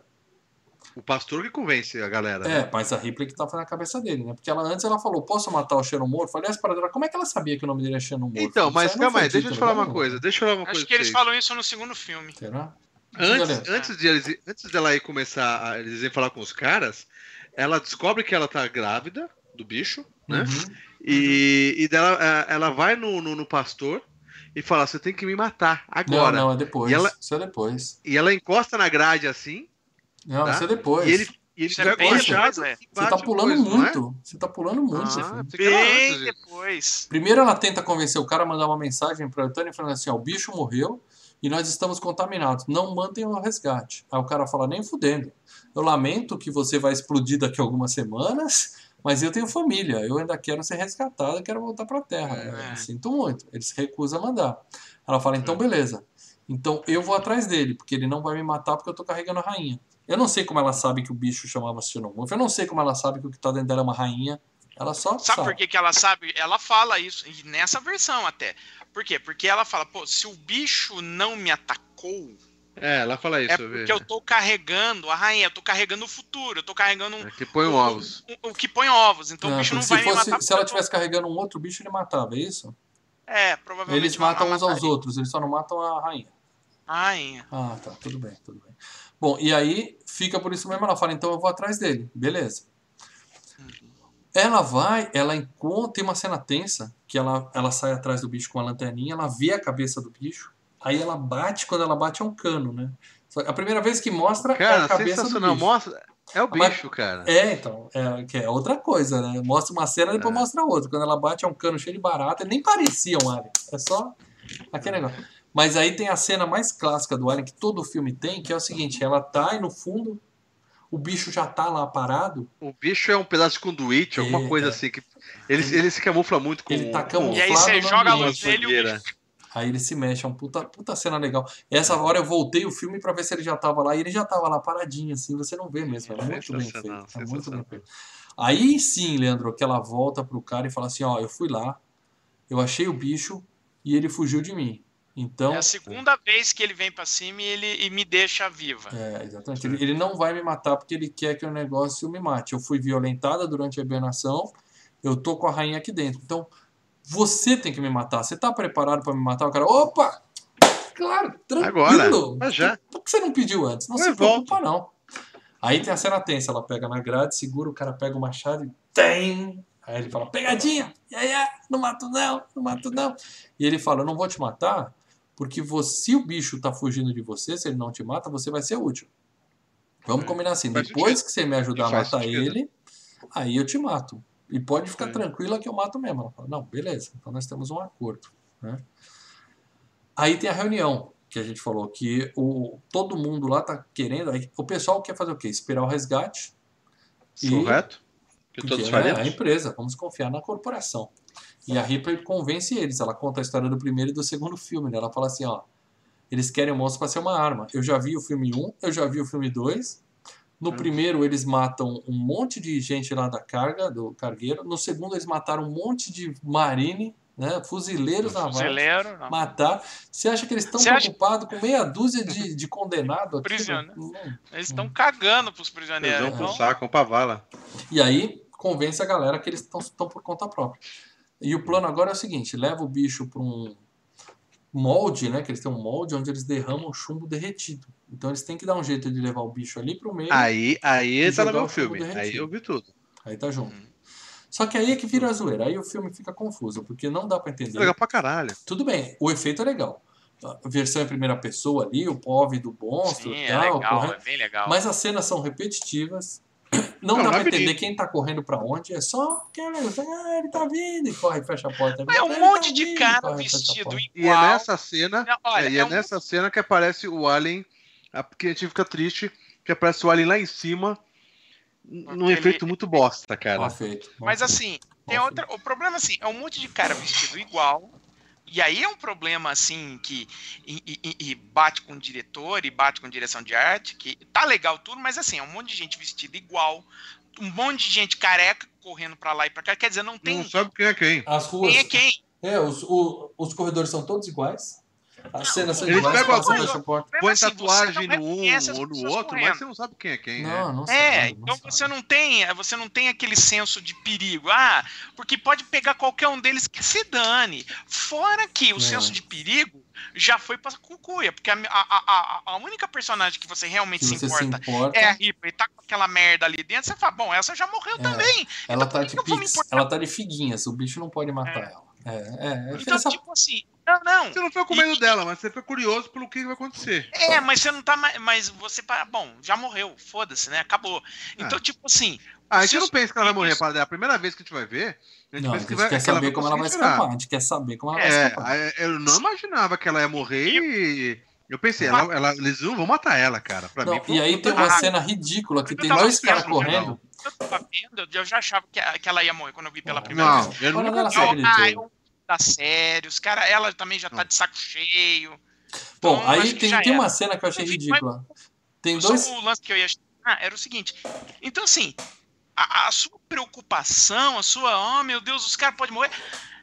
O pastor que convence a galera. né? É, mas a Ripley que tá na cabeça dele, né? Porque ela antes ela falou: posso matar o xenomorfo? Aliás, para dela, como é que ela sabia que o nome dele é xenomorfo? Então, mas calma aí, deixa eu te falar lugar uma coisa. Deixa eu falar uma coisa Acho que eles falam isso no segundo filme. Será? Antes, antes, de eles, antes dela ir começar a eles irem falar com os caras, ela descobre que ela tá grávida do bicho, né? Uhum. E, e dela, eh, ela vai no, no, no pastor e fala: Você tem que me matar agora. Não, não, é depois. E ela- Isso é depois. E ela encosta na grade assim, Não, Tá? isso é depois. e ele, e ele é pega bem né? e Você tá pulando depois, é? muito. Você tá pulando muito. Ah, Bem depois. Primeiro ela tenta convencer o cara a mandar uma mensagem pra Tânia falando assim, ó, o bicho morreu e nós estamos contaminados. Não mandem o resgate. Aí o cara fala, nem fudendo. Eu lamento que você vai explodir daqui a algumas semanas, mas eu tenho família. Eu ainda quero ser resgatado, eu quero voltar pra Terra. É. Sinto muito. Ele se recusa a mandar. Ela fala, então beleza. Então eu vou atrás dele, porque ele não vai me matar porque eu tô carregando a rainha. Eu não sei como ela sabe que o bicho chamava xenomorfo. Eu não sei como ela sabe que o que tá dentro dela é uma rainha. Ela só Sabe sabe. por que, que ela sabe? Ela fala isso, e nessa versão até. Por quê? Porque ela fala, pô, se o bicho não me atacou, É, ela fala isso. é eu vi. porque eu tô carregando a rainha, eu tô carregando o futuro, eu tô carregando um, É que põe ovos. o, o que põe ovos. Então Ah, o bicho não vai se, me fosse, matar. se ela porque eu tô- tivesse carregando um outro bicho, ele matava, é isso? É, provavelmente. Eles matam uns aos outros, eles só não matam a rainha. a rainha. Ah, tá, tudo bem, tudo bem. Bom, e aí fica por isso mesmo, ela fala, então eu vou atrás dele, beleza. Ela vai, ela encontra, tem uma cena tensa, que ela, ela sai atrás do bicho com a lanterninha, ela vê a cabeça do bicho, aí ela bate, quando ela bate é um cano, né? A primeira vez que mostra é a Cara, cabeça do bicho. Mostra. É o Mas- bicho, cara. É, então, é, que é outra coisa, né? Mostra uma cena e depois É. mostra outra. Quando ela bate é um cano cheio de barata, nem parecia um alien. É só aquele negócio. Mas aí tem a cena mais clássica do alien que todo filme tem, que é o seguinte, ela tá e no fundo o bicho já tá lá parado, O bicho é um pedaço de conduíte, alguma É, coisa cara. assim. Que ele, ele se camufla muito com. Ele tá com E aí camuflado você joga a luz nele e o fogueira. bicho aí ele se mexe, é uma puta, puta cena legal. Essa hora eu voltei o filme pra ver se ele já tava lá, e ele já tava lá paradinho, assim, você não vê mesmo, é muito bem feito. É muito bem feito. Aí sim, Leandro, que ela volta pro cara e fala assim, ó, eu fui lá, eu achei o bicho e ele fugiu de mim. Então, É a segunda vez que ele vem pra cima e ele e me deixa viva. é, exatamente. Ele, ele não vai me matar porque ele quer que o negócio me mate. Eu fui violentada durante a hibernação, eu tô com a rainha aqui dentro. Então, você tem que me matar. Você tá preparado pra me matar? O cara, opa! Claro, tranquilo. Agora, mas já. Por que você não pediu antes? Não Eu se preocupa, não. Aí tem a cena tensa, ela pega na grade, segura, o cara pega o machado e tem. Aí ele fala, pegadinha! E aí, é, não mato não, não mato não. E ele fala, eu não vou te matar Porque você, se o bicho tá fugindo de você, se ele não te mata, você vai ser útil. Vamos É, combinar assim, depois que você me ajudar a matar ele, aí eu te mato. E pode ficar Sim. tranquila que eu mato mesmo. Ela fala, não, beleza, então nós temos um acordo. Né? Aí tem a reunião, que a gente falou, que o, todo mundo lá tá querendo. aí O pessoal quer fazer o quê? Esperar o resgate. E- Correto? Que porque todos é a empresa, vamos confiar na corporação. E a Ripley convence eles. Ela conta a história do primeiro e do segundo filme. Né? Ela fala assim: ó, eles querem o monstro para ser uma arma. Eu já vi o filme 1, eu já vi o filme 2. No Hum. primeiro, eles matam um monte de gente lá da carga, do cargueiro. No segundo, eles mataram um monte de marine, né? Fuzileiros navais. Fuzileiro, não. Matar. Você acha que eles estão Você acha- preocupados com meia dúzia de, de condenado aqui? Prisioneiro. Eles estão cagando pros prisioneiros. Tesão pro Então, saco, pra vala. E aí convence a galera que eles estão por conta própria. E o plano agora é o seguinte: leva o bicho para um molde, né? Que eles têm um molde onde eles derramam chumbo derretido. Então eles têm que dar um jeito de levar o bicho ali pro meio. Aí, aí tá no meu o filme. Aí derretido. eu vi tudo. Aí tá junto. Uhum. Só que aí é que vira a zoeira. Aí o filme fica confuso, porque não dá para entender. Legal pra caralho. Tudo bem, o efeito é legal. A versão em primeira pessoa ali, o POV do monstro sim, e é tal, legal, correto? é bem legal. Mas as cenas são repetitivas. Não, Não, dá não pra é entender quem tá correndo pra onde. É só aquela. Ah, ele tá vindo e corre, fecha a porta. é um Ele monte tá de vindo, cara corre, vestido porta. E é igual. nessa cena. Não, olha, é, e é é um- nessa cena que aparece o Alien. a- Porque a gente fica triste que aparece o Alien lá em cima. Num Porque efeito ele- muito bosta, Mal cara. feito. mal Mas feito. assim, tem outra. O problema assim, é um monte de cara vestido igual. E aí é um problema assim que e, e- e bate com o diretor e bate com direção de arte, que tá legal tudo, mas assim, é um monte de gente vestida igual, um monte de gente careca correndo pra lá e pra cá. Quer dizer, não tem Não sabe quem é quem. As ruas. quem é quem. É, os, o- os corredores são todos iguais. As cenas são Eles pegam a a. Problema Põe assim, você tatuagem no um ou no outro, correndo. mas você não sabe quem é quem. né? Não, não É, sabe, então não você sabe. não tem, você não tem aquele senso de perigo. Ah, porque pode pegar qualquer um deles que se dane. Fora que o É. senso de perigo já foi pra cucuia, porque a, a, a, a única personagem que você realmente Que se você importa se importa. é a Ripley, tá com aquela merda ali dentro, você fala, bom, essa já morreu É. também. Ela Então, tá de pix, importar? ela tá de figuinhas, o bicho não pode matar É. ela. É, é, Então, essa- tipo assim, não, não. Você não fica com medo dela, mas você fica curioso pelo que vai acontecer. É, mas você não tá mais. Mas você. Bom, já morreu, foda-se, né? Acabou. Então, tipo assim. Ah, a gente não pensa que ela vai morrer, para é a primeira vez que a gente vai ver. A gente Não, a gente que, vai, quer que ela saber como ela vai conseguir tirar. escapar. A gente quer saber como ela vai É, escapar. eu não imaginava que ela ia morrer e. Eu pensei, ela, ela- eles não vão matar ela, cara. Pra Não, mim, foi e aí tem uma Ah, cena ridícula que eu tem dois caras correndo. Eu tava vendo, eu já achava que, que ela ia morrer quando eu vi pela primeira Não, vez. eu nunca nela vi. só. Eu, ah, eu, tá sério, os cara, ela também já tá Não. de saco cheio. Bom, Então, aí tem, tem uma cena que eu achei ridícula. Tem Só dois. o lance que eu ia ah, era o seguinte. Então, assim, a, a sua preocupação, a sua, oh meu Deus, os caras podem morrer.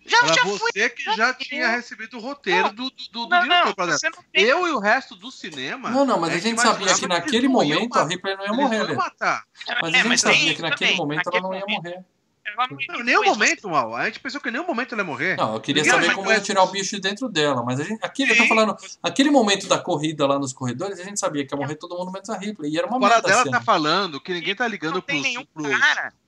Já, Era já você que já tinha recebido o roteiro do, do, do, do Não, diretor não, não tem. Eu e o resto do cinema. Não, não, mas a gente sabia que naquele não momento a. Ripley não ia morrer, não né? matar. Mas É, a gente mas sabia que naquele também, momento ela não ia morrer. Ela não- Não, em nenhum momento, Mal. A gente pensou que em nenhum momento ela ia morrer. Não, eu queria Ninguém saber como ia tirar o bicho de dentro dela, mas a gente, aquele, eu tô Sim. falando, aquele momento da corrida lá nos corredores, a gente sabia que ia morrer todo mundo menos a Ripley, e era uma Fora merda a dela cena. tá falando que ninguém tá ligando pros, pros,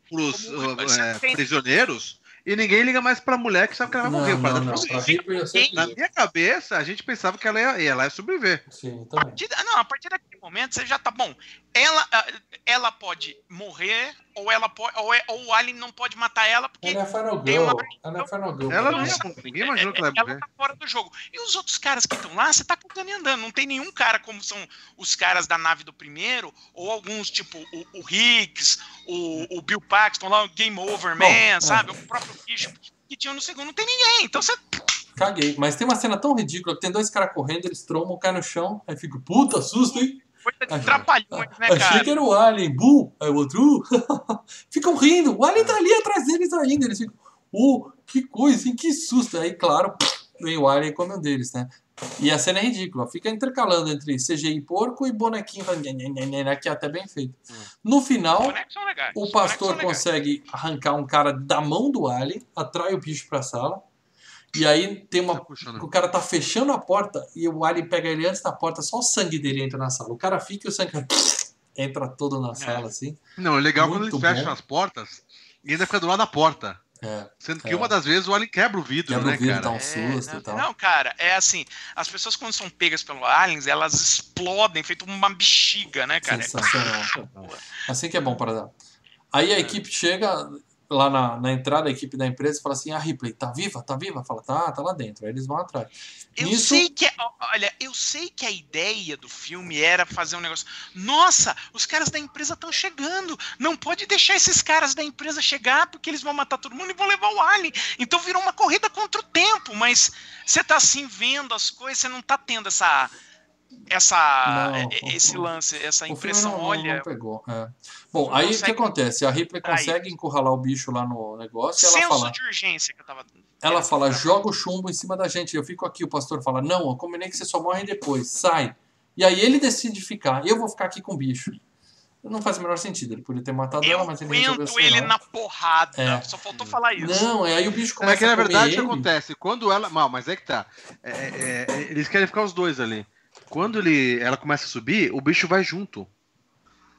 pros, como- uh, é, prisioneiros e ninguém liga mais pra mulher que sabe que ela vai Não, morrer. não, não, eu sei Na minha cabeça, a gente pensava que ela ia, ela ia sobreviver. Sim, A também. partir não, a partir daquele momento você já tá bom. Ela, ah, ela pode morrer, ou ela pode, ou, é- ou o Alien não pode matar ela, porque Ela é Final Girl, uma- ela é Final Girl. Ela não. Ninguém imaginou que ela ia ela tá fora do jogo. E os outros caras que estão lá, você tá cantando e andando. Não tem nenhum cara como são os caras da nave do primeiro, ou alguns, tipo, o, o Higgs, o, o Bill Paxton lá, o Game Over Man, é. sabe? O próprio Bishop que tinha no segundo, não tem ninguém. Então você. Caguei. Mas tem uma cena tão ridícula que tem dois caras correndo, eles trombam, caem no chão, aí fica, puta, susto, hein? Coisa de Achei- trapalhões, né, Achei cara? que era o Alien, bu, aí o outro, uh, ficam rindo, o Alien tá ali atrás deles ainda, eles ficam, uh, que coisa, hein, que susto. Aí, claro, vem o Alien como um deles, né? E a cena é ridícula, fica intercalando entre CGI porco e bonequinho, que é até bem feito. No final, o pastor consegue arrancar um cara da mão do Alien, atrai o bicho pra sala, e aí tem uma Tá o cara tá fechando a porta e o Alien pega ele antes da porta, só o sangue dele entra na sala. O cara fica e o sangue entra todo na sala, assim. Não, é legal quando Muito eles fecham bom. as portas e ainda fica do lado da porta. É. Sendo que É. uma das vezes o Alien quebra o vidro, Quebra o né, vidro, cara? dá um É, susto não, e tal. não, cara, é assim, as pessoas quando são pegas pelo aliens, elas explodem, feito uma bexiga, né, cara? Sensacional. Assim que é bom para dar. Aí a equipe chega lá na, na entrada, a equipe da empresa fala assim: a Ripley, tá viva? Tá viva? Fala, tá, tá lá dentro. Aí eles vão atrás. Eu sei que, é- olha, eu sei que a ideia do filme era fazer um negócio. Nossa, os caras da empresa estão chegando. Não pode deixar esses caras da empresa chegar porque eles vão matar todo mundo e vão levar o alien. Então virou uma corrida contra o tempo. Mas você tá assim vendo as coisas, você não tá tendo essa, essa, Não, e- esse o- lance, essa impressão. não, olha, não é. Bom, aí o que consegue acontece? A Ripley Aí. consegue encurralar o bicho lá no negócio senso fala. de urgência que eu tava. Ela fala, querendo joga o chumbo em cima da gente. Eu fico aqui, o pastor fala, não, eu combinei que você só morre depois, sai. E aí ele decide ficar, eu vou ficar aqui com o bicho. Não faz o menor sentido, ele podia ter matado Eu ela, mas ele resolveu assim, ele não. na porrada. É. Só faltou falar isso. Não, é aí o bicho É começa que na a verdade o que ele. acontece? Quando ela. Mal, mas é que tá. É, é, é, eles querem ficar os dois ali. Quando ele, ela começa a subir, o bicho vai junto.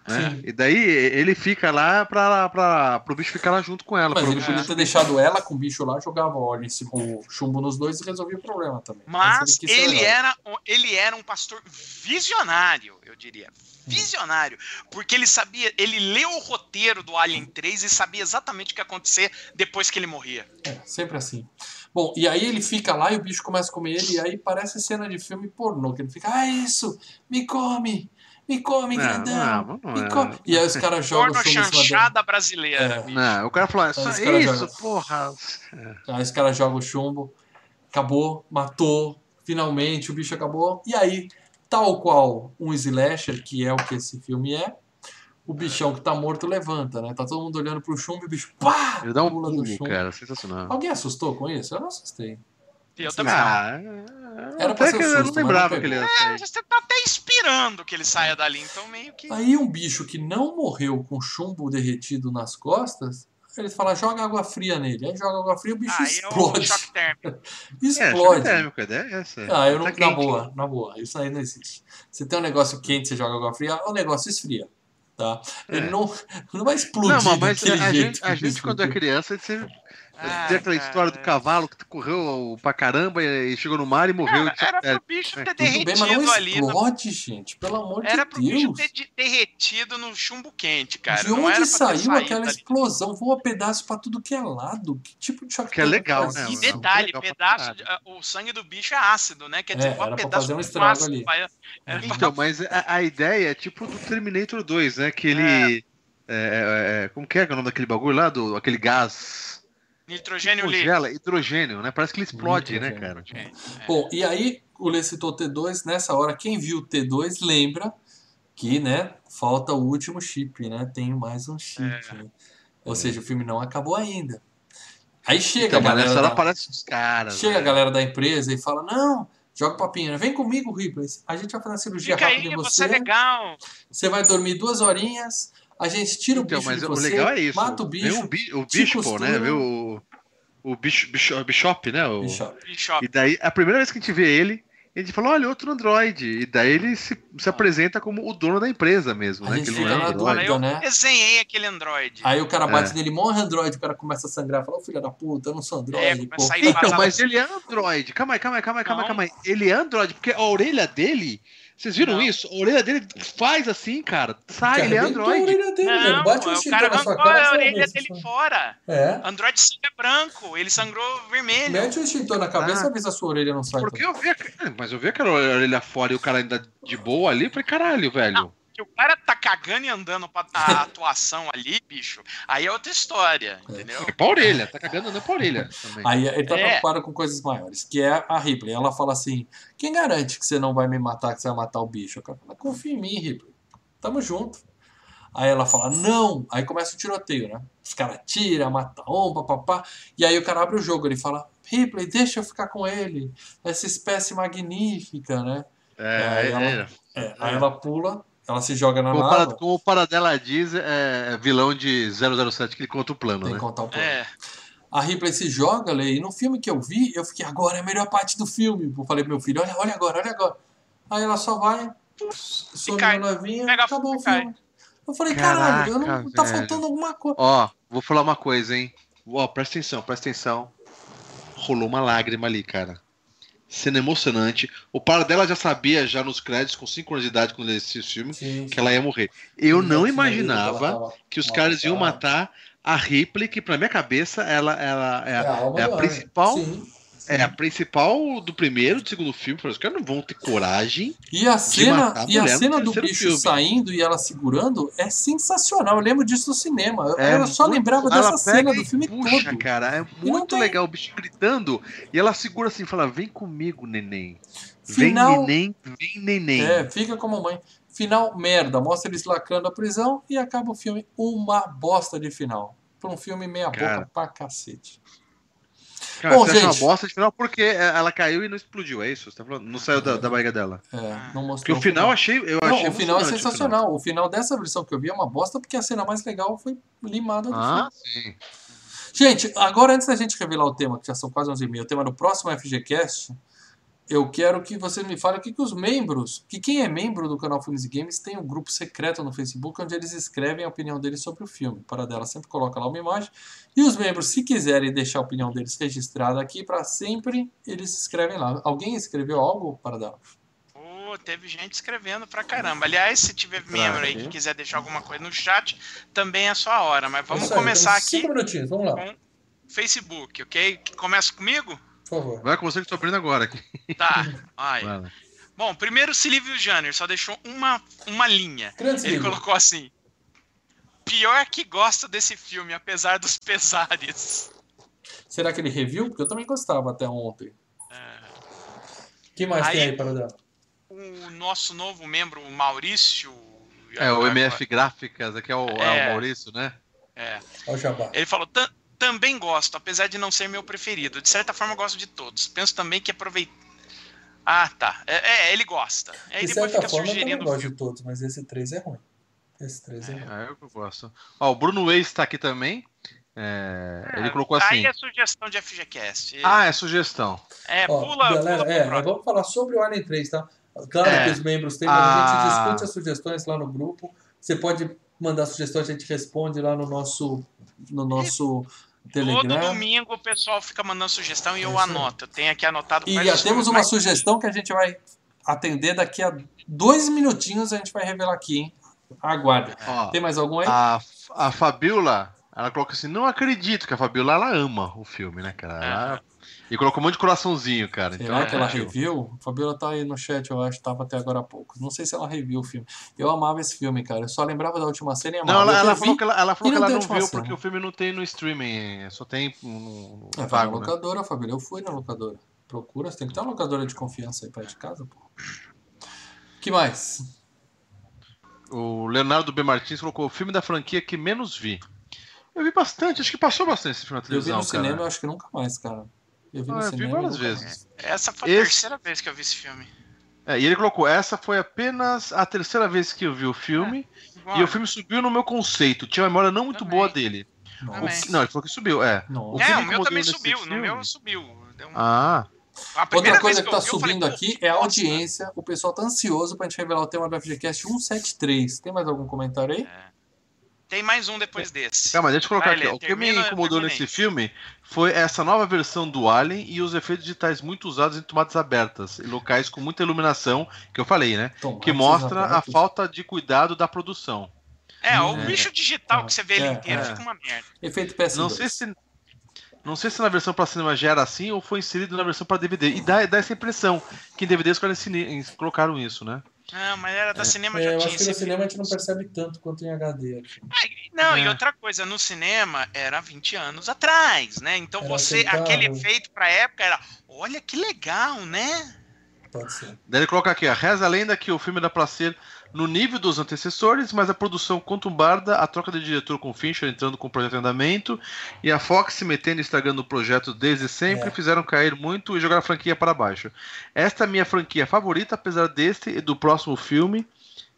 Né? Sim. E daí ele fica lá pra, pra, pro bicho ficar lá junto com ela. Mas ele bicho- podia ter deixado ela com o bicho lá, jogava óleo em cima, o chumbo nos dois e resolvia o problema também. Mas ser ele legal. era, ele era um pastor visionário, eu diria. Visionário. Porque ele sabia, ele leu o roteiro do Alien 3 e sabia exatamente o que ia acontecer depois que ele morria. É, sempre assim. Bom, e aí ele fica lá e o bicho começa a comer ele, e aí parece cena de filme pornô, que ele fica, ah, isso, me come, me come, Não, grandão, não, não me é. come. E aí os caras jogam o dele. chanchada brasileira, É. Não, o cara falou, é só isso, jogam. porra. Aí os caras jogam o chumbo, acabou, matou, finalmente o bicho acabou. E aí, tal qual um slasher, que é o que esse filme é, o bichão que tá morto levanta, né? Tá todo mundo olhando pro chumbo e o bicho, pá! Ele dá um pulo, chumbo. cara, sensacional. Alguém assustou com isso? Eu não assustei. Eu também. Ah, Era pra até ser que eu não lembrava não que ele pegou. era É, você tá até inspirando que ele saia dali, então meio que. Aí um bicho que não morreu com chumbo derretido nas costas, ele fala, joga água fria nele. Aí joga água fria e o bicho é o explode. choque térmico. É, choque explode. térmico, a é essa. Ah, eu não, Tá na boa, na boa. Isso aí não existe. Você tem um negócio quente, você joga água fria, o negócio esfria. Tá? Ele É. não, não vai explodir Não, mas, a, jeito. gente, a gente, quando é criança, a gente sempre Ah, tem aquela história do cara. cavalo que correu pra caramba e chegou no mar e morreu. Cara, era pro bicho É, ter Tudo bem, mas não derretido ali. no- explode, gente. Pelo amor Era de pro bicho Deus. ter de- derretido no chumbo quente, cara. de não onde era pra saiu saído aquela explosão? Voa pedaço pra tudo que é lado. Que tipo de choque Que é legal, né, E detalhe, legal pra pedaço, de- o sangue do bicho é ácido, né? Quer dizer, É, voa era pra pedaço fazer um estrago ácido, ali. era pra- Então, mas a, a ideia é tipo do Terminator 2, né? Que ele. é, é, é, como que é, que é o nome daquele bagulho lá? Do, aquele gás. Nitrogênio líquido. Congela, hidrogênio, né? Parece que ele explode, né, cara? Bom, e aí o Lê citou T2, nessa hora, quem viu o T2 lembra que, né, falta o último chip, né? Tem mais um chip. É. né? Ou seja, o filme não acabou ainda. Aí chega Então, a galera. nessa da- aparece os caras. Chega a né? galera da empresa e fala: Não, joga o papinho, né? vem comigo, Ripley. A gente vai fazer uma cirurgia Fica rápida aí, em você é você. legal. Você vai dormir duas horinhas, a gente tira o Então, bicho mas de o você, legal é isso. mata o bicho, o, bi, o né? Vê o, o bicho, bicho, Bishop, né? O, bicho. Bicho, E daí, a primeira vez que a gente vê ele, ele fala, olha, outro Android. E daí ele se, se apresenta como o dono da empresa mesmo, A né? gente Que fica não é na Android. dúvida. eu né? desenhei aquele androide. Aí o cara bate É. nele, morre Android, o cara começa a sangrar, fala, ô filho da puta, eu não sou Android, É, Então, mas ele é Android. Calma aí, calma aí, calma aí, calma aí, calma aí. Ele é Android, porque a orelha dele. Vocês viram Não. isso? A orelha dele faz assim, cara. Sai, ele é Android. orelha dele, Não, velho. Bate um o extintor cara arrancou cara. a orelha dele se- fora. É. Android sangue é branco, ele sangrou vermelho. Mete um extintor na cabeça Ah. e vê se a sua orelha não sai. Porque eu vi, a- mas eu vi aquela orelha fora e o cara ainda de boa ali. Falei, caralho, velho. Que o cara tá cagando e andando pra a atuação ali, bicho, aí é outra história, entendeu? É pra orelha, tá cagando andando pra orelha também. Aí ele tá É. preocupado com coisas maiores, que é a Ripley. Ela fala assim: quem garante que você não vai me matar, que você vai matar o bicho? O cara fala, confia em mim, Ripley. Tamo junto. Aí ela fala, não. Aí começa o tiroteio, né? Os caras tiram, mata um, papapá. E aí o cara abre o jogo, ele fala, Ripley, deixa eu ficar com ele. Essa espécie magnífica, né? É, aí ela- é, É, aí ela pula, ela se joga na Como, o lava, Para- como o Paradela diz, é vilão de 007 que ele conta o plano, tem né? contar o plano. É, A Ripley se joga, Lei, e no filme que eu vi, eu fiquei, agora é a melhor parte do filme. Eu falei pro meu filho, olha, olha agora, olha agora. Aí ela só vai, some cai. na navinha, Pega acabou o filme. Eu falei, caralho, eu não, Caraca, tá faltando alguma coisa. Ó, vou falar uma coisa, hein? Ó, presta atenção, presta atenção. Rolou uma lágrima ali, cara. Cena emocionante. O par dela já sabia, já nos créditos, com 5 anos de idade, quando ele assistiu esse filme, Sim, que ela ia morrer. Eu Sim, não imaginava tava que os caras iam matar a Ripley, que pra minha cabeça ela, ela é, É a é a Arne. principal. É a principal do primeiro, do segundo filme. Os caras não vão ter coragem. E a cena, a e a cena do bicho filme. saindo e ela segurando é sensacional. Eu lembro disso no cinema. Eu, É eu só muito- lembrava dessa cena do filme puxa, todo. cara. É muito tem. legal o bicho gritando. E ela segura assim e fala: Vem comigo, neném. Vem, Final- neném, vem, neném. É, fica com a mamãe. Final, merda. Mostra eles lacrando a prisão e acaba o filme. Uma bosta de final. Pra um filme meia boca Cara. pra cacete. Cara, Bom, você acha uma gente. bosta de final porque ela caiu e não explodiu, é isso? Você tá falando? Não saiu da, da barriga dela. É, não Porque mostrou o final eu achei. Eu Não, achei o final é sensacional. O final dessa versão que eu vi é uma bosta porque a cena mais legal foi limada do filme. Ah, sim. Gente, agora antes da gente revelar o tema, que já são quase 11 mil, o tema do próximo FGCast, eu quero que vocês me falem o que, que os membros, que quem é membro do canal Filmes e Games tem um grupo secreto no Facebook onde eles escrevem a opinião deles sobre o filme. Para dela sempre coloca lá uma imagem. E os membros, se quiserem deixar a opinião deles registrada aqui para sempre, eles escrevem lá. Alguém escreveu algo para dela? Pô, teve gente escrevendo pra caramba. Aliás, se tiver membro aí que quiser deixar alguma coisa no chat, também é sua hora. Mas vamos aí, começar aqui Cinco minutinhos, vamos lá, com Facebook, ok? Começa comigo? Por favor. Vai com você que eu tô abrindo agora aqui. Tá. Ai. Vai lá. Bom, primeiro o Silvio Janner só deixou uma, uma linha. Ele colocou assim: Pior que gosta desse filme, apesar dos pesares. Será que ele reviu? Porque eu também gostava até ontem. O que mais Aí- tem aí para dar? O nosso novo membro, o Maurício. É, o MF Gráficas, aqui é o, é É. o Maurício, né? É. Olha o jabá. Ele falou: "Tam- também gosto, apesar de não ser meu preferido. De certa forma, eu gosto de todos. Penso também que aproveitar. Ah, tá. É, é, ele gosta. Aí De depois certa fica forma, eu também sugerindo gosto filme. de todos, mas esse 3 é ruim. Esse 3 é, ruim. É, eu gosto. Ó, o Bruno Weiss tá aqui também. É, ele colocou assim. Aí é sugestão de FGCast. Ah, é sugestão. é, Ó, pula, galera, pula é, próximo. vamos falar sobre o Alien 3, tá? Claro É. que os membros têm, mas a Ah. gente discute as sugestões lá no grupo. Você pode mandar sugestões, a gente responde lá no nosso, no nosso Todo Telegram. domingo o pessoal fica mandando sugestão e eu É anoto. Eu tenho aqui anotado E já os temos uma mais- sugestão que a gente vai atender daqui a dois minutinhos, a gente vai revelar aqui, hein? Aguarde. Ó, Tem mais algum aí? a, a Fabiola, ela coloca assim: não acredito que a Fabiola ela ama o filme, né, cara? Ela- E colocou um monte de coraçãozinho, cara. Então, Será ela que ela curtiu. review? A Fabiola tá aí no chat, eu acho, tava até agora há pouco. Não sei se ela review o filme. Eu amava esse filme, cara. Eu só lembrava da última cena e amava. Não, ela, ela falou que ela, ela, falou que não ela não última viu porque o filme não tem no streaming, só tem no, É, vai na né? locadora, Fabiola. Eu fui na locadora. Procura, você tem que ter uma locadora de confiança aí perto de casa, pô. que mais? O Leonardo B. Martins colocou o filme da franquia que menos vi. Eu vi bastante, acho que passou bastante esse filme na Eu vi televisão, no cinema, eu cara. acho que nunca mais, cara. Eu vi no Ah, eu vi cinema. e várias vezes. Essa foi a Esse- terceira vez que eu vi esse filme. É, e ele colocou, essa foi apenas a terceira vez que eu vi o filme, e o filme subiu no meu conceito. Tinha uma memória não muito Também. boa dele. O não, ele falou que subiu, é. Não. O É, que o meu também subiu. No filme- meu subiu. Deu um- Ah, A primeira Outra coisa vez que tá vi, falei, subindo pô, aqui que é a audiência. O pessoal tá ansioso pra gente revelar o tema do FGCast 173. Tem mais algum comentário aí? Tem mais um depois desse. calma, deixa eu colocar Vai, aqui. Lê. O que me incomodou nesse filme foi essa nova versão do Alien e os efeitos digitais muito usados em tomadas abertas, em locais com muita iluminação, que eu falei, né? Tomates Que mostra a abertos. falta de cuidado da produção. É, o É. bicho digital que você vê ele É, inteiro é. fica uma merda. Efeito PS2. Não sei se. Não sei se na versão para cinema já era assim ou foi inserido na versão para DVD. E dá, dá essa impressão que em DVD os caras ensine- colocaram isso, né? Não, mas era da cinema É, já eu tinha acho que no cinema a gente não percebe tanto quanto em HD. aqui. Não, e É. outra coisa, no cinema era 20 anos atrás, né? Então Era você, aquele efeito pra época era, olha que legal, né? Pode ser. Daí ele coloca aqui, ó, reza a lenda que o filme era pra ser no nível dos antecessores, mas a produção conturbada, a troca de diretor com Fincher entrando com o projeto em andamento, e a Fox se metendo e estragando o projeto desde sempre, É. fizeram cair muito e jogar a franquia para baixo. Esta é a minha franquia favorita, apesar deste e do próximo filme,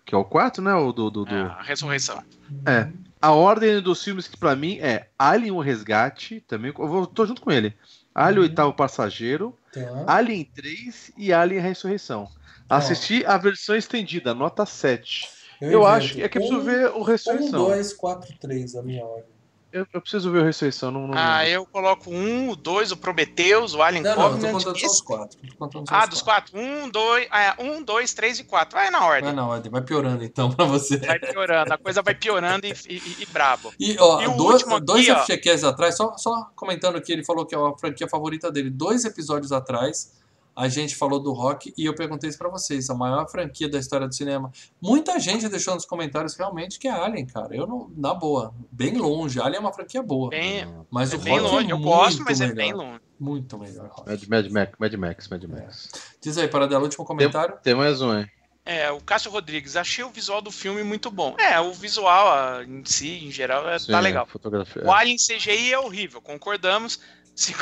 que é o quarto, né? O do, do, do- É, a ressurreição. É. A ordem dos filmes que pra mim é Alien o Resgate, também, eu vou, tô junto com ele. Alien o Uhum. Oitavo Passageiro, lá. Alien 3 e Alien a Ressurreição. Assisti a versão estendida, nota 7. Eu, invento. acho que é que eu preciso ver o 1, Ressurreição. 2, 4, 3, a minha ordem. Eu, eu preciso ver o Ressurreição. Não, não Ah, eu coloco um, o dois, o Prometheus, o Alien Não, não, eu tô Covenant. contando só os quatro. Só Ah, os dos quatro. Um, dois, é, um, dois, três e quatro. Vai na ordem. Vai na ordem, vai piorando então pra você. Vai piorando, a coisa vai piorando e, e, e brabo. E, ó, E dois, último aqui, dois ó. Atrás, só, só comentando que ele falou que é a franquia favorita dele. Dois episódios atrás, a gente falou do rock e eu perguntei isso pra vocês. A maior franquia da história do cinema. Muita gente deixou nos comentários realmente que é Alien, cara. Eu não, na boa, bem longe. Alien é uma franquia boa. Bem, mas é o bem rock longe. é Eu muito gosto, mas melhor. é bem longe. Muito melhor, rock. Mad, Mad Max, Mad Max, Mad Max. Diz aí, Paradela, último comentário. Tem mais um, hein? É, o Cássio Rodrigues, achei o visual do filme muito bom. É, o visual ah, em si, em geral, é, Sim, tá legal. Fotografia. O Alien CGI é horrível, concordamos.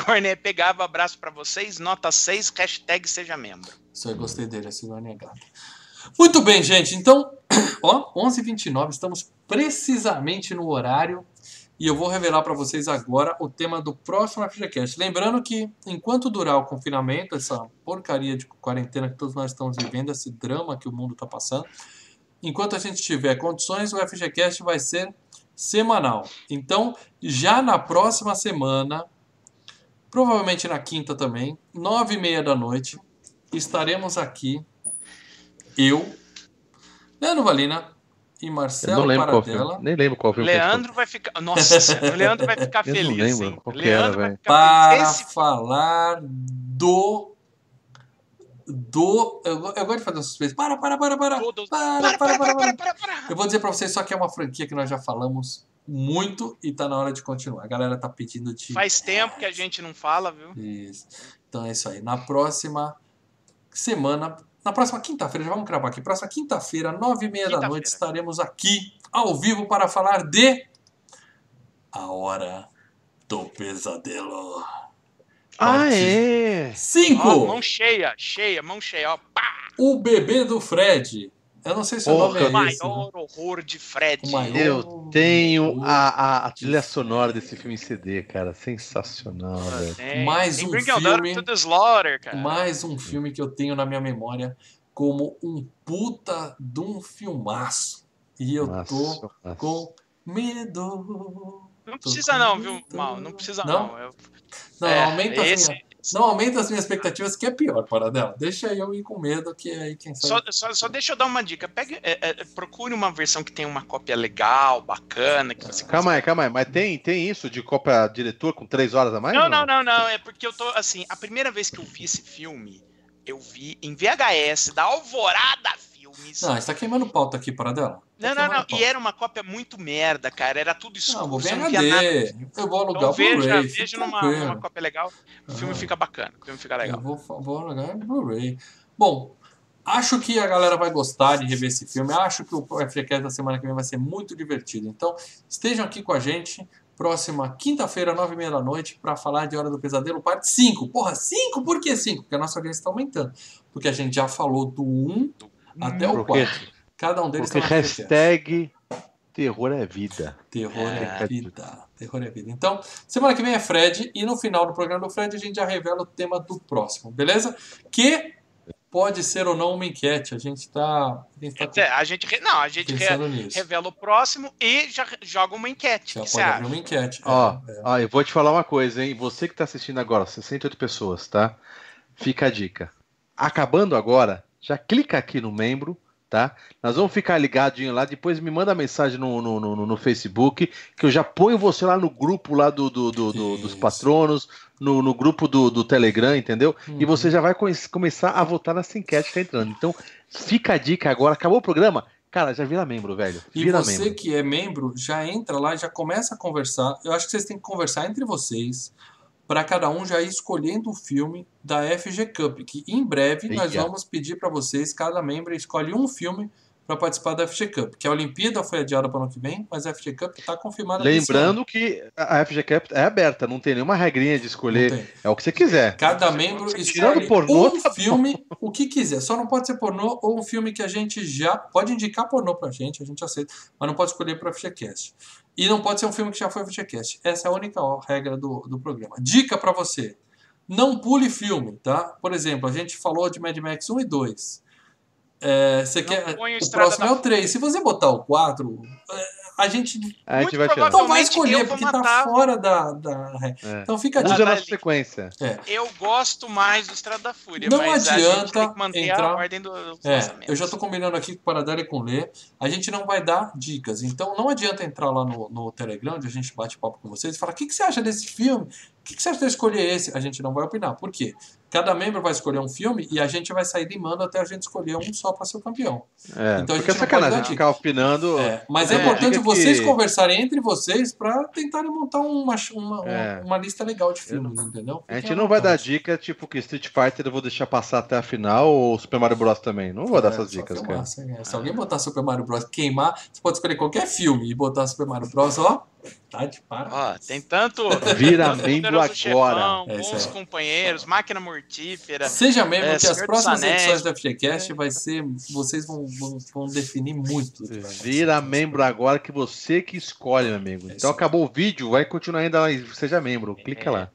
Corné pegava, abraço pra vocês, nota 6, hashtag seja membro. Isso aí, gostei dele, esse não é negado. Muito bem, gente. Então, ó, 11h29, estamos precisamente no horário. E eu vou revelar para vocês agora o tema do próximo FGCast. Lembrando que, enquanto durar o confinamento, essa porcaria de quarentena que todos nós estamos vivendo, esse drama que o mundo está passando, enquanto a gente tiver condições, o FGCast vai ser semanal. Então, já na próxima semana, provavelmente na quinta também, nove e meia da noite, estaremos aqui, eu, Leandro Valina e Eu Marcelo não lembro qual Paradela. Nem lembro qual filme. que eu Leandro vai ficar. Nossa, o Leandro vai ficar Eu não feliz. lembro hein? qual que era, Leandro vai velho. ficar para feliz. Esse falar do. Do. Eu, eu gosto de fazer um suspense. Para, para, para, para. Para, Para, para, para, para, para, para. para, para. Eu vou dizer pra vocês só que é uma franquia que nós já falamos muito e tá na hora de continuar. A galera tá pedindo de. Faz tempo que a gente não fala, viu? Isso. Então é isso aí. Na próxima semana, na próxima quinta-feira, já vamos cravar aqui. Próxima quinta-feira, nove e meia da noite, estaremos aqui ao vivo para falar de A Hora do Pesadelo. Ah, é? Ó, Cinco. mão cheia, cheia, mão cheia, ó. Pá, O bebê do Fred. Eu não sei se o Porra, nome o é esse. né? maior horror de Fred. Maior. Eu tenho a, a, a trilha sonora desse filme em CD, cara. Sensacional, velho. Tem, Mais um filme. Daughter to the Slaughter, cara. Mais um filme que eu tenho na minha memória como um puta de um filmaço. E eu tô Nossa, nossa. com medo. Não precisa não, viu. Mal? Não precisa Não? não. Eu- Não, é, aumenta esse- minhas, não aumenta as minhas expectativas, que é pior, Paradela. Deixa eu ir com medo, que aí quem Só, sabe. só, só deixa eu dar uma dica. Pegue, é, é, procure uma versão que tenha uma cópia legal, bacana, que você Calma aí, calma aí. Mas tem, tem isso de Copa Diretor com três horas a mais? Não, não, não, não. É porque eu tô assim. A primeira vez que eu vi esse filme, eu vi em VHS da Alvorada Filmes. Não, você tá queimando pauta aqui, Paradela. Tá Não, não, não. pauta. E era uma cópia muito merda, cara. Era tudo escuro. Não, vou ver. HD. Eu vou alugar Então o veja, Blu-ray. veja numa, numa cópia legal. O filme Ah. fica bacana. O filme fica legal. Eu vou, vou alugar o Blu-ray. Bom, acho que a galera vai gostar de rever esse filme. Acho que o FGCast da semana que vem vai ser muito divertido. Então, estejam aqui com a gente. Próxima quinta-feira, nove e meia da noite, para falar de Hora do Pesadelo, parte 5. Porra, 5? Por que 5? Porque a nossa audiência está aumentando. Porque a gente já falou do 1 até o Por quê? 4. Cada um deles Porque no FGCast. hashtag terror é vida. Terror é É. vida. Terror é vida. Então, semana que vem é Fred e no final do programa do Fred a gente já revela o tema do próximo, beleza? Que pode ser ou não uma enquete. A gente tá, a gente tá Quer a gente. Não, a gente re- nisso. revela o próximo e já joga uma enquete. Já O que você pode acha? abrir uma enquete. Ó, É, é. ó, eu vou te falar uma coisa, hein? Você que tá assistindo agora, 68 pessoas, tá? Fica a dica. Acabando agora, já clica aqui no membro, tá? Nós vamos ficar ligadinho lá, depois me manda mensagem no, no, no, no Facebook, que eu já ponho você lá no grupo lá do, do, do- do- dos patronos, no, no grupo do, do Telegram, entendeu? E Uhum. você já vai começar a votar nessa enquete que tá entrando. Então, fica a dica agora. Acabou o programa? Cara, já vira membro, velho. E Vira você membro. que é membro, já entra lá e já começa a conversar. Eu acho que vocês têm que conversar entre vocês para cada um já ir escolhendo o filme da FG Cup, que em breve nós Eia. vamos pedir para vocês, cada membro escolhe um filme para participar da FG Cup, que a Olimpíada foi adiada para o ano que vem, mas a FG Cup está confirmada. Lembrando que a a FG Cap é aberta, não tem nenhuma regrinha de escolher. É o que você quiser. Cada membro escolhe pornô, um tá filme, o que quiser. Só não pode ser pornô ou um filme que a gente já pode indicar pornô pra gente, a gente aceita, mas não pode escolher para FGCast. E não pode ser um filme que já foi FGCast. Essa é a única regra do, do programa. Dica pra você: não pule filme, tá? Por exemplo, a gente falou de Mad Max 1 e 2. É, você Não quer. o próximo é o 3. Se você botar o 4, é, a gente A gente vai tirar. não vai escolher, porque tá matar- fora da. da... É. Então fica a Usa sequência. Eu gosto mais do Estrada da Fúria, Não mas a gente adianta tem que manter entrar- a ordem dos É, eu já tô combinando aqui com o Paradela e com o Lê. A gente não vai dar dicas. Então não adianta entrar lá no, no Telegram, onde a gente bate papo com vocês e falar: o que, que você acha desse filme? O que, que você acha de eu escolher esse? A gente não vai opinar. Por quê? Cada membro vai escolher um filme e a gente vai sair limando até a gente escolher um só para ser o campeão. É, Então a é gente não sacanagem pode dar ficar opinando. É, mas é, É, importante vocês que- conversarem entre vocês para tentarem montar uma, uma, É. uma lista legal de filmes, entendeu? A gente não vai dar vontade. dica, tipo, que Street Fighter eu vou deixar passar até a final ou Super Mario Bros também. Não vou dar É, essas dicas, filmar, cara. Se, é, se alguém botar Super Mario Bros. queimar, você pode escolher qualquer filme e botar Super Mario Bros. Ó, tá de para. Ó, tem tanto. Vira membro agora. Chefão, É bons aí. companheiros, máquina mortífera. Seja membro É, que as próximas Anéis. edições do FGCast vai ser. Vocês vão, vão, vão definir muito. Vira membro agora que você que escolhe, meu amigo. É Então acabou o vídeo, vai continuar ainda lá. Seja membro, clica lá.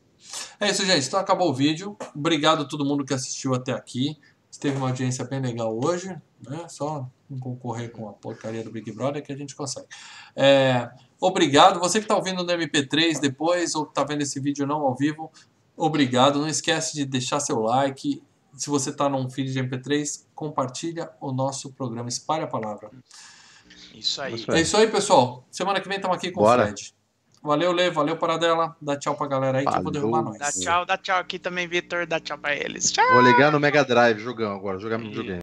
É isso, gente. Então acabou o vídeo. Obrigado a todo mundo que assistiu até aqui. Teve uma audiência bem legal hoje, né? Só não concorrer com a porcaria do Big Brother que a gente consegue. É, obrigado. Você que está ouvindo no MP3 depois ou está vendo esse vídeo não ao vivo, obrigado. Não esquece de deixar seu like. Se você está num feed de MP3, compartilha o nosso programa. Espalhe a palavra. Isso aí. É isso aí, pessoal. Semana que vem estamos aqui com Bora. o Fred. Valeu, Lê. Valeu, Paradela. Dá tchau pra galera aí que eu vou Falou. derrubar nós. Dá tchau, dá tchau aqui também, Vitor. Dá tchau pra eles. Tchau. Vou ligar no Mega Drive, jogão agora, jogar no videogame.